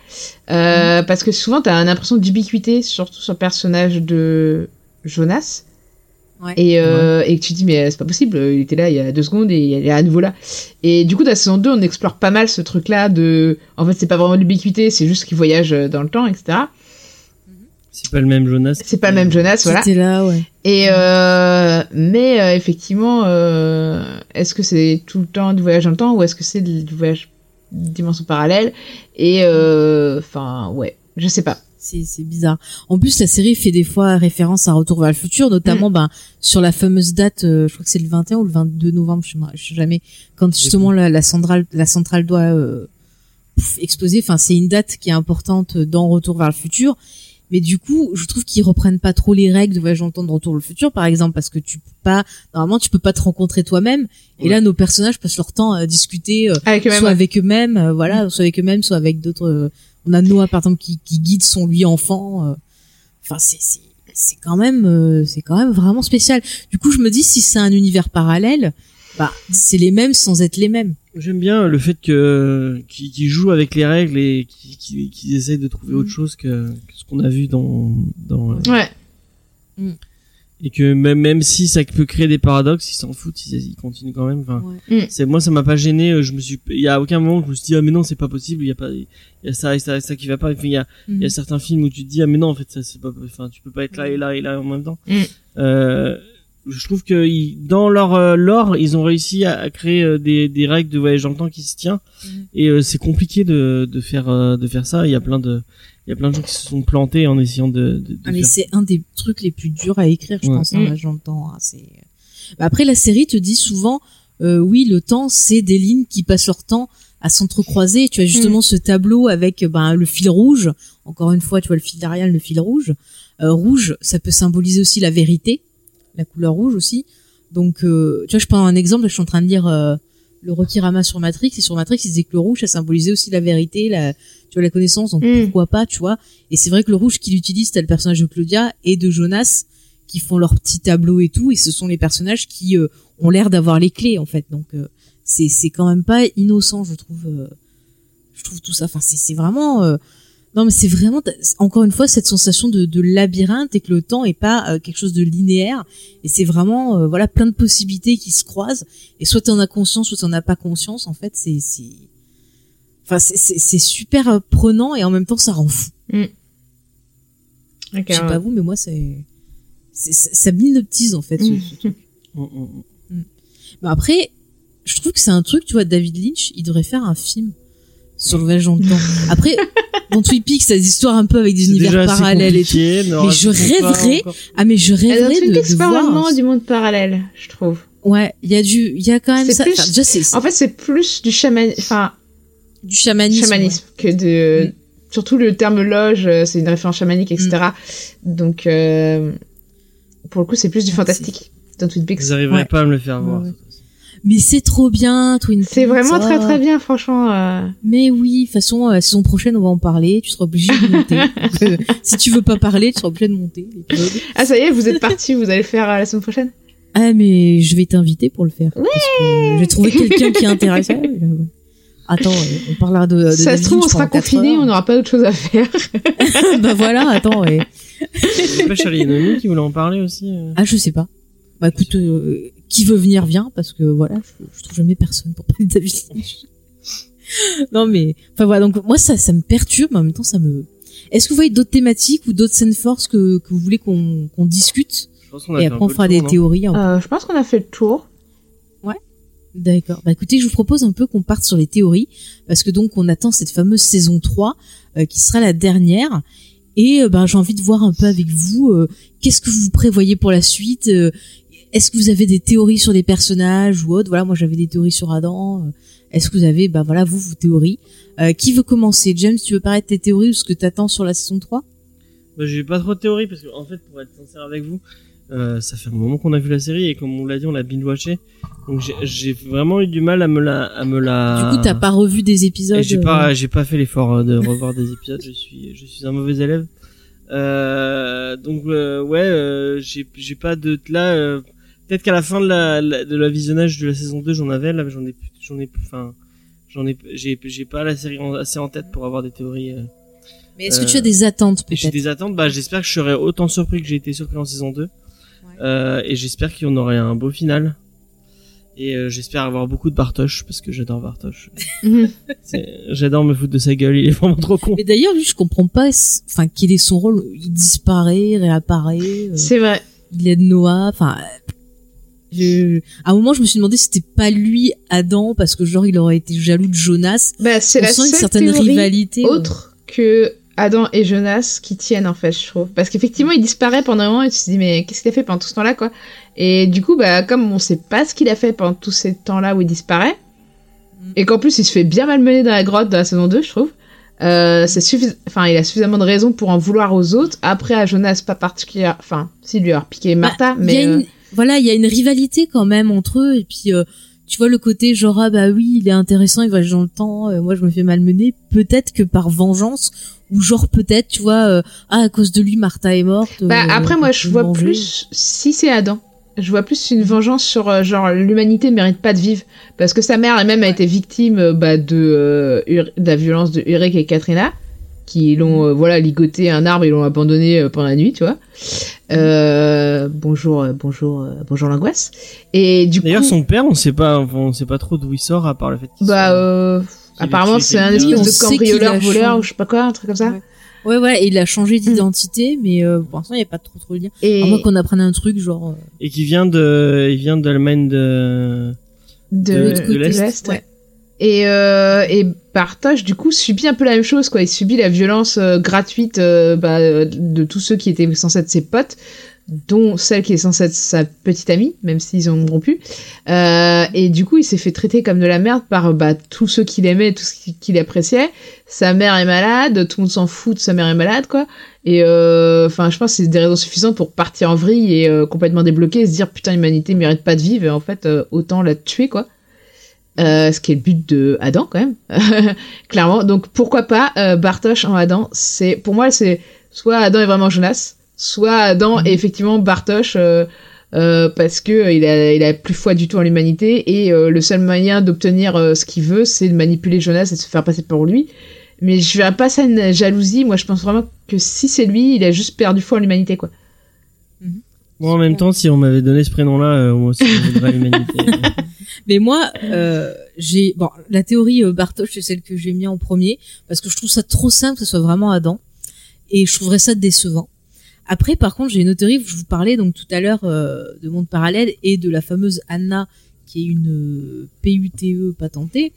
Euh,
Mhm.
Parce que souvent, t'as une impression d'ubiquité, surtout sur le personnage de Jonas.
Ouais.
Et, euh, et que tu te dis, mais c'est pas possible, il était là il y a deux secondes et il est à nouveau là. Et du coup, dans la saison 2, on explore pas mal ce truc-là de. En fait, c'est pas vraiment l'ubiquité, c'est juste qu'il voyage dans le temps, etc.
C'est pas le même Jonas.
C'est pas le même Jonas, voilà.
C'était là, ouais.
Et euh, mais euh, effectivement, euh, est-ce que c'est tout le temps du voyage dans le temps ou est-ce que c'est du voyage dimension parallèle? Et euh, enfin, ouais, je sais pas.
C'est c'est bizarre. En plus, la série fait des fois référence à Retour vers le futur, notamment
Mm.
ben sur la fameuse date, euh, je crois que c'est le 21 ou le 22 novembre, je sais, je sais jamais, quand justement la, la centrale la centrale doit euh, exploser. Enfin, c'est une date qui est importante dans Retour vers le futur. Mais du coup, je trouve qu'ils reprennent pas trop les règles de voyage dans le temps de Retour le futur, par exemple, parce que tu peux pas, normalement, tu peux pas te rencontrer toi-même. Et
Ouais.
là, nos personnages passent leur temps à discuter euh,
Avec
soit avec eux-mêmes, euh, voilà, soit avec eux-mêmes, soit avec d'autres. euh, on a Noah par exemple qui, qui guide son lui enfant. euh. Enfin, c'est c'est c'est quand même euh, c'est quand même vraiment spécial. Du coup, je me dis si c'est un univers parallèle, bah c'est les mêmes sans être les mêmes.
J'aime bien le fait que qu'ils qu'ils jouent avec les règles et qu'ils essayent de trouver autre chose que, que ce qu'on a vu dans dans
Ouais.
et que même même si ça peut créer des paradoxes, ils s'en foutent, ils, ils continuent quand même. Enfin,
Ouais. Mm.
c'est moi ça m'a pas gêné. euh, Je me suis, il y a aucun moment où je me suis dit ah mais non c'est pas possible. Il y a pas, il y a ça et ça, et ça qui va pas. Enfin, il y a il y a certains films où tu te dis ah mais non en fait ça c'est pas, enfin tu peux pas être là et là et là en même temps.
Mm.
Euh, je trouve que ils- dans leur euh, lore ils ont réussi à, à créer euh, des des règles de voyage dans le temps qui se tient
Mhm.
et euh, c'est compliqué de de faire euh, de faire ça. Il y a plein de il y a plein de gens qui se sont plantés en essayant de, de, de
Ah, mais
faire
c'est un des trucs les plus durs à écrire, je
Ouais.
pense, hein,
Mm.
là, j'entends. hein, c'est... Bah, après, la série te dit souvent, euh, oui, le temps, c'est des lignes qui passent leur temps à s'entrecroiser. Tu as justement ce tableau avec ben, le fil rouge. Encore une fois, tu vois le fil d'Arial, le fil rouge. Euh, rouge, ça peut symboliser aussi la vérité, la couleur rouge aussi. Donc, euh, tu vois, je prends un exemple. Je suis en train de lire euh, le Rokirama sur Matrix. Et sur Matrix, il disait que le rouge, ça symbolisait aussi la vérité, la, tu vois, la connaissance. Donc,
Mm.
pourquoi pas, tu vois. Et c'est vrai que le rouge qu'il utilise, t'as le personnage de Claudia et de Jonas qui font leur petit tableau et tout. Et ce sont les personnages qui euh, ont l'air d'avoir les clés, en fait. Donc, euh, c'est c'est quand même pas innocent, je trouve. euh, je trouve tout ça. Enfin, c'est c'est vraiment. Non, mais c'est vraiment encore une fois cette sensation de, de labyrinthe et que le temps est pas euh, quelque chose de linéaire. Et c'est vraiment euh, voilà plein de possibilités qui se croisent. Et soit t'en as conscience, soit t'en as pas conscience. En fait, c'est c'est. Enfin, c'est- c'est c'est super euh, prenant et en même temps ça rend fou.
Ok,
Je sais
ouais.
pas vous, mais moi c'est c'est- ça ça m'hypnotise en fait. ce-
Mm.
ce truc. (laughs)
Mm, mm, mm.
Mais après, je trouve que c'est un truc, tu vois, David Lynch, il devrait faire un film sur le voyage dans le temps. (laughs) Après, dans Twin Peaks, t'as des histoires un peu avec des univers parallèles et tout. Mais je
pas
rêverais. Ah mais je
dans
rêverais
Twin
de,
Peaks,
de
c'est pas
voir.
vraiment du monde parallèle, je trouve.
Ouais, il y a du, il y a quand même ça.
plus-
enfin, déjà
En fait, c'est plus du chaman... enfin,
du chamanisme.
chamanisme que de.
Mm.
Surtout le terme loge, euh, c'est une référence chamanique, etc. Donc, euh, pour le coup, c'est plus du fantastique dans Twin Peaks.
Vous arriverez
Ouais.
pas à me le faire voir.
ouais. Mais c'est trop bien, Twin Peaks.
C'est vraiment très
oh.
très bien, franchement. euh.
Mais oui, de toute façon, euh, la saison prochaine, on va en parler. Tu seras obligé de monter. Donc, (laughs) si tu veux pas parler, tu seras obligé de monter.
Ah, ça y est, vous êtes parti, vous allez le faire euh, la semaine prochaine?
Ah, mais je vais t'inviter pour le faire. Parce que j'ai trouvé quelqu'un qui est intéressé. (laughs) Attends, euh, on parlera de. de
Ça se
David
trouve, on sera
heures.
on n'aura pas d'autre chose à faire. (laughs)
bah voilà, attends. ouais.
C'est pas Charlie Nomi qui voulait en parler aussi.
Ah, je sais pas. Bah écoute, euh, qui veut venir vient parce que voilà, je, je trouve jamais personne pour parler de David Lynch. (laughs) non mais, enfin voilà, donc moi ça, ça me perturbe, mais en même temps ça me. Est-ce que vous voyez d'autres thématiques ou d'autres scènes force que, que vous voulez qu'on qu'on discute? Et après on fera des théories.
Euh, je pense qu'on a fait le tour.
D'accord. Bah écoutez, je vous propose un peu qu'on parte sur les théories parce que donc on attend cette fameuse saison 3 euh, qui sera la dernière et euh, ben j'ai envie de voir un peu avec vous euh, qu'est-ce que vous prévoyez pour la suite euh, est-ce que vous avez des théories sur des personnages ou autre voilà moi j'avais des théories sur Adam. Euh, est-ce que vous avez bah voilà vous vos théories? Euh, qui veut commencer? James tu veux parler de tes théories ou ce que t'attends sur la saison 3
Bah, j'ai pas trop de théorie parce que en fait pour être sincère avec vous euh, ça fait un moment qu'on a vu la série et comme on l'a dit on l'a binge watché donc j'ai- vraiment eu du mal à me la à me la
du coup t'as pas revu des épisodes
j'ai
euh,
pas j'ai pas fait l'effort euh, de revoir des épisodes. Je suis je suis un mauvais élève. Euh, donc euh, ouais euh, j'ai j'ai pas de là euh, peut-être qu'à la fin de la, la- de la visionnage de la saison 2 j'en avais là mais j'en ai plus- j'en ai plus enfin j'en ai j'ai j'ai pas la série en- assez en tête pour avoir des théories euh.
mais est-ce que
euh,
tu as des attentes
Et j'ai
peut-être
des attentes, bah j'espère que je serai autant surpris que j'ai été surpris en saison 2. Euh, et j'espère qu'il y en aurait un beau final. Et euh, j'espère avoir beaucoup de Bartosz parce que j'adore Bartosz.
Mhm. (laughs)
J'adore me foutre de sa gueule, il est vraiment trop con.
Mais d'ailleurs, lui, je comprends pas, enfin, quel est son rôle? Il disparaît, réapparaît, euh,
C'est vrai.
il aide Noah, enfin, euh, je... à un moment, je me suis demandé si c'était pas lui, Adam, parce que genre, il aurait été jaloux de Jonas.
Bah, c'est la
sent une
seule
certaine rivalité.
autre que Adam et Jonas qui tiennent en fait, je trouve. Parce qu'effectivement, il disparaît pendant un moment et tu te dis mais qu'est-ce qu'il a fait pendant tout ce temps-là quoi? Et du coup, bah comme on sait pas ce qu'il a fait pendant tous ces temps-là où il disparaît
Mm.
et qu'en plus il se fait bien malmener dans la grotte dans la saison 2, je trouve. Euh, c'est suffis- enfin il a suffisamment de raisons pour en vouloir aux autres. Après à Jonas pas particulièrement, enfin si lui avoir piqué Martha,
Bah, il y
mais
a
euh,
voilà, il y a une rivalité quand même entre eux, et puis, euh, tu vois le côté genre, ah bah oui, il est intéressant, il voyage dans le temps, euh, moi je me fais malmener, peut-être que par vengeance, ou genre peut-être, tu vois, euh, ah, à cause de lui, Martha est morte.
bah
euh,
après moi je vois plus si c'est Adam. Je vois plus une vengeance sur euh, genre l'humanité mérite pas de vivre. Parce que sa mère elle-même a été victime euh, bah, de, euh, de la violence de Urek et Katrina qui l'ont euh, voilà ligoté à un arbre et l'ont abandonné euh, pendant la nuit tu vois euh, bonjour euh, bonjour euh, bonjour l'angoisse et du coup
D'ailleurs, son père, on sait pas, on sait pas trop d'où il sort à part le fait qu'il
bah
soit-
euh,
qu'il
apparemment c'est un espèce de cambrioleur
a
voleur ou je sais pas quoi un truc comme ça
Ouais. Ouais, ouais, et il a changé d'identité, mais euh, pour l'instant, il n'y a pas trop trop de lien.
et
À moins qu'on apprenne un truc, genre... euh,
et qui vient de, il vient d'Allemagne de,
de,
de- de l'Est.
ouais.
Et, euh, et Bartosz, du coup, subit un peu la même chose, quoi. Il subit la violence euh, gratuite euh, bah, de tous ceux qui étaient censés être ses potes, dont celle qui est censée être sa petite amie, même s'ils ont rompu. Euh, et du coup, il s'est fait traiter comme de la merde par bah, tous ceux qu'il aimait, tous ceux qu'il appréciait. Sa mère est malade, tout le monde s'en fout de sa mère est malade, quoi. Et euh, enfin, je pense que c'est des raisons suffisantes pour partir en vrille et euh, complètement débloquer et se dire putain, l'humanité mérite pas de vivre et en fait, autant la tuer, quoi. Euh, ce qui est le but de Adam quand même, (laughs) clairement. Donc pourquoi pas euh, Bartosz en Adam C'est pour moi c'est soit Adam est vraiment Jonas, soit Adam est effectivement Bartosz euh, euh, parce que euh, il a il a plus foi du tout en l'humanité et euh, le seul moyen d'obtenir ce qu'il veut c'est de manipuler Jonas et de se faire passer pour lui. Mais je verrais pas ça une jalousie. Moi je pense vraiment que si c'est lui, il a juste perdu foi en l'humanité quoi.
Moi, en même temps, si on m'avait donné ce prénom-là, euh, moi aussi, je voudrais (laughs) l'humanité.
Mais moi, euh, j'ai bon la théorie euh, Bartosz, c'est celle que j'ai mis en premier parce que je trouve ça trop simple que ce soit vraiment Adam et je trouverais ça décevant. Après, par contre, j'ai une autre théorie. Je vous parlais donc tout à l'heure euh, de monde parallèle et de la fameuse Anna qui est une euh, PUTE patentée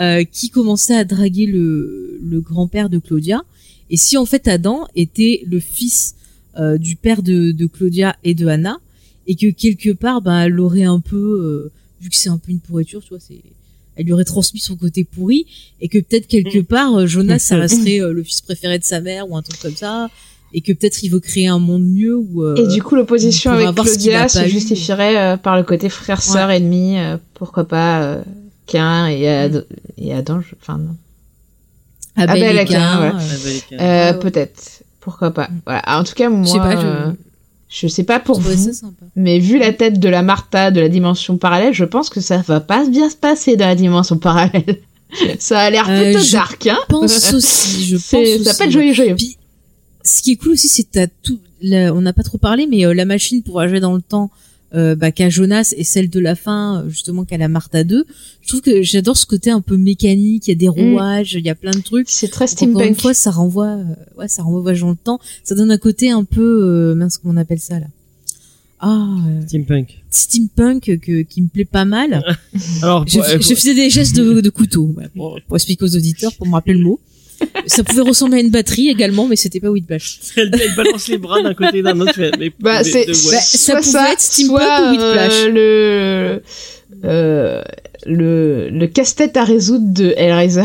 euh, qui commençait à draguer le, le grand-père de Claudia. Et si en fait Adam était le fils euh, du père de, de Claudia et de Anna et que quelque part, ben, elle l'aurait un peu euh, vu que c'est un peu une pourriture, tu vois, c'est elle lui aurait transmis son côté pourri et que peut-être quelque
Mm.
part euh, Jonas ça (laughs) resterait euh, le fils préféré de sa mère ou un truc comme ça et que peut-être il veut créer un monde mieux ou euh,
Et du coup, l'opposition avec
avoir ce qu'il
Claudia
a
se justifierait euh, par le côté frère-sœur ennemi. euh, pourquoi pas euh, Cain et, Ad- et Adam. Enfin, non.
Abel,
Abel
et
bah.
Euh,
Ouais, ouais.
Peut-être. Pourquoi pas. Voilà. En tout cas, moi,
je sais pas, je,
euh, je sais pas pour
je trouvais
vous, mais vu la tête de la Martha de la dimension parallèle, je pense que ça va pas bien se passer dans la dimension parallèle. (laughs) ça a l'air
Euh,
plutôt
je
dark, hein.
Je pense aussi, je (laughs) pense aussi.
ça peut être joyeux, joyeux.
Puis, ce qui est cool aussi, c'est que t'as tout. la- on n'a pas trop parlé, mais euh, la machine pour voyager dans le temps euh, bah, qu'a Jonas et celle de la fin, euh, justement qu'a la Martha 2. Je trouve que j'adore ce côté un peu mécanique. Il y a des rouages, il y a plein de trucs.
C'est très
Donc, Encore une
steampunk.
fois, ça renvoie, euh, ouais, ça renvoie dans le temps. Ça donne un côté un peu, euh, mince, comment on appelle ça là Ah, euh,
Steampunk.
steampunk que, qui me plaît pas mal. (laughs)
Alors,
Je,
pour- euh,
je faisais des gestes de, de couteau pour, pour expliquer aux auditeurs, pour me rappeler le mot. Ça pouvait ressembler à une batterie également, mais c'était pas Whiplash.
elle, elle balance les bras d'un côté et d'un autre. Mais,
Bah, c'est
de-
Bah,
ouais.
ça
soit
pouvait être steampunk
soit,
ou Whiplash.
euh, le euh, le le casse-tête à résoudre de Hellraiser.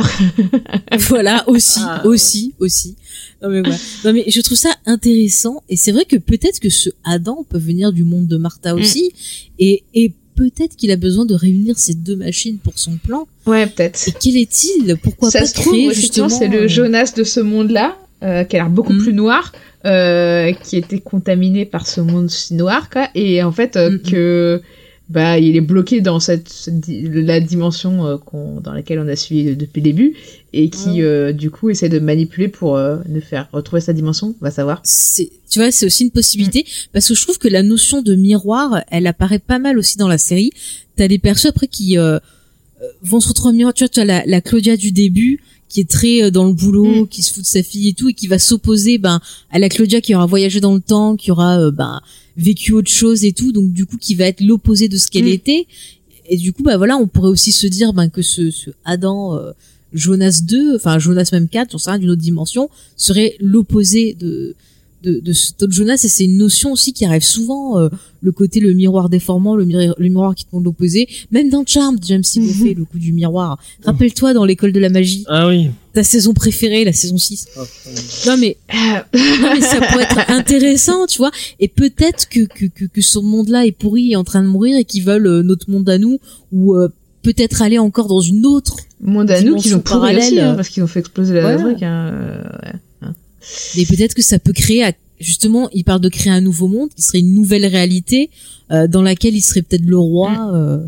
(laughs)
voilà, aussi,
Ah,
aussi, aussi. Non mais voilà. Non mais je trouve ça intéressant et c'est vrai que peut-être que ce Adam peut venir du monde de Martha
Mm.
aussi et et peut-être qu'il a besoin de réunir ces deux machines pour son plan.
Ouais, peut-être.
Et quel est-il? Pourquoi
Ça
pas
se trouve,
créer justement
c'est le
euh,
Jonas de ce monde-là, euh, qui a l'air beaucoup
Mm.
plus noir, euh, qui était contaminé par ce monde si noir, quoi, et en fait euh, que bah il est bloqué dans cette, la dimension euh, qu'on dans laquelle on a suivi depuis le début et qui euh, du coup essaie de manipuler pour euh, nous faire retrouver sa dimension, on va savoir.
c'est tu vois c'est aussi une possibilité parce que je trouve que la notion de miroir elle apparaît pas mal aussi dans la série t'as des persos après qui euh, euh, vont se retrouver en miroir tu vois tu as la, la Claudia du début qui est très euh, dans le boulot
Mm.
qui se fout de sa fille et tout et qui va s'opposer ben à la Claudia qui aura voyagé dans le temps qui aura ben vécu autre chose et tout donc du coup qui va être l'opposé de ce qu'elle
Mm.
était et du coup bah voilà on pourrait aussi se dire ben que ce, ce Adam euh, Jonas 2 enfin Jonas même 4 j'en sais rien d'une autre dimension serait l'opposé de de, de cet autre Jonas et c'est une notion aussi qui arrive souvent euh, le côté le miroir déformant le, miri- le miroir qui te montre l'opposé même dans Charmed James il
Mhm.
fait le coup du miroir rappelle-toi dans l'école de la magie
Ah oui.
ta saison préférée la saison 6
Oh, putain.
non mais (laughs) non, mais ça pourrait être intéressant, tu vois. Et peut-être que, que, que, que ce monde-là est pourri, est en train de mourir et qu'ils veulent euh, notre monde à nous ou euh, peut-être aller encore dans une autre.
Monde à nous qui l'ont pourri
parallèle,
aussi, hein,
euh.
parce qu'ils ont fait exploser la
Ouais.
truc. Hein, euh, ouais.
Mais peut-être que ça peut créer à justement, il parle de créer un nouveau monde qui serait une nouvelle réalité euh, dans laquelle il serait peut-être le roi euh,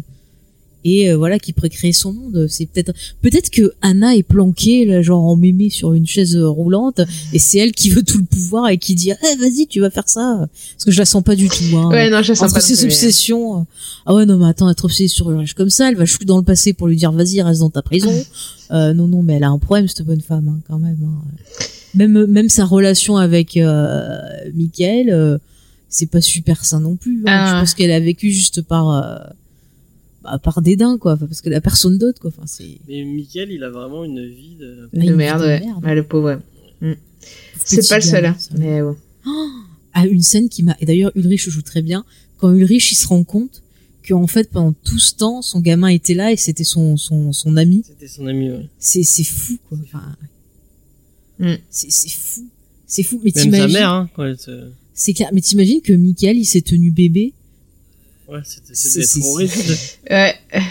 et euh, voilà qui pourrait créer son monde. C'est peut-être peut-être que Anna est planquée là, genre en mémé sur une chaise euh, roulante et c'est elle qui veut tout le pouvoir et qui dit eh, vas-y tu vas faire ça parce que je la sens pas du tout. Hein.
Ouais, non, je la sens
Entre
pas
ses obsessions. euh, Ah ouais non mais attends être obsédée sur Ulrich comme ça, elle va chouer dans le passé pour lui dire vas-y reste dans ta prison. (coughs) Euh, non non mais elle a un problème cette bonne femme hein, quand même. hein. Même même sa relation avec euh, Michael, euh, c'est pas super sain non plus. hein.
Ah.
Je pense qu'elle a vécu juste par euh, bah, par dédain quoi, parce que la personne d'autre quoi. Enfin c'est
Mais Michael, il a vraiment une vie de.
Ah, une
merde,
vie de
ouais.
merde.
Ouais, le pauvre, ouais.
petit
C'est pas le seul, hein. Mais ouais.
Ah, une scène qui m'a et d'ailleurs Ulrich joue très bien quand Ulrich il se rend compte que en fait pendant tout ce temps son gamin était là et c'était son son son ami.
C'était son ami, ouais.
C'est c'est fou quoi. Enfin,
Mm.
c'est c'est fou. C'est fou mais
Même sa
t'imagines
mère, hein, quand elle.
C'est clair mais t'imagines que Michael il s'est tenu bébé?
Ouais, c'était trop horrible.
Ouais.
ah,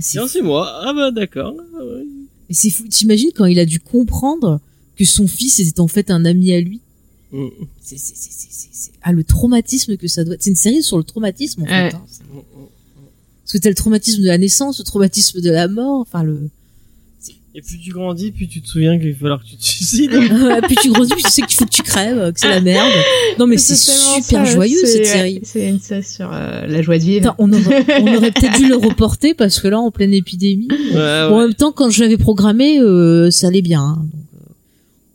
c'est
Tiens, c'est moi. Ah bah d'accord. Ah ouais.
Mais c'est fou. T'imagines quand il a dû comprendre que son fils était en fait un ami à lui?
Mm.
C'est c'est c'est c'est c'est- c'est- ah le traumatisme que ça doit. être. C'est une série sur le traumatisme en
Ouais.
fait. hein. C'est-. Parce que t'as le traumatisme de la naissance, le traumatisme de la mort. Enfin le.
Et plus tu grandis, plus tu te souviens qu'il va falloir que tu te suicides. (laughs)
puis tu grandis, puis tu sais qu'il faut que tu crèves, que c'est la merde. Non mais c'est super
ça,
joyeux
c'est-
cette série.
C'est une série sur euh, la joie de vivre.
On aurait, (laughs) on aurait peut-être dû le reporter parce que là en pleine épidémie.
Ouais,
Bon, en
ouais.
même temps, quand je l'avais programmé, euh, ça allait bien. hein. Donc, euh,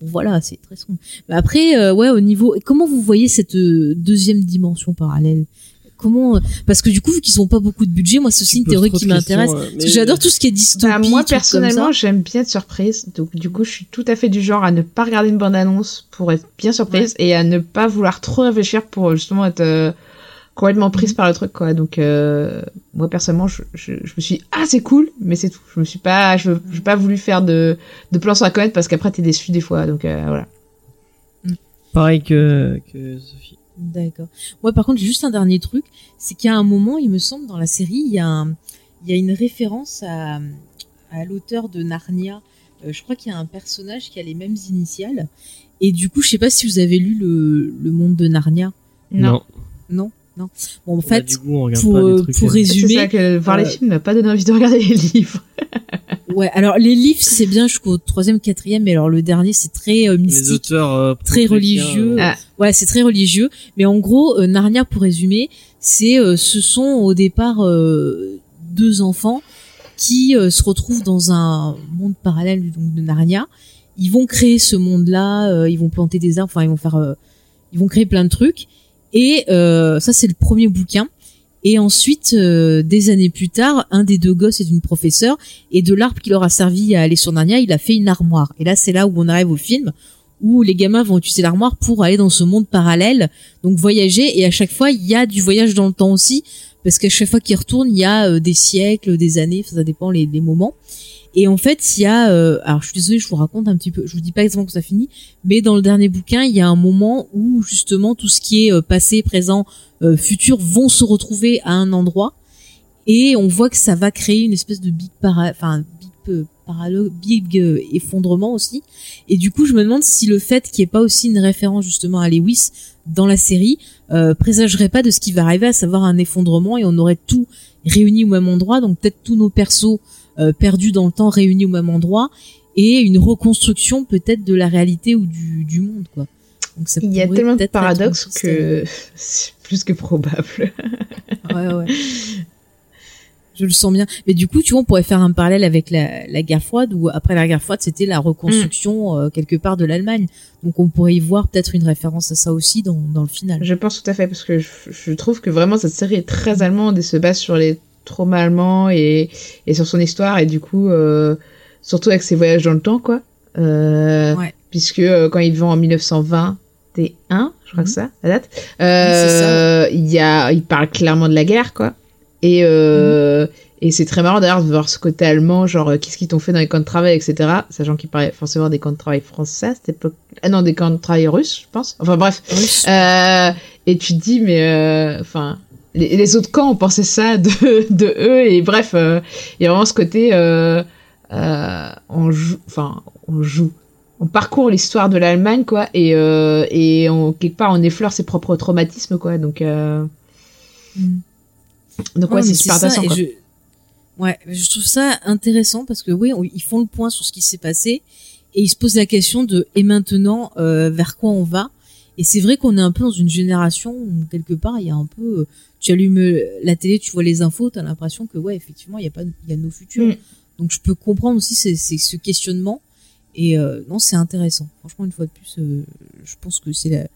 voilà, c'est très sombre. Mais après, euh, ouais, au niveau, comment vous voyez cette euh, deuxième dimension parallèle? Comment euh, Parce que du coup, vu qu'ils ont pas beaucoup de budget, moi, c'est aussi une théorie qui m'intéresse.
euh, mais-
j'adore tout ce qui est dystopie.
Bah, moi personnellement, j'aime bien être surprise. Donc du coup, je suis tout à fait du genre à ne pas regarder une bande annonce pour être bien surprise et à ne pas vouloir trop réfléchir pour justement être euh, complètement prise par le truc quoi. Donc euh, moi personnellement, je, je, je me suis dit, ah c'est cool, mais c'est tout. Je me suis pas, je je j'ai pas voulu faire de de plans sur la comète parce qu'après t'es déçu des fois. Donc euh, voilà.
Pareil que, que Sophie.
D'accord. Moi, par contre, j'ai juste un dernier truc, c'est qu'il y a un moment, il me semble, dans la série, il y a, un- il y a une référence à, à l'auteur de Narnia. Euh, je crois qu'il y a un personnage qui a les mêmes initiales. Et du coup, je sais pas si vous avez lu le, le monde de Narnia.
Non.
Non, non? Bon, en
On a
fait,
du coup, on regarde
pour,
pas
euh,
les trucs.
pour
C'est ça
résumer,
que voir les films m'a pas donné envie de regarder les livres. (laughs)
ouais. Alors les livres, c'est bien jusqu'au troisième, quatrième, mais alors le dernier, c'est très euh,
les
mystique.
auteurs euh,
très religieux.
euh,
Ah.
Ouais, c'est très religieux. Mais en gros, euh, Narnia, pour résumer, c'est euh, ce sont au départ euh, deux enfants qui euh, se retrouvent dans un monde parallèle donc de Narnia. Ils vont créer ce monde-là, euh, ils vont planter des arbres, enfin ils vont faire, euh, ils vont créer plein de trucs. Et euh, ça, c'est le premier bouquin. Et ensuite, euh, des années plus tard, un des deux gosses est une professeure et de l'arbre qui leur a servi à aller sur Narnia, il a fait une armoire. Et là, c'est là où on arrive au film où les gamins vont utiliser l'armoire pour aller dans ce monde parallèle, donc voyager. Et à chaque fois, il y a du voyage dans le temps aussi, parce qu'à chaque fois qu'ils retournent, il y a euh, des siècles, des années, ça dépend les, les moments. Et en fait, il y a, euh, alors je suis désolée, je vous raconte un petit peu, je vous dis pas exactement que ça finit, mais dans le dernier bouquin, il y a un moment où justement tout ce qui est euh, passé, présent, euh, futur vont se retrouver à un endroit, et on voit que ça va créer une espèce de big para, enfin big euh, paralo- big euh, effondrement aussi. Et du coup, je me demande si le fait qu'il n'y ait pas aussi une référence justement à Lewis dans la série euh, présagerait pas de ce qui va arriver, à savoir un effondrement et on aurait tout réuni au même endroit, donc peut-être tous nos persos perdus dans le temps réunis au même endroit et une reconstruction peut-être de la réalité ou du, du monde quoi. Donc ça
Il y a tellement de paradoxes que c'est (laughs) plus que probable. (laughs)
Ouais, ouais. Je le sens bien. Mais du coup, tu vois, on pourrait faire un parallèle avec la, la guerre froide, où après la guerre froide, c'était la reconstruction euh, quelque part de l'Allemagne. Donc on pourrait y voir peut-être une référence à ça aussi dans, dans le final.
Je pense tout à fait, parce que je, je trouve que vraiment cette série est très allemande et se base sur les traumas allemands et, et sur son histoire, et du coup, euh, surtout avec ses voyages dans le temps, quoi. Euh,
Ouais.
Puisque euh, quand ils vont en 1921, je crois
Mhm.
que ça, la date, euh, il y a, il parle clairement de la guerre, quoi. Et, euh, et c'est très marrant d'ailleurs de voir ce côté allemand, genre euh, qu'est-ce qu'ils t'ont fait dans les camps de travail, etc. Sachant qu'il parlait forcément des camps de travail français à cette époque. Ah non, des camps de travail russes, je pense. Enfin bref. Euh, et tu te dis, mais euh, enfin, les, les autres camps ont pensé ça de, (laughs) de eux, et bref, euh, il y a vraiment ce côté, euh, euh, on joue, enfin, on joue, on parcourt l'histoire de l'Allemagne, quoi, et, euh, et on, quelque part, on effleure ses propres traumatismes, quoi. Donc, euh,
Mm.
donc
Ouais,
c'est super intéressant. quoi.
je... Ouais, je trouve ça intéressant parce que oui, on- ils font le point sur ce qui s'est passé et ils se posent la question de et maintenant euh, vers quoi on va? Et c'est vrai qu'on est un peu dans une génération où quelque part il y a un peu, euh, tu allumes euh, la télé, tu vois les infos, t'as l'impression que ouais effectivement il y a pas, il y a nos futurs.
Mm.
Donc je peux comprendre aussi c'est ce questionnement et euh, non c'est intéressant. Franchement une fois de plus, euh, je pense que c'est la-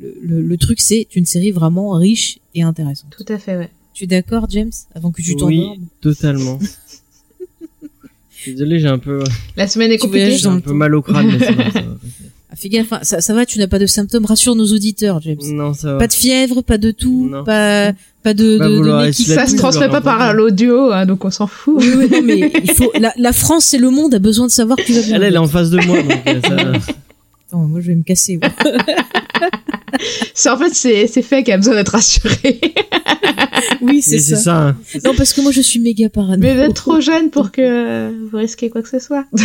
le, le, le truc c'est une série vraiment riche et intéressante.
Tout à fait, ouais.
Tu es d'accord, James Avant que tu
Oui,
t'endormes
totalement. (laughs) Désolé, j'ai un peu,
La semaine est compliquée.
j'ai un peu mal au crâne, mais ça va, ça va.
Fais gaffe, hein, ça, ça va, tu n'as pas de symptômes. Rassure nos auditeurs, James.
Non, ça va.
Pas de fièvre, pas de tout,
Non.
pas, pas de,
Bah,
de, de qui-
Ça se transmet pas par l'audio, hein, donc on s'en fout.
Oui, oui, non, mais il faut, la, la France et le monde a besoin de savoir que tu vas bien.
Elle, elle est en face de moi, donc euh, ça. (laughs)
Attends, moi je vais me casser. (laughs)
en fait c'est c'est fait qui a besoin d'être rassuré. (laughs)
oui,
Mais
c'est ça.
ça. hein.
Non, parce que moi je suis méga parano.
Mais vous êtes trop jeune pour que euh, vous risquez quoi que ce soit. (laughs)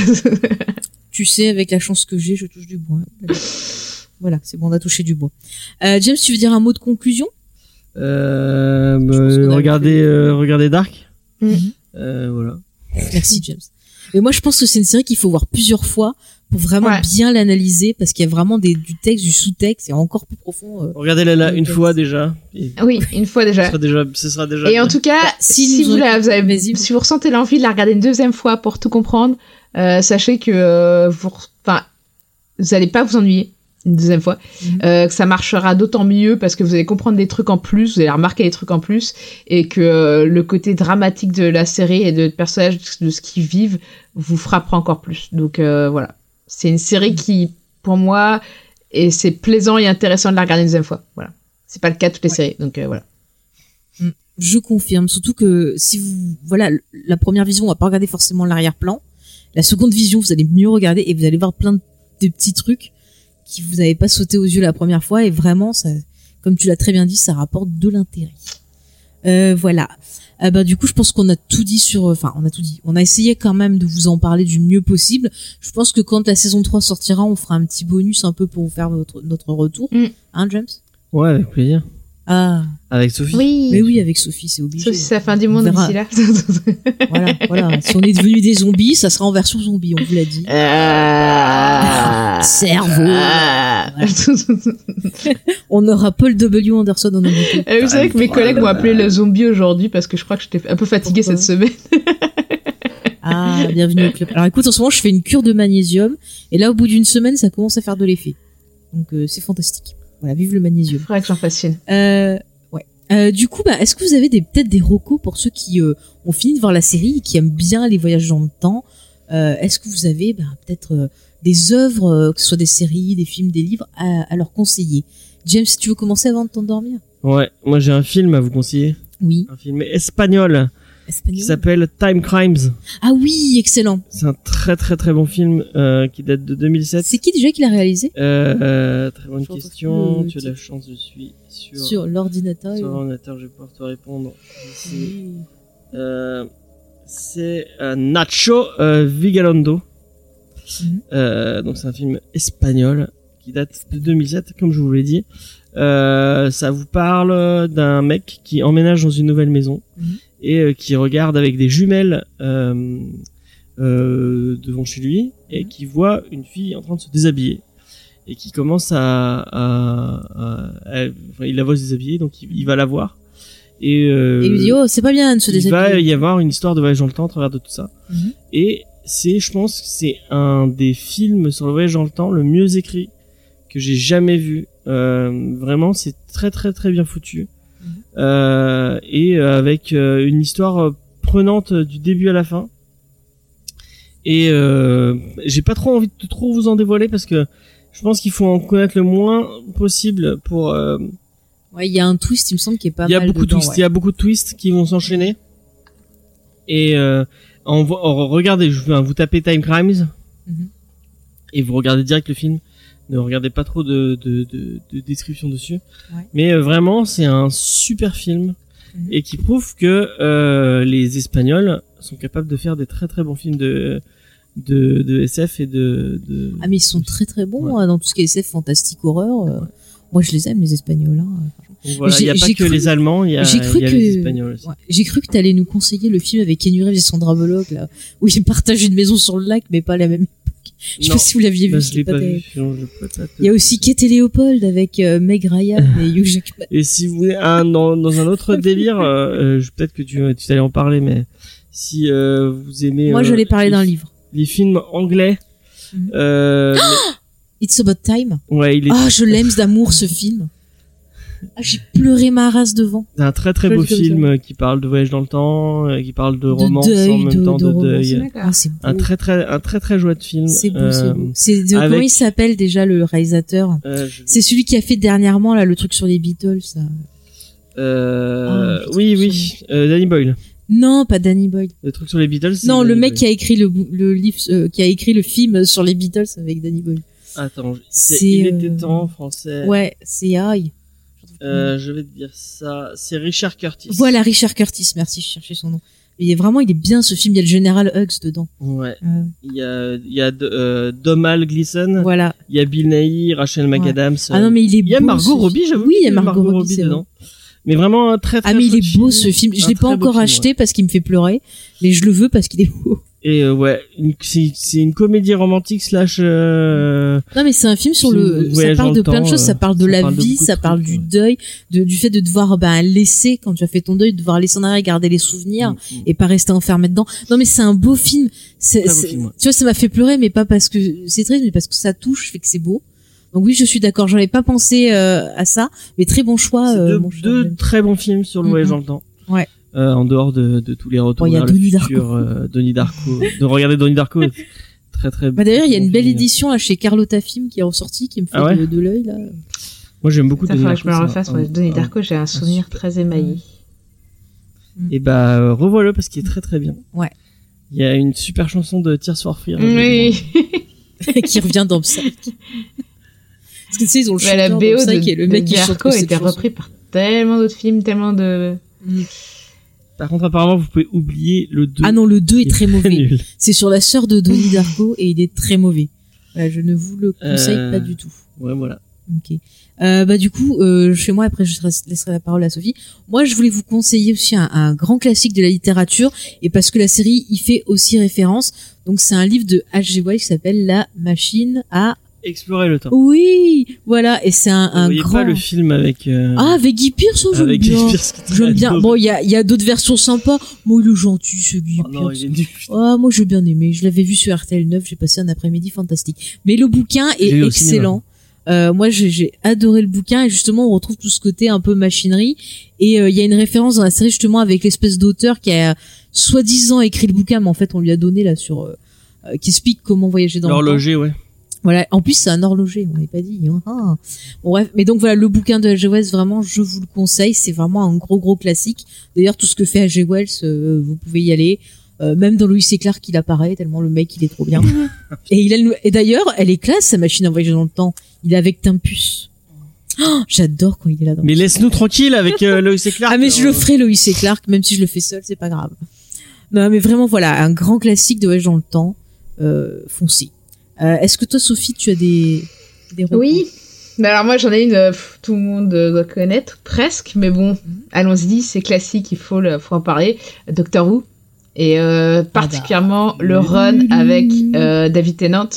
Tu sais, avec la chance que j'ai, je touche du bois. Voilà, c'est bon, on a touché du bois. Euh, James, tu veux dire un mot de conclusion?
Euh, bah,
a
regardez,
fait-
euh, regardez Dark. Euh, voilà.
Merci James. Mais moi je pense que c'est une série qu'il faut voir plusieurs fois pour vraiment
Ouais.
bien l'analyser parce qu'il y a vraiment des, du texte, du sous-texte, c'est encore plus profond. euh.
Regardez-la là une fois déjà. Et
Oui, (laughs) une fois
ce
déjà.
sera déjà, ce sera déjà.
Et en tout cas,
si
si, vous,
aurions-
la- vous avez, si vous ressentez l'envie de la regarder une deuxième fois pour tout comprendre, euh, sachez que euh, vous, enfin, vous allez pas vous ennuyer une deuxième fois,
Mhm.
euh, que ça marchera d'autant mieux parce que vous allez comprendre des trucs en plus, vous allez remarquer des trucs en plus, et que euh, le côté dramatique de la série et de personnages de ce qu'ils vivent vous frappera encore plus. Donc euh, voilà, c'est une série qui, pour moi, et c'est plaisant et intéressant de la regarder une deuxième fois. Voilà, c'est pas le cas de toutes les séries, donc euh, voilà.
Je confirme, surtout que si vous, voilà, la première vision, on va pas regarder forcément l'arrière-plan. La seconde vision, vous allez mieux regarder et vous allez voir plein de, de petits trucs qui vous avez pas sauté aux yeux la première fois et vraiment, ça, comme tu l'as très bien dit, ça rapporte de l'intérêt. Euh, voilà. Euh, bah, du coup, je pense qu'on a tout dit sur, enfin, on a tout dit. On a essayé quand même de vous en parler du mieux possible. Je pense que quand la saison 3 sortira, on fera un petit bonus un peu pour vous faire votre, notre retour.
Mm.
Hein, James?
Ouais, avec plaisir.
Ah.
Avec Sophie.
Oui.
Mais oui, avec Sophie, c'est obligé.
Sauf si c'est la fin du monde d'ici là. (laughs)
Voilà, voilà. Si on est devenu des zombies, ça sera en version zombie, on vous l'a dit.
Euh...
Cerveau. (laughs) On aura Paul W. Anderson en invité.
Euh, Vous savez que mes collègues m'ont appelé le zombie aujourd'hui parce que je crois que j'étais un peu fatiguée
Pourquoi
cette semaine. (laughs)
Ah, bienvenue au club. Alors écoute, en ce moment, je fais une cure de magnésium. Et là, au bout d'une semaine, ça commence à faire de l'effet. Donc, euh, c'est fantastique. Voilà, vive le
Il
magnésium.
faudrait que j'en fasse une.
Euh, ouais. Euh, du coup, bah, est-ce que vous avez des, peut-être des recos pour ceux qui euh, ont fini de voir la série et qui aiment bien les voyages dans le temps euh, Est-ce que vous avez bah, peut-être euh, des œuvres, euh, que ce soit des séries, des films, des livres, à, à leur conseiller? James, tu veux commencer avant de t'endormir?
Ouais, moi j'ai un film à vous conseiller.
Oui.
Un film espagnol qui
Espagnol.
s'appelle Time Crimes.
Ah oui, excellent.
C'est un très très très bon film euh, qui date de 2007.
C'est qui déjà qui l'a réalisé?
Euh, euh, très bonne question. Tu as de la chance, je suis sur,
Sur l'ordinateur.
sur l'ordinateur, je vais pouvoir te répondre. ici.
Oui.
Euh, c'est Nacho Vigalondo.
Mhm.
Donc c'est un film espagnol qui date de 2007, comme je vous l'ai dit. Euh, ça vous parle d'un mec qui emménage dans une nouvelle maison
Mhm.
Et euh, qui regarde avec des jumelles euh, euh, devant chez lui et
Mhm.
qui voit une fille en train de se déshabiller et qui commence à, à- à- à- enfin, il la voit se déshabiller donc il, il va la voir et, euh,
Et il lui dit, oh, c'est pas bien de se
il va
déshabiller.
y avoir une histoire de voyage dans le temps à travers de tout ça.
Mhm.
Et c'est, je pense, que c'est un des films sur le voyage dans le temps le mieux écrit que j'ai jamais vu. Euh, vraiment, c'est très très très bien foutu. Euh, et euh, avec euh, une histoire prenante du début à la fin. Et euh, j'ai pas trop envie de trop vous en dévoiler parce que je pense qu'il faut en connaître le moins possible pour euh,
Ouais, il y a un twist, il me semble, qui est pas
il y a
mal
beaucoup de twists,
ouais.
il y a beaucoup de twists qui vont s'enchaîner. Et euh, en, en- regardez, je, enfin, vous tapez Time Crimes
Mhm.
et vous regardez direct le film. Ne regardez pas trop de, de, de, de description dessus.
Ouais.
Mais euh, vraiment, c'est un super film
Mhm.
et qui prouve que euh, les Espagnols sont capables de faire des très très bons films de de, de SF et de, de...
Ah mais ils sont très très bons
Ouais.
hein, dans tout ce qui est SF, fantastique, horreur. euh. Moi je les aime les Espagnols. Hein.
Voilà, il y a pas que
cru-
les Allemands, il y a,
j'ai cru
y a
que-
les Espagnols aussi.
Ouais. J'ai cru que t'allais nous conseiller le film avec Kenny Reeves et Sandra Bullock là, où ils partagent une maison sur le lac, mais pas la même. Je sais
Non,
pas si vous l'aviez
bah,
vu.
je
c'est
l'ai pas,
terrible.
vu. je peux pas
Il y a aussi Kate et Léopold avec euh, Meg Ryan (laughs) et Hugh Jackman.
Et si vous voulez un dans, dans un autre délire, euh, euh, je- peut-être que tu tu allais en parler, mais si vous aimez,
Moi j'allais parler
les,
d'un livre.
les films anglais,
Mhm.
euh, (gasps)
It's About Time.
mais- ouais, il est
Ah, je l'aime d'amour ce film. Ah, j'ai pleuré ma race devant.
c'est un très très beau film euh, qui parle de voyage dans le temps, euh, qui parle de
De
romance
deuil,
en même
de-
temps
de
de,
romance.
deuil.
Ah.
Un très très un très très chouette film.
C'est beau,
Euh,
c'est beau. C'est de,
avec-
comment il s'appelle déjà le réalisateur
euh, je-
C'est celui qui a fait dernièrement là le truc sur les Beatles.
euh,
Ah, putain,
oui oui, euh, Danny Boyle.
Non, pas Danny Boyle.
Le truc sur les Beatles.
Non, le mec
Boyle.
qui a écrit le, livre, euh, qui a écrit le film sur les Beatles avec Danny Boyle.
Attends, c'est
C'est,
il
euh,
était temps français.
Ouais, c'est aïe.
Euh, je vais te dire ça. C'est Richard Curtis.
Voilà Richard Curtis. Merci, je cherchais son nom. Il est vraiment, il est bien ce film. Il y a le général Hughes dedans.
Ouais.
Euh,
Il y a, il y a euh, Domal Gleeson.
voilà.
Il y a Bill Nighy, Rachel McAdams.
Ah non, mais il est
il y a
beau,
Margot Robbie, j'avoue.
Oui, il y a
qu'il
Margot, Robbie,
dedans. Mais vraiment un très très
Ah mais il est beau ce film. Je l'ai pas
beau
encore
film,
acheté parce qu'il me fait pleurer, mais je le veux parce qu'il est beau.
Et euh, ouais, c'est une comédie romantique slash. Euh,
Non mais c'est un film sur le, ça
voyage
parle de
le
plein de choses. Ça
euh,
parle de
ça
la
parle
vie,
de
ça parle
trucs,
du deuil, de, du fait de devoir ben laisser quand tu as fait ton deuil, de devoir laisser en arrière, garder les souvenirs
mm, mm.
et pas rester enfermé dedans. Non mais c'est un beau film. C'est,
ouais.
Tu vois, ça m'a fait pleurer, mais pas parce que c'est triste, mais parce que ça touche, fait que c'est beau. Donc oui, je suis d'accord. J'avais pas pensé euh, à ça, mais très bon choix. Euh,
deux, très bons films sur le
Mhm.
voyage dans le temps.
Ouais.
Euh, en dehors de, de tous les retours
Bon, a
vers le
Donnie
futur,
Darko.
euh, Donnie Darko. de regarder Donnie Darko. (laughs) très très.
Bah, d'ailleurs, il y a une belle
film.
édition là chez Carlotta Film qui est ressortie, qui me fait
Ah ouais
de, de l'œil là.
Moi j'aime beaucoup
Ça
Donnie
faudrait que je me le
Darko,
refasse. Ouais. Donnie
un-
Darko, j'ai un souvenir
super-
très émaillé.
Et bah euh, revois-le parce qu'il est très très bien.
Ouais.
Il y a une super chanson de Tears for Fears.
Oui. (laughs)
qui revient dans Psych. Parce que tu sais, ils ont le
Mais la BO
dans
de,
Psych et le mec
de
qui
Darko était
chanson.
repris par tellement d'autres films, tellement de.
Par contre apparemment vous pouvez oublier le 2.
Ah non, le 2 est très mauvais. C'est sur la sœur de Donnie Darko et il est très mauvais. Voilà, je ne vous le conseille
Euh,
pas du tout.
Ouais voilà.
Ok. Euh, bah du coup, euh, chez moi après je laisserai- laisserai la parole à Sophie. Moi, je voulais vous conseiller aussi un, un grand classique de la littérature et parce que la série y fait aussi référence. Donc c'est un livre de H.G. Wells qui s'appelle La machine à.
Explorer le temps.
Oui, voilà. Et c'est un, un grand.
pas le film avec. euh,
Ah, avec Guy Pearce, oh, j'aime
avec
bien.
Guy Pearce
J'aime bien. Bon, il y a, y a d'autres versions sympas. Moi, il est gentil, ce Guy
Oh non, il est nul.
Ah, moi j'ai bien aimé. Je l'avais vu sur RTL 9. J'ai passé un après-midi fantastique. Mais le bouquin est excellent. Euh, moi, j'ai- j'ai adoré le bouquin et justement, on retrouve tout ce côté un peu machinerie. Et euh, il y a une référence dans la série justement avec l'espèce d'auteur qui a soi-disant écrit le bouquin, mais en fait, on lui a donné là sur euh, euh, qui explique comment voyager dans le temps.
L'horloger ouais.
Voilà. En plus, c'est un horloger. On l'avait pas dit. hein. Ah. Bon, bref. Mais donc voilà, le bouquin de H.G. Wells, vraiment, je vous le conseille. C'est vraiment un gros gros classique. D'ailleurs, tout ce que fait H.G. Wells, euh, vous pouvez y aller. Euh, même dans Louis C. Clark, il apparaît tellement le mec il est trop bien. (laughs) et il a le- et d'ailleurs, elle est classe sa machine à voyager dans le temps. Il est avec Tempus. Oh, J'adore quand il est là. Dans
Mais laisse-nous tranquille avec euh, Lois et Clark.
ah mais je le
Euh,
ferai Lois C. Clark, même si je le fais seul, c'est pas grave. Non mais vraiment voilà, un grand classique de voyage dans le temps. Euh, foncez. Euh, Est-ce que toi Sophie, tu as des des
Oui. Mais alors moi j'en ai une, euh, pff, tout le monde euh, doit connaître presque, mais bon, allons-y, c'est classique, il faut le, faut en parler. Doctor Who et euh, particulièrement le run avec euh, David Tennant,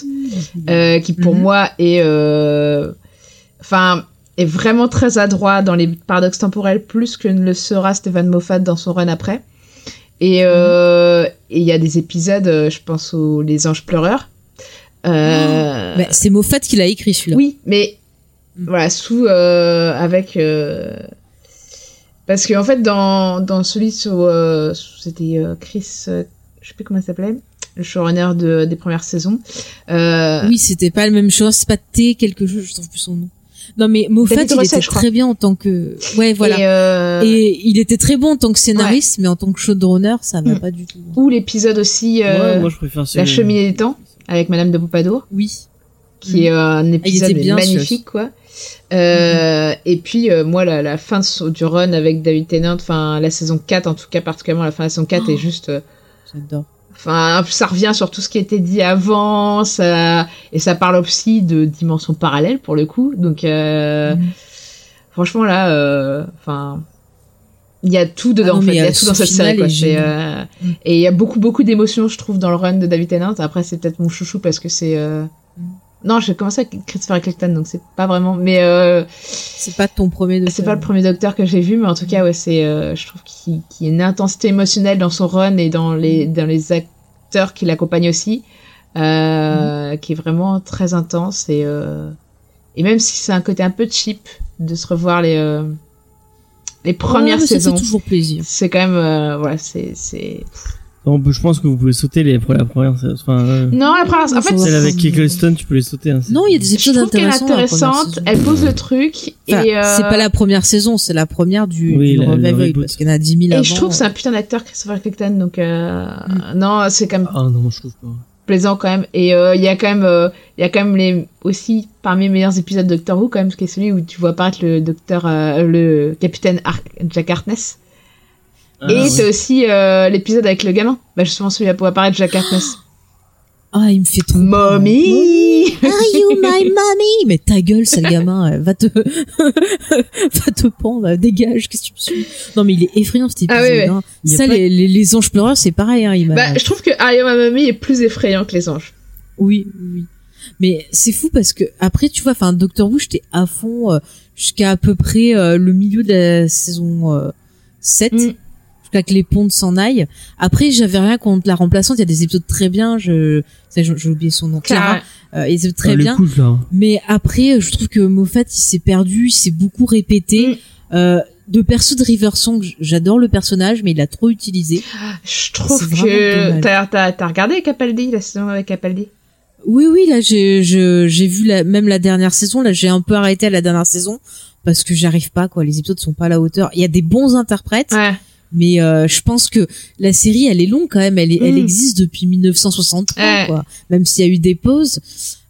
euh, qui pour
Mhm.
moi est, enfin, est vraiment très adroit dans les paradoxes temporels plus que ne le sera Stephen Moffat dans son run après. Et et il y a des épisodes, je pense aux Les Anges pleureurs. Euh,
Bah, c'est Moffat qui l'a écrit celui-là.
oui, mais
Mm.
voilà, sous euh, avec euh, parce que en fait dans dans celui euh, c'était euh, Chris, euh, je sais plus comment il s'appelait, le showrunner de des premières saisons. Euh,
Oui, c'était pas la même chose, c'est pas T quelque chose, je trouve plus son nom. Non mais Moffat il était très bien en tant que ouais voilà.
Et, euh,
Et il était très bon en tant que scénariste, mais en tant que showrunner, ça va
Mm.
pas du tout.
ou l'épisode aussi euh,
ouais, moi je préfère
La cheminée des temps avec Madame de Pompadour,
Oui.
qui est euh, un épisode
était bien,
magnifique quoi. Euh, Et puis euh, moi la, la fin du run avec David Tennant, enfin la saison 4 en tout cas particulièrement la fin de la saison 4 est juste euh,
J'adore.
Enfin, ça revient sur tout ce qui été dit avant, ça, et ça parle aussi de dimensions parallèles pour le coup. Donc, euh,
Mhm.
franchement là, euh, enfin, il y a tout dedans.
Ah non,
en fait, il y a
euh,
tout dans
ce
cette série. Quoi. euh,
Mm.
Et il y a beaucoup beaucoup d'émotions, je trouve, dans le run de David Tennant. Après, c'est peut-être mon chouchou parce que c'est. euh,
Mm.
Non, j'ai commencé avec Christopher Eccleston, donc c'est pas vraiment. Mais euh,
C'est pas ton premier de
c'est pas le premier docteur que j'ai vu, mais en tout cas, ouais, c'est, euh, je trouve qu'il qu'il y a une intensité émotionnelle dans son run et dans les, dans les acteurs qui l'accompagnent aussi, euh, qui est vraiment très intense et, euh, et même si c'est un côté un peu cheap de se revoir les, euh, les premières
Ouais,
saisons,
Ça fait toujours plaisir.
c'est quand même, euh, voilà, c'est, c'est.
Non, je pense que vous pouvez sauter les pour la première. Enfin, euh,
Non, la première, en fait,
celle avec Eccleston, tu peux les sauter. Hein,
Non, il y a des
je
épisodes
trouve qu'elle est
intéressants. dans la première
intéressante,
saison.
elle pose le truc
Enfin,
et euh,
C'est pas la première saison, c'est la première du,
Oui,
du
le- le
revival, parce qu'il y en a 10 000 avant.
et je trouve que c'est un putain d'acteur Christopher Eccleston, donc euh, non, c'est quand même
Ah non, je trouve pas.
Plaisant quand même. Et euh, il y a quand même euh, il y a quand même les aussi parmi les meilleurs épisodes de Doctor Who quand même qui est celui où tu vois apparaître le docteur euh, le capitaine Ar- Jack Harkness.
Ah,
et
ouais.
c'est aussi euh, l'épisode avec le gamin. Bah justement celui où apparaître Jack Harkness.
Ah, il me fait trop.
mommy
Are you my mommy? Mais ta gueule, sale gamin, euh, va te, (laughs) va te pendre, dégage, qu'est-ce que tu me suis? Non, mais il est effrayant, cet épisode,
Ah oui, oui.
hein. Ça,
pas-
les, les, les anges pleureurs, c'est pareil, hein, il
bah je trouve que I Am a Mommy est plus effrayant que les anges
Oui, oui. Mais c'est fou parce que après, tu vois, enfin, Doctor Who, j'étais à fond euh, jusqu'à à peu près euh, le milieu de la saison euh, 7.
Mm.
Jusqu'à que les pontes s'en aillent. Après, j'avais rien contre la remplaçante. Il y a des épisodes très bien. Je, j'ai j'ai oublié son nom. Clara. Euh, ils étaient très
Ah,
bien.
là.
Mais après, je trouve que Moffat, il s'est perdu, il s'est beaucoup répété.
Mm.
Euh, de perso de River Song, j'adore le personnage, mais il l'a trop utilisé.
je trouve
C'est
que t'as t'as t'as regardé Capaldi la saison avec Capaldi?
Oui, oui, là, j'ai, j'ai vu la, même la dernière saison. Là, j'ai un peu arrêté à la dernière saison parce que j'arrive pas, quoi. Les épisodes sont pas à la hauteur. Il y a des bons interprètes,
ouais
mais euh, je pense que la série, elle est longue quand même. Elle, est, elle
Mm.
existe depuis 1963,
Ouais.
quoi. Même s'il y a eu des pauses.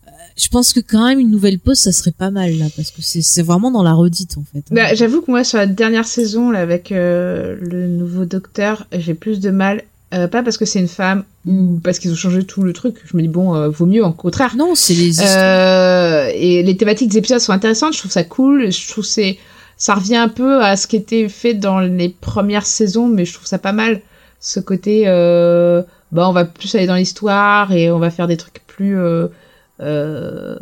Euh, Je pense que quand même une nouvelle pause, ça serait pas mal là, parce que c'est, vraiment dans la redite en fait.
Bah, j'avoue que moi, sur la dernière saison, là, avec euh, le nouveau docteur, j'ai plus de mal. euh, pas parce que c'est une femme ou parce qu'ils ont changé tout le truc. Je me dis, bon, euh, vaut mieux, au contraire.
non, c'est les histoires.
Euh, et les thématiques des épisodes sont intéressantes. Je trouve ça cool. Je trouve c'est ça revient un peu à ce qui était fait dans les premières saisons, mais je trouve ça pas mal. Ce côté, euh, bah, on va plus aller dans l'histoire et on va faire des trucs plus, euh, euh,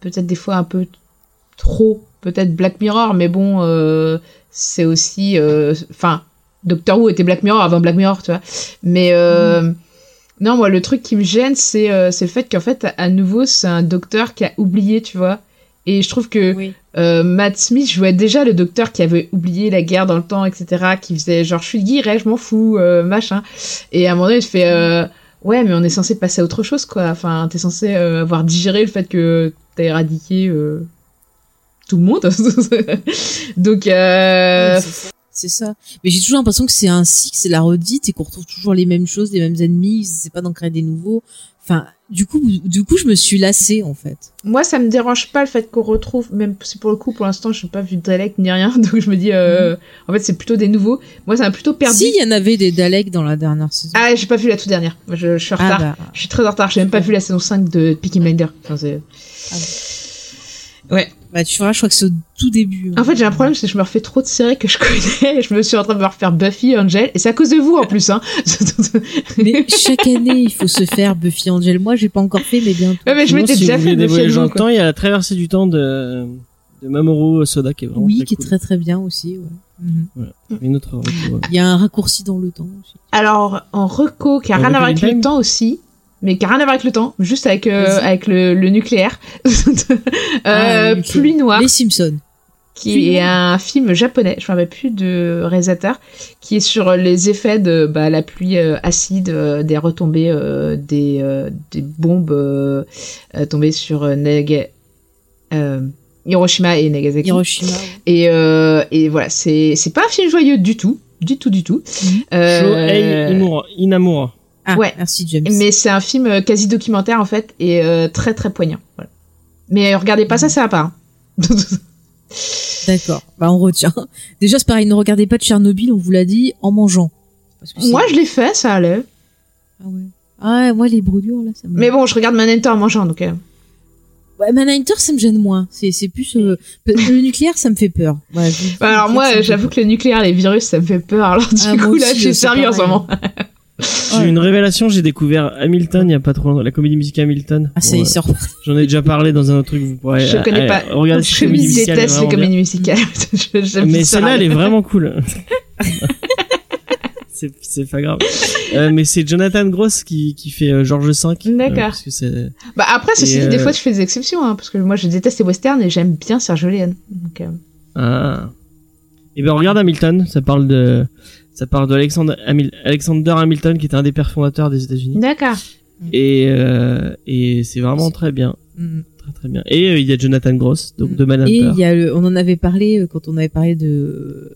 peut-être des fois un peu trop, peut-être Black Mirror, mais bon, euh, c'est aussi, enfin, Doctor Who était Black Mirror avant Black Mirror, tu vois. Mais non, moi, le truc qui me gêne, c'est c'est le fait qu'en fait, à nouveau, c'est un docteur qui a oublié, tu vois. Et je trouve que
Oui.
euh, Matt Smith jouait déjà le docteur qui avait oublié la guerre dans le temps, etc. Qui faisait genre, je suis guiré, je m'en fous, euh, machin. Et à un moment donné, il fait, euh, ouais, mais on est censé passer à autre chose, quoi. Enfin, t'es censé euh, avoir digéré le fait que t'as éradiqué euh, tout le monde. (laughs) Donc, euh,
Oui, C'est ça. Mais j'ai toujours l'impression que c'est un cycle, c'est la redite et qu'on retrouve toujours les mêmes choses, les mêmes ennemis, c'est pas d'en créer des nouveaux. Enfin, du coup, du coup, je me suis lassée, en fait.
Moi, ça me dérange pas le fait qu'on retrouve, même si pour le coup, pour l'instant, je n'ai pas vu de Dalek ni rien, (laughs) donc je me dis, euh, en fait, c'est plutôt des nouveaux. Moi, ça m'a plutôt perdu.
Si, il y en avait des Daleks dans la dernière saison.
Ah, j'ai pas vu la toute dernière. Je, je suis en
Ah,
retard.
bah,
Je suis très en retard. J'ai même pas vu la saison 5 de Peaky Blinder. Enfin, c'est- ouais.
Bah, tu vois, je crois que c'est au tout début. hein.
En fait, j'ai un problème, c'est que je me refais trop de séries que je (laughs) connais. Je me suis en train de me refaire Buffy, Angel, et c'est à cause de vous en plus, hein. (laughs)
Mais chaque année, il faut se faire Buffy Angel. Moi, j'ai pas encore fait, mais bientôt.
Ouais, mais je m'étais
si
déjà
vous
fait Buffy nouveau,
le temps, il y a la traversée du temps de, de Mamoru Soda qui est vraiment
oui,
très
qui est très très bien aussi. Ouais. Mhm.
Une autre ouais.
Il y a un raccourci dans le temps aussi.
Alors, en reco, qui a rien à voir avec le
Time
temps aussi, mais qui a rien à voir avec le temps, juste avec, euh, avec le, le nucléaire. (laughs)
Ah,
euh,
le nucléaire.
Pluie Noire.
Les Simpsons.
qui
Pluie
est
Noire.
un film japonais, je me rappelle plus de réalisateur, qui est sur les effets de bah, la pluie euh, acide, euh, des retombées euh, des, euh, des bombes euh, euh, tombées sur euh, Naga- euh, Hiroshima et Nagasaki.
Hiroshima.
Et, euh, et voilà, c'est c'est pas un film joyeux du tout, du tout, du tout.
Mhm.
Euh,
Shohei Imura- Inamura.
Ah,
Ouais.
merci James.
mais c'est un film euh, quasi documentaire en fait et euh, très très poignant. Voilà. Mais euh, regardez pas ça, ça va pas. hein.
D'accord. Bah, on retient. (laughs) Déjà, c'est pareil, ne regardez pas de Tchernobyl, on vous l'a dit, en mangeant. Parce que c'est-
Moi, je l'ai fait, ça allait.
Ah ouais. Ah, ouais, moi, les brûlures, là, ça me...
Mais bon, je regarde Manhunter en mangeant, donc. euh,
Ouais, Manhunter, ça me gêne moins. C'est, c'est plus, euh, le nucléaire, ça me fait peur. Ouais,
bah, alors moi, j'avoue que le nucléaire, les virus, ça me fait peur. Alors du
Ah, moi
coup, là, je suis sérieux en ce moment.
J'ai eu une révélation, j'ai découvert Hamilton il y a pas trop longtemps, la comédie musicale Hamilton.
Ah, ça
Bon, euh,
c'est.
J'en ai déjà parlé dans un autre truc, vous pourrez.
Je
euh,
connais
euh,
pas.
Regardez
je
cette comédie musicale. est
déteste les comédies musicales. (laughs) Je-
Mais
ça
celle-là, elle est vraiment cool. (laughs) c'est c'est pas grave. Euh, mais c'est Jonathan Gross qui qui fait euh, George V. euh,
D'accord.
parce que c'est
Bah après, ceci des
euh,
fois, je fais des exceptions, hein, parce que moi, je déteste les westerns et j'aime bien Sergio Leone. Donc, euh,
ah. Et ben regarde Hamilton, ça parle de ça parle d'Alexander Hamil- Alexander Hamilton qui était un des pères fondateurs des États-Unis
D'accord.
et euh, et c'est vraiment très bien,
Mm.
très très bien. Et euh, il y a Jonathan Gross donc
Mm.
de
Et
Manhunter.
il y a le, on en avait parlé euh, quand on avait parlé de,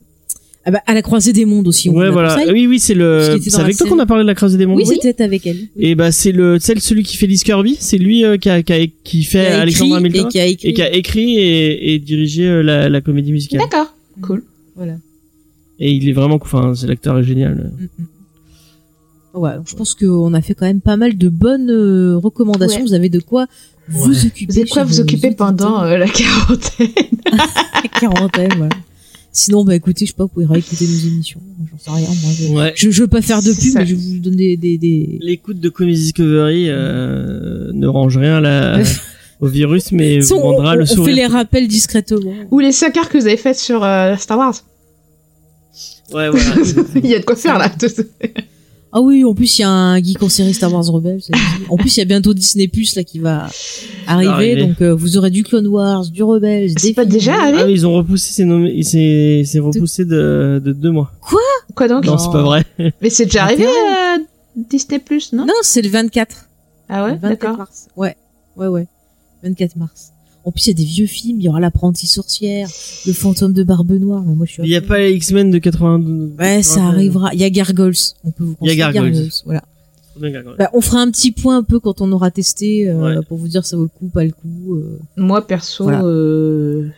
ah bah, à la croisée des mondes aussi. on
Ouais voilà. Oui oui, c'est
Ce
le c'est avec toi qu'on a parlé de la Croisée des mondes.
Oui, c'était avec elle. Oui.
Et bah c'est le celle celui qui fait Liz Kirby, c'est lui euh, qui a, qui a- qui fait
Qui a
Alexander
écrit
Hamilton
et qui a écrit.
et qui a écrit et, et dirigé euh, la, la comédie musicale.
D'accord. Cool.
Voilà.
Et il est vraiment cool. Enfin, c'est l'acteur est génial.
Mm, mm. Ouais, donc je pense qu'on a fait quand même pas mal de bonnes euh, recommandations.
Ouais.
Vous avez de quoi vous
Ouais.
occuper.
Vous avez quoi vous occuper pendant euh, la (laughs) quarantaine
la quarantaine, voilà. Sinon, bah écoutez, je sais pas, vous pouvez réécouter nos émissions. J'en sais rien, moi. Je,
Ouais.
je, je veux pas faire de pub, mais je vais vous donner des, des, des...
L'écoute de Comedy Discovery euh, ne range rien à la, (laughs) au virus, mais
Si
vous
on,
rendra
on-
le
on fait
sourire.
les rappels discrètement.
Ou les 5 heures que vous avez faites sur euh, Star Wars
Ouais, voilà. (laughs)
Il y a de quoi faire là.
Ah oui, en plus, il y a un geek en série Star Wars Rebels. (laughs) En plus, il y a bientôt Disney Plus là qui va arriver,
arriver.
donc euh, vous aurez du Clone Wars, du Rebels,
C'est
des
pas
films.
déjà
ah oui, ils ont repoussé, c'est nommé, c'est, c'est repoussé de, de deux mois.
Quoi? Donc?
Non, c'est pas vrai. (laughs)
Mais c'est déjà arrivé euh, Disney Plus, non?
Non, c'est le 24.
Ah ouais,
Le 24
d'accord.
mars. Ouais, ouais, ouais. 24 mars. En plus, il y a des vieux films. Il y aura l'apprenti sorcière, le fantôme de Barbe Noire. Mais moi, je suis.
Il n'y a pas les X-Men de 82.
Ouais, ça
80.
arrivera. Il y a Gargoyles. On peut vous
Il y a
conseiller
Gargoyles.
Voilà. Bah, on fera un petit point un peu quand on aura testé euh,
Ouais.
pour vous dire ça vaut le coup, pas le coup. euh.
Moi perso,
Voilà.
euh,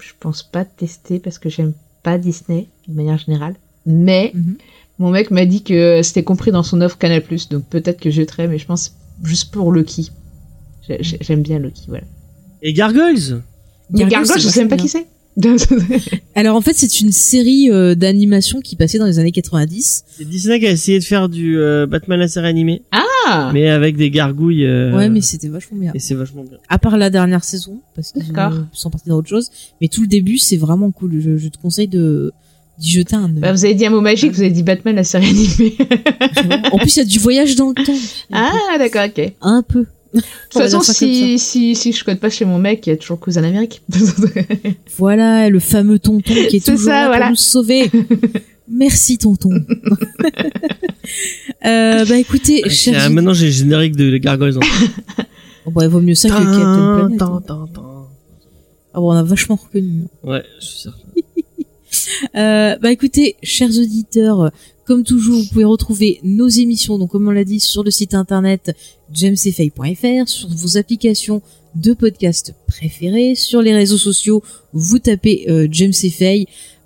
je pense pas tester parce que j'aime pas Disney de manière générale. Mais
Mhm.
mon mec m'a dit que c'était compris dans son offre Canal+, donc peut-être que je jeterai, mais je pense juste pour j'ai- J'aime bien Loki, voilà.
Et Gargoyles
Mais
Gargoyles,
Gargoyle, je sais même pas qui c'est. (laughs)
Alors en fait, c'est une série euh, d'animation qui passait dans les années 90.
C'est Disney qui a essayé de faire du euh, Batman la série animée,
ah
mais avec des gargouilles. euh,
Ouais, mais c'était vachement bien.
Et c'est vachement bien.
À part la dernière saison, parce qu'ils sont partis dans autre chose. Mais tout le début, c'est vraiment cool. Je, je te conseille de d'y jeter un œil.
Bah, vous avez dit un mot magique, vous avez dit Batman, la série animée.
en plus, il y a du voyage dans le temps.
ah, d'accord, ok.
Un peu.
Toute
On va
façon, si, si, si je code pas chez mon mec, il y a toujours Cousin d'Amérique. (laughs)
Voilà, le fameux tonton qui est toujours
ça,
là
voilà.
pour nous sauver. (laughs) Merci tonton. (laughs) euh, bah écoutez,
Ah,
chers
tiens, maintenant j'ai le générique de Gargoyles.
Oh, bah, il vaut mieux ça que Captain Planet. Hein. Ah bon, on a vachement reconnu.
Ouais, je suis certain.
Euh, bah écoutez, chers auditeurs, comme toujours, vous pouvez retrouver nos émissions, donc comme on l'a dit, sur le site internet jamesfay.fr, sur vos applications de podcast préférées, sur les réseaux sociaux, vous tapez euh, James.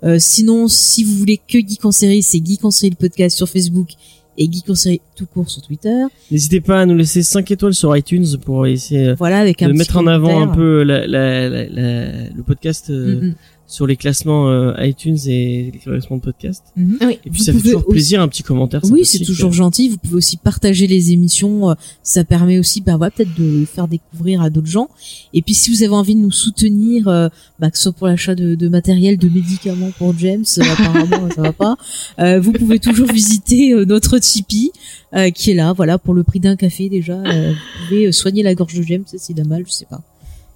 Euh, sinon, si vous voulez que Geek en série, c'est Geek en série le podcast sur Facebook et Geek en série tout court sur Twitter.
N'hésitez pas à nous laisser 5 étoiles sur iTunes pour essayer
Voilà, avec un
de mettre en avant un peu la, la, la, la- le podcast euh,
Mm, mm,
sur les classements euh, iTunes et les classements de podcast.
mhm.
oui.
Et puis
Vous
ça fait toujours
aussi-
plaisir un petit commentaire.
Oui, c'est toujours gentil. Vous pouvez aussi partager les émissions. euh, Ça permet aussi, bah, voilà, peut-être de faire découvrir à d'autres gens. Et puis, si vous avez envie de nous soutenir, euh, bah, que ce soit pour l'achat de, de matériel, de médicaments pour James, euh, apparemment, (laughs) ça va pas. euh, vous pouvez toujours visiter euh, notre Tipeee, euh, qui est là, voilà, pour le prix d'un café déjà. euh, vous pouvez soigner la gorge de James, s'il a mal, je sais pas.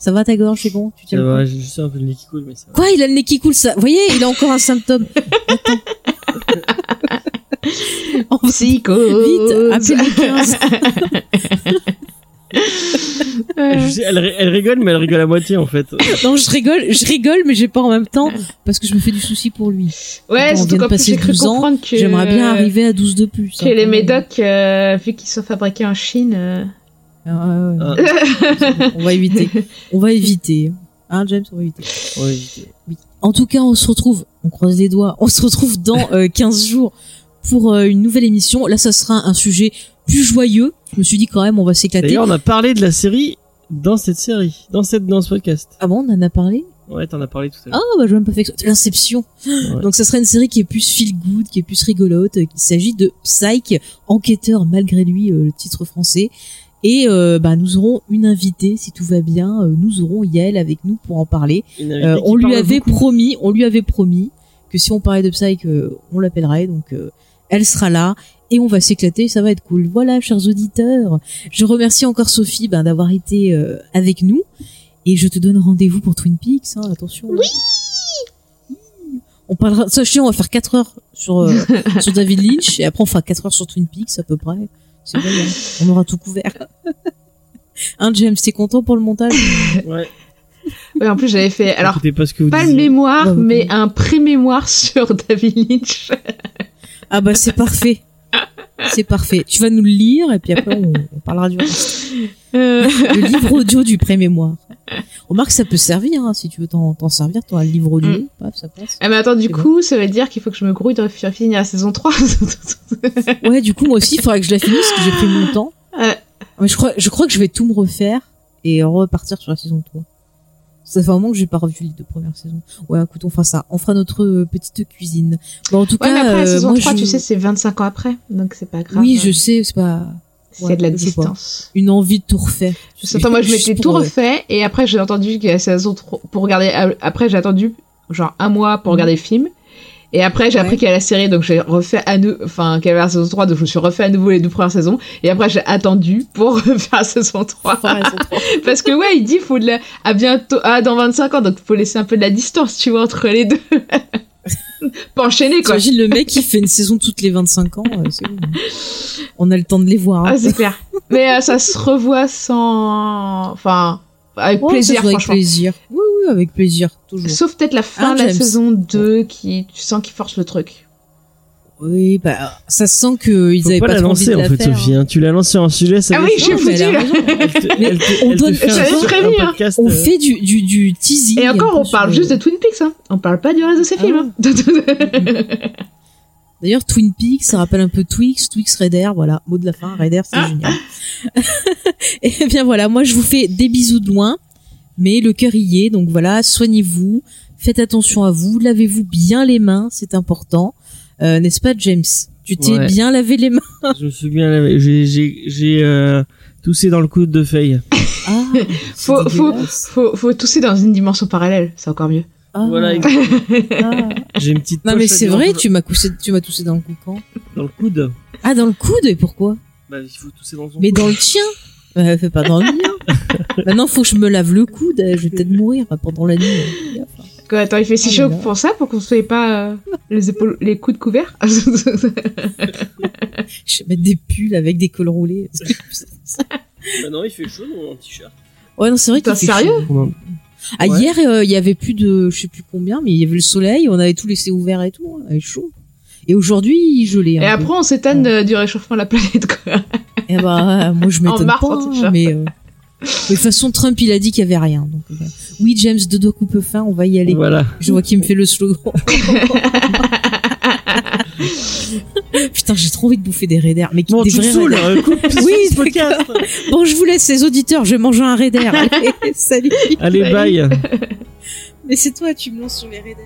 Ça va ta gorge, c'est bon Tu tiens
Ça
le coup
j'ai juste un peu le nez qui coule, mais ça va.
Quoi Il a le nez qui coule, ça Vous voyez, il a encore un symptôme. Attends.
Psycho.
Vite, appelez le 15.
Je sais, elle, ri- elle rigole, mais elle rigole à moitié en fait.
Non, je rigole, je rigole, mais j'ai pas en même temps parce que je me fais du souci pour lui.
Ouais,
On
surtout
vient de
qu'en plus,
passer
j'ai cru
12 ans,
comprendre que...
J'aimerais bien arriver à 12 de plus.
Que
hein,
les
quand même.
médocs, euh, vu qu'ils sont fabriqués en Chine... euh,
Ah, ouais. (laughs) on va éviter. On va éviter. Hein, James, on va éviter.
Ouais,
Oui. En tout cas, on se retrouve, on croise les doigts, on se retrouve dans euh, 15 jours pour euh, une nouvelle émission. Là, ça sera un sujet plus joyeux. Je me suis dit quand même, on va s'éclater.
D'ailleurs, on a parlé de la série dans cette série, dans cette dans ce podcast.
Ah bon, on en a parlé?
Ouais, t'en as parlé tout à
Ah
l'heure.
bah j'ai même pas fait exprès. L'inception.
Ouais.
Donc ça serait une série qui est plus feel good, qui est plus rigolote. Il s'agit de Psych, enquêteur malgré lui, euh, le titre français. Et euh, bah nous aurons une invitée si tout va bien. Euh, nous aurons Yael avec nous pour en parler. Euh, on lui
parle
avait
beaucoup.
promis, on lui avait promis que si on parlait de Psych, euh, on l'appellerait. Donc euh, elle sera là et on va s'éclater. Ça va être cool. Voilà, chers auditeurs. Je remercie encore Sophie ben, d'avoir été euh, avec nous. Et je te donne rendez-vous pour Twin Peaks. Hein, attention. Oui. On parlera. Sachez, on va faire 4 heures sur euh, sur David Lynch et après on fera 4 heures sur Twin Peaks à peu près. C'est bon, hein. on aura tout couvert. (laughs) Hein, James, t'es content pour le montage (laughs)
Ouais.
Ouais, en plus, j'avais fait, alors,
pas ce que vous
pas le mémoire,
Ouais,
mais un pré-mémoire (laughs) sur David Lynch.
Ah bah c'est parfait. C'est parfait. Tu vas nous le lire et puis après on, on parlera du reste.
Euh,
Le livre audio du pré-mémoire. Remarque, ça peut servir hein, si tu veux t'en t'en servir. Toi, le livre audio,
Mm.
paf, ça passe.
Ah, mais attends, du coup, ça veut dire qu'il faut que je me grouille de finir la saison 3. (laughs)
Ouais, du coup moi aussi, il faudrait que je la finisse parce que j'ai pris mon temps.
Ouais.
Mais je crois, je crois que je vais tout me refaire et repartir sur la saison 3. Ça fait un moment que j'ai pas revu les deux premières saisons. Ouais, écoute, on fera ça. On fera notre euh, petite cuisine. Bon, en tout
Ouais, mais
cas,
après la
euh,
saison
moi,
3,
je-
tu sais, c'est 25 ans après. Donc c'est pas grave.
oui, je sais, c'est pas
C'est
ouais,
de la distance.
une envie de tout refaire.
Attends, moi, je m'étais tout
euh,
refait. Et après, j'ai entendu qu'il y a la saison 3 pour regarder. euh, Après, j'ai attendu genre un mois pour regarder le film. Et après, j'ai appris
Ouais.
qu'il y a la série, donc j'ai refait à nouveau, enfin, qu'il y avait la saison 3, donc je me suis refait à nouveau les deux premières saisons. Et après, j'ai attendu pour (laughs) faire la saison 3.
faire la saison 3. (laughs)
Parce que ouais, il dit faut de la... à bientôt ah dans 25 ans donc faut laisser un peu de la distance, tu vois entre les deux. (laughs) Pas enchaîner quoi.
T'imagines le mec qui fait une saison toutes les 25 ans, euh, c'est bon. On a le temps de les voir. hein.
Ah, c'est clair. Mais euh, ça se revoit sans enfin avec
Ouais, ça
plaisir
avec plaisir. Oui, oui, avec plaisir, toujours.
Sauf peut-être la fin
Hein,
de la saison 2 qui tu sens qu'il force le truc.
Oui, bah, ça sent qu'ils avaient
pas,
pas,
la lancer en fait. Sophie. hein. Tu l'as lancé en sujet, ça
Ah
va
oui,
être-
j'ai
mais
foutu.
te-
on donne-
un, sur- un.
On
euh,
fait du, du, du teasing.
Et
un
encore on parle
sur-
juste de Twin Peaks hein. On parle pas du reste de ces
Ah
films. hein. (laughs)
D'ailleurs, Twin Peaks, ça rappelle un peu Twix, Twix Raider, voilà, mot de la fin, Raider, c'est
Ah.
génial. (laughs) Et bien voilà, moi je vous fais des bisous de loin, mais le cœur y est, donc voilà, soignez-vous, faites attention à vous, lavez-vous bien les mains, c'est important, Euh, n'est-ce pas James? Tu t'es
Ouais.
bien lavé les mains (laughs)
Je me souviens, là, j'ai, j'ai, j'ai euh, toussé dans le coude de Feuille.
Ah,
faut, faut, faut, faut tousser dans une dimension parallèle, c'est encore mieux.
Ah,
Voilà, (laughs)
ah.
j'ai une petite
Non mais c'est vrai, tu m'as toussé, tu m'as toussé dans le cou quand?
Dans le coude.
Ah, dans le coude, et pourquoi?
Bah, il faut tousser dans son
Mais
coude.
dans le tien euh, Fais pas dans le mien. (laughs) Maintenant, faut que je me lave le coude. Je vais peut-être mourir pendant la nuit. Euh,
attends, il fait si
là
chaud pour ça, pour qu'on ne soit pas euh, les épaules, les coudes couverts. (laughs)
Je vais mettre des pulls avec des cols roulés.
Bah non, il fait chaud dans un t-shirt.
ouais, non, c'est vrai qu'il fait
sérieux?
Chaud. Ah,
Ouais.
hier, euh, il y avait plus de, je sais plus combien, mais il y avait le soleil, on avait tout laissé ouvert et tout, hein, il chaud. Et aujourd'hui, il gelait.
Et
peu.
après, on s'étonne de- du réchauffement de la (laughs) planète, quoi.
Eh bah, moi, je m'étonne pas,
en
mais, euh, de toute façon, Trump, il a dit qu'il y avait rien. Donc, euh, oui, James, deux doigts coupe fin, on va y aller.
Voilà.
Je vois qu'il me fait le slogan. (laughs) Putain, j'ai trop envie de bouffer des raiders. Mais
bon,
des
tu
vrais.
Euh, coupe, (laughs)
oui,
ce podcast.
Bon, je vous laisse les auditeurs, je vais manger un raider. (laughs) Allez, salut.
Allez, bye.
Mais c'est toi, tu me lances sur les raiders.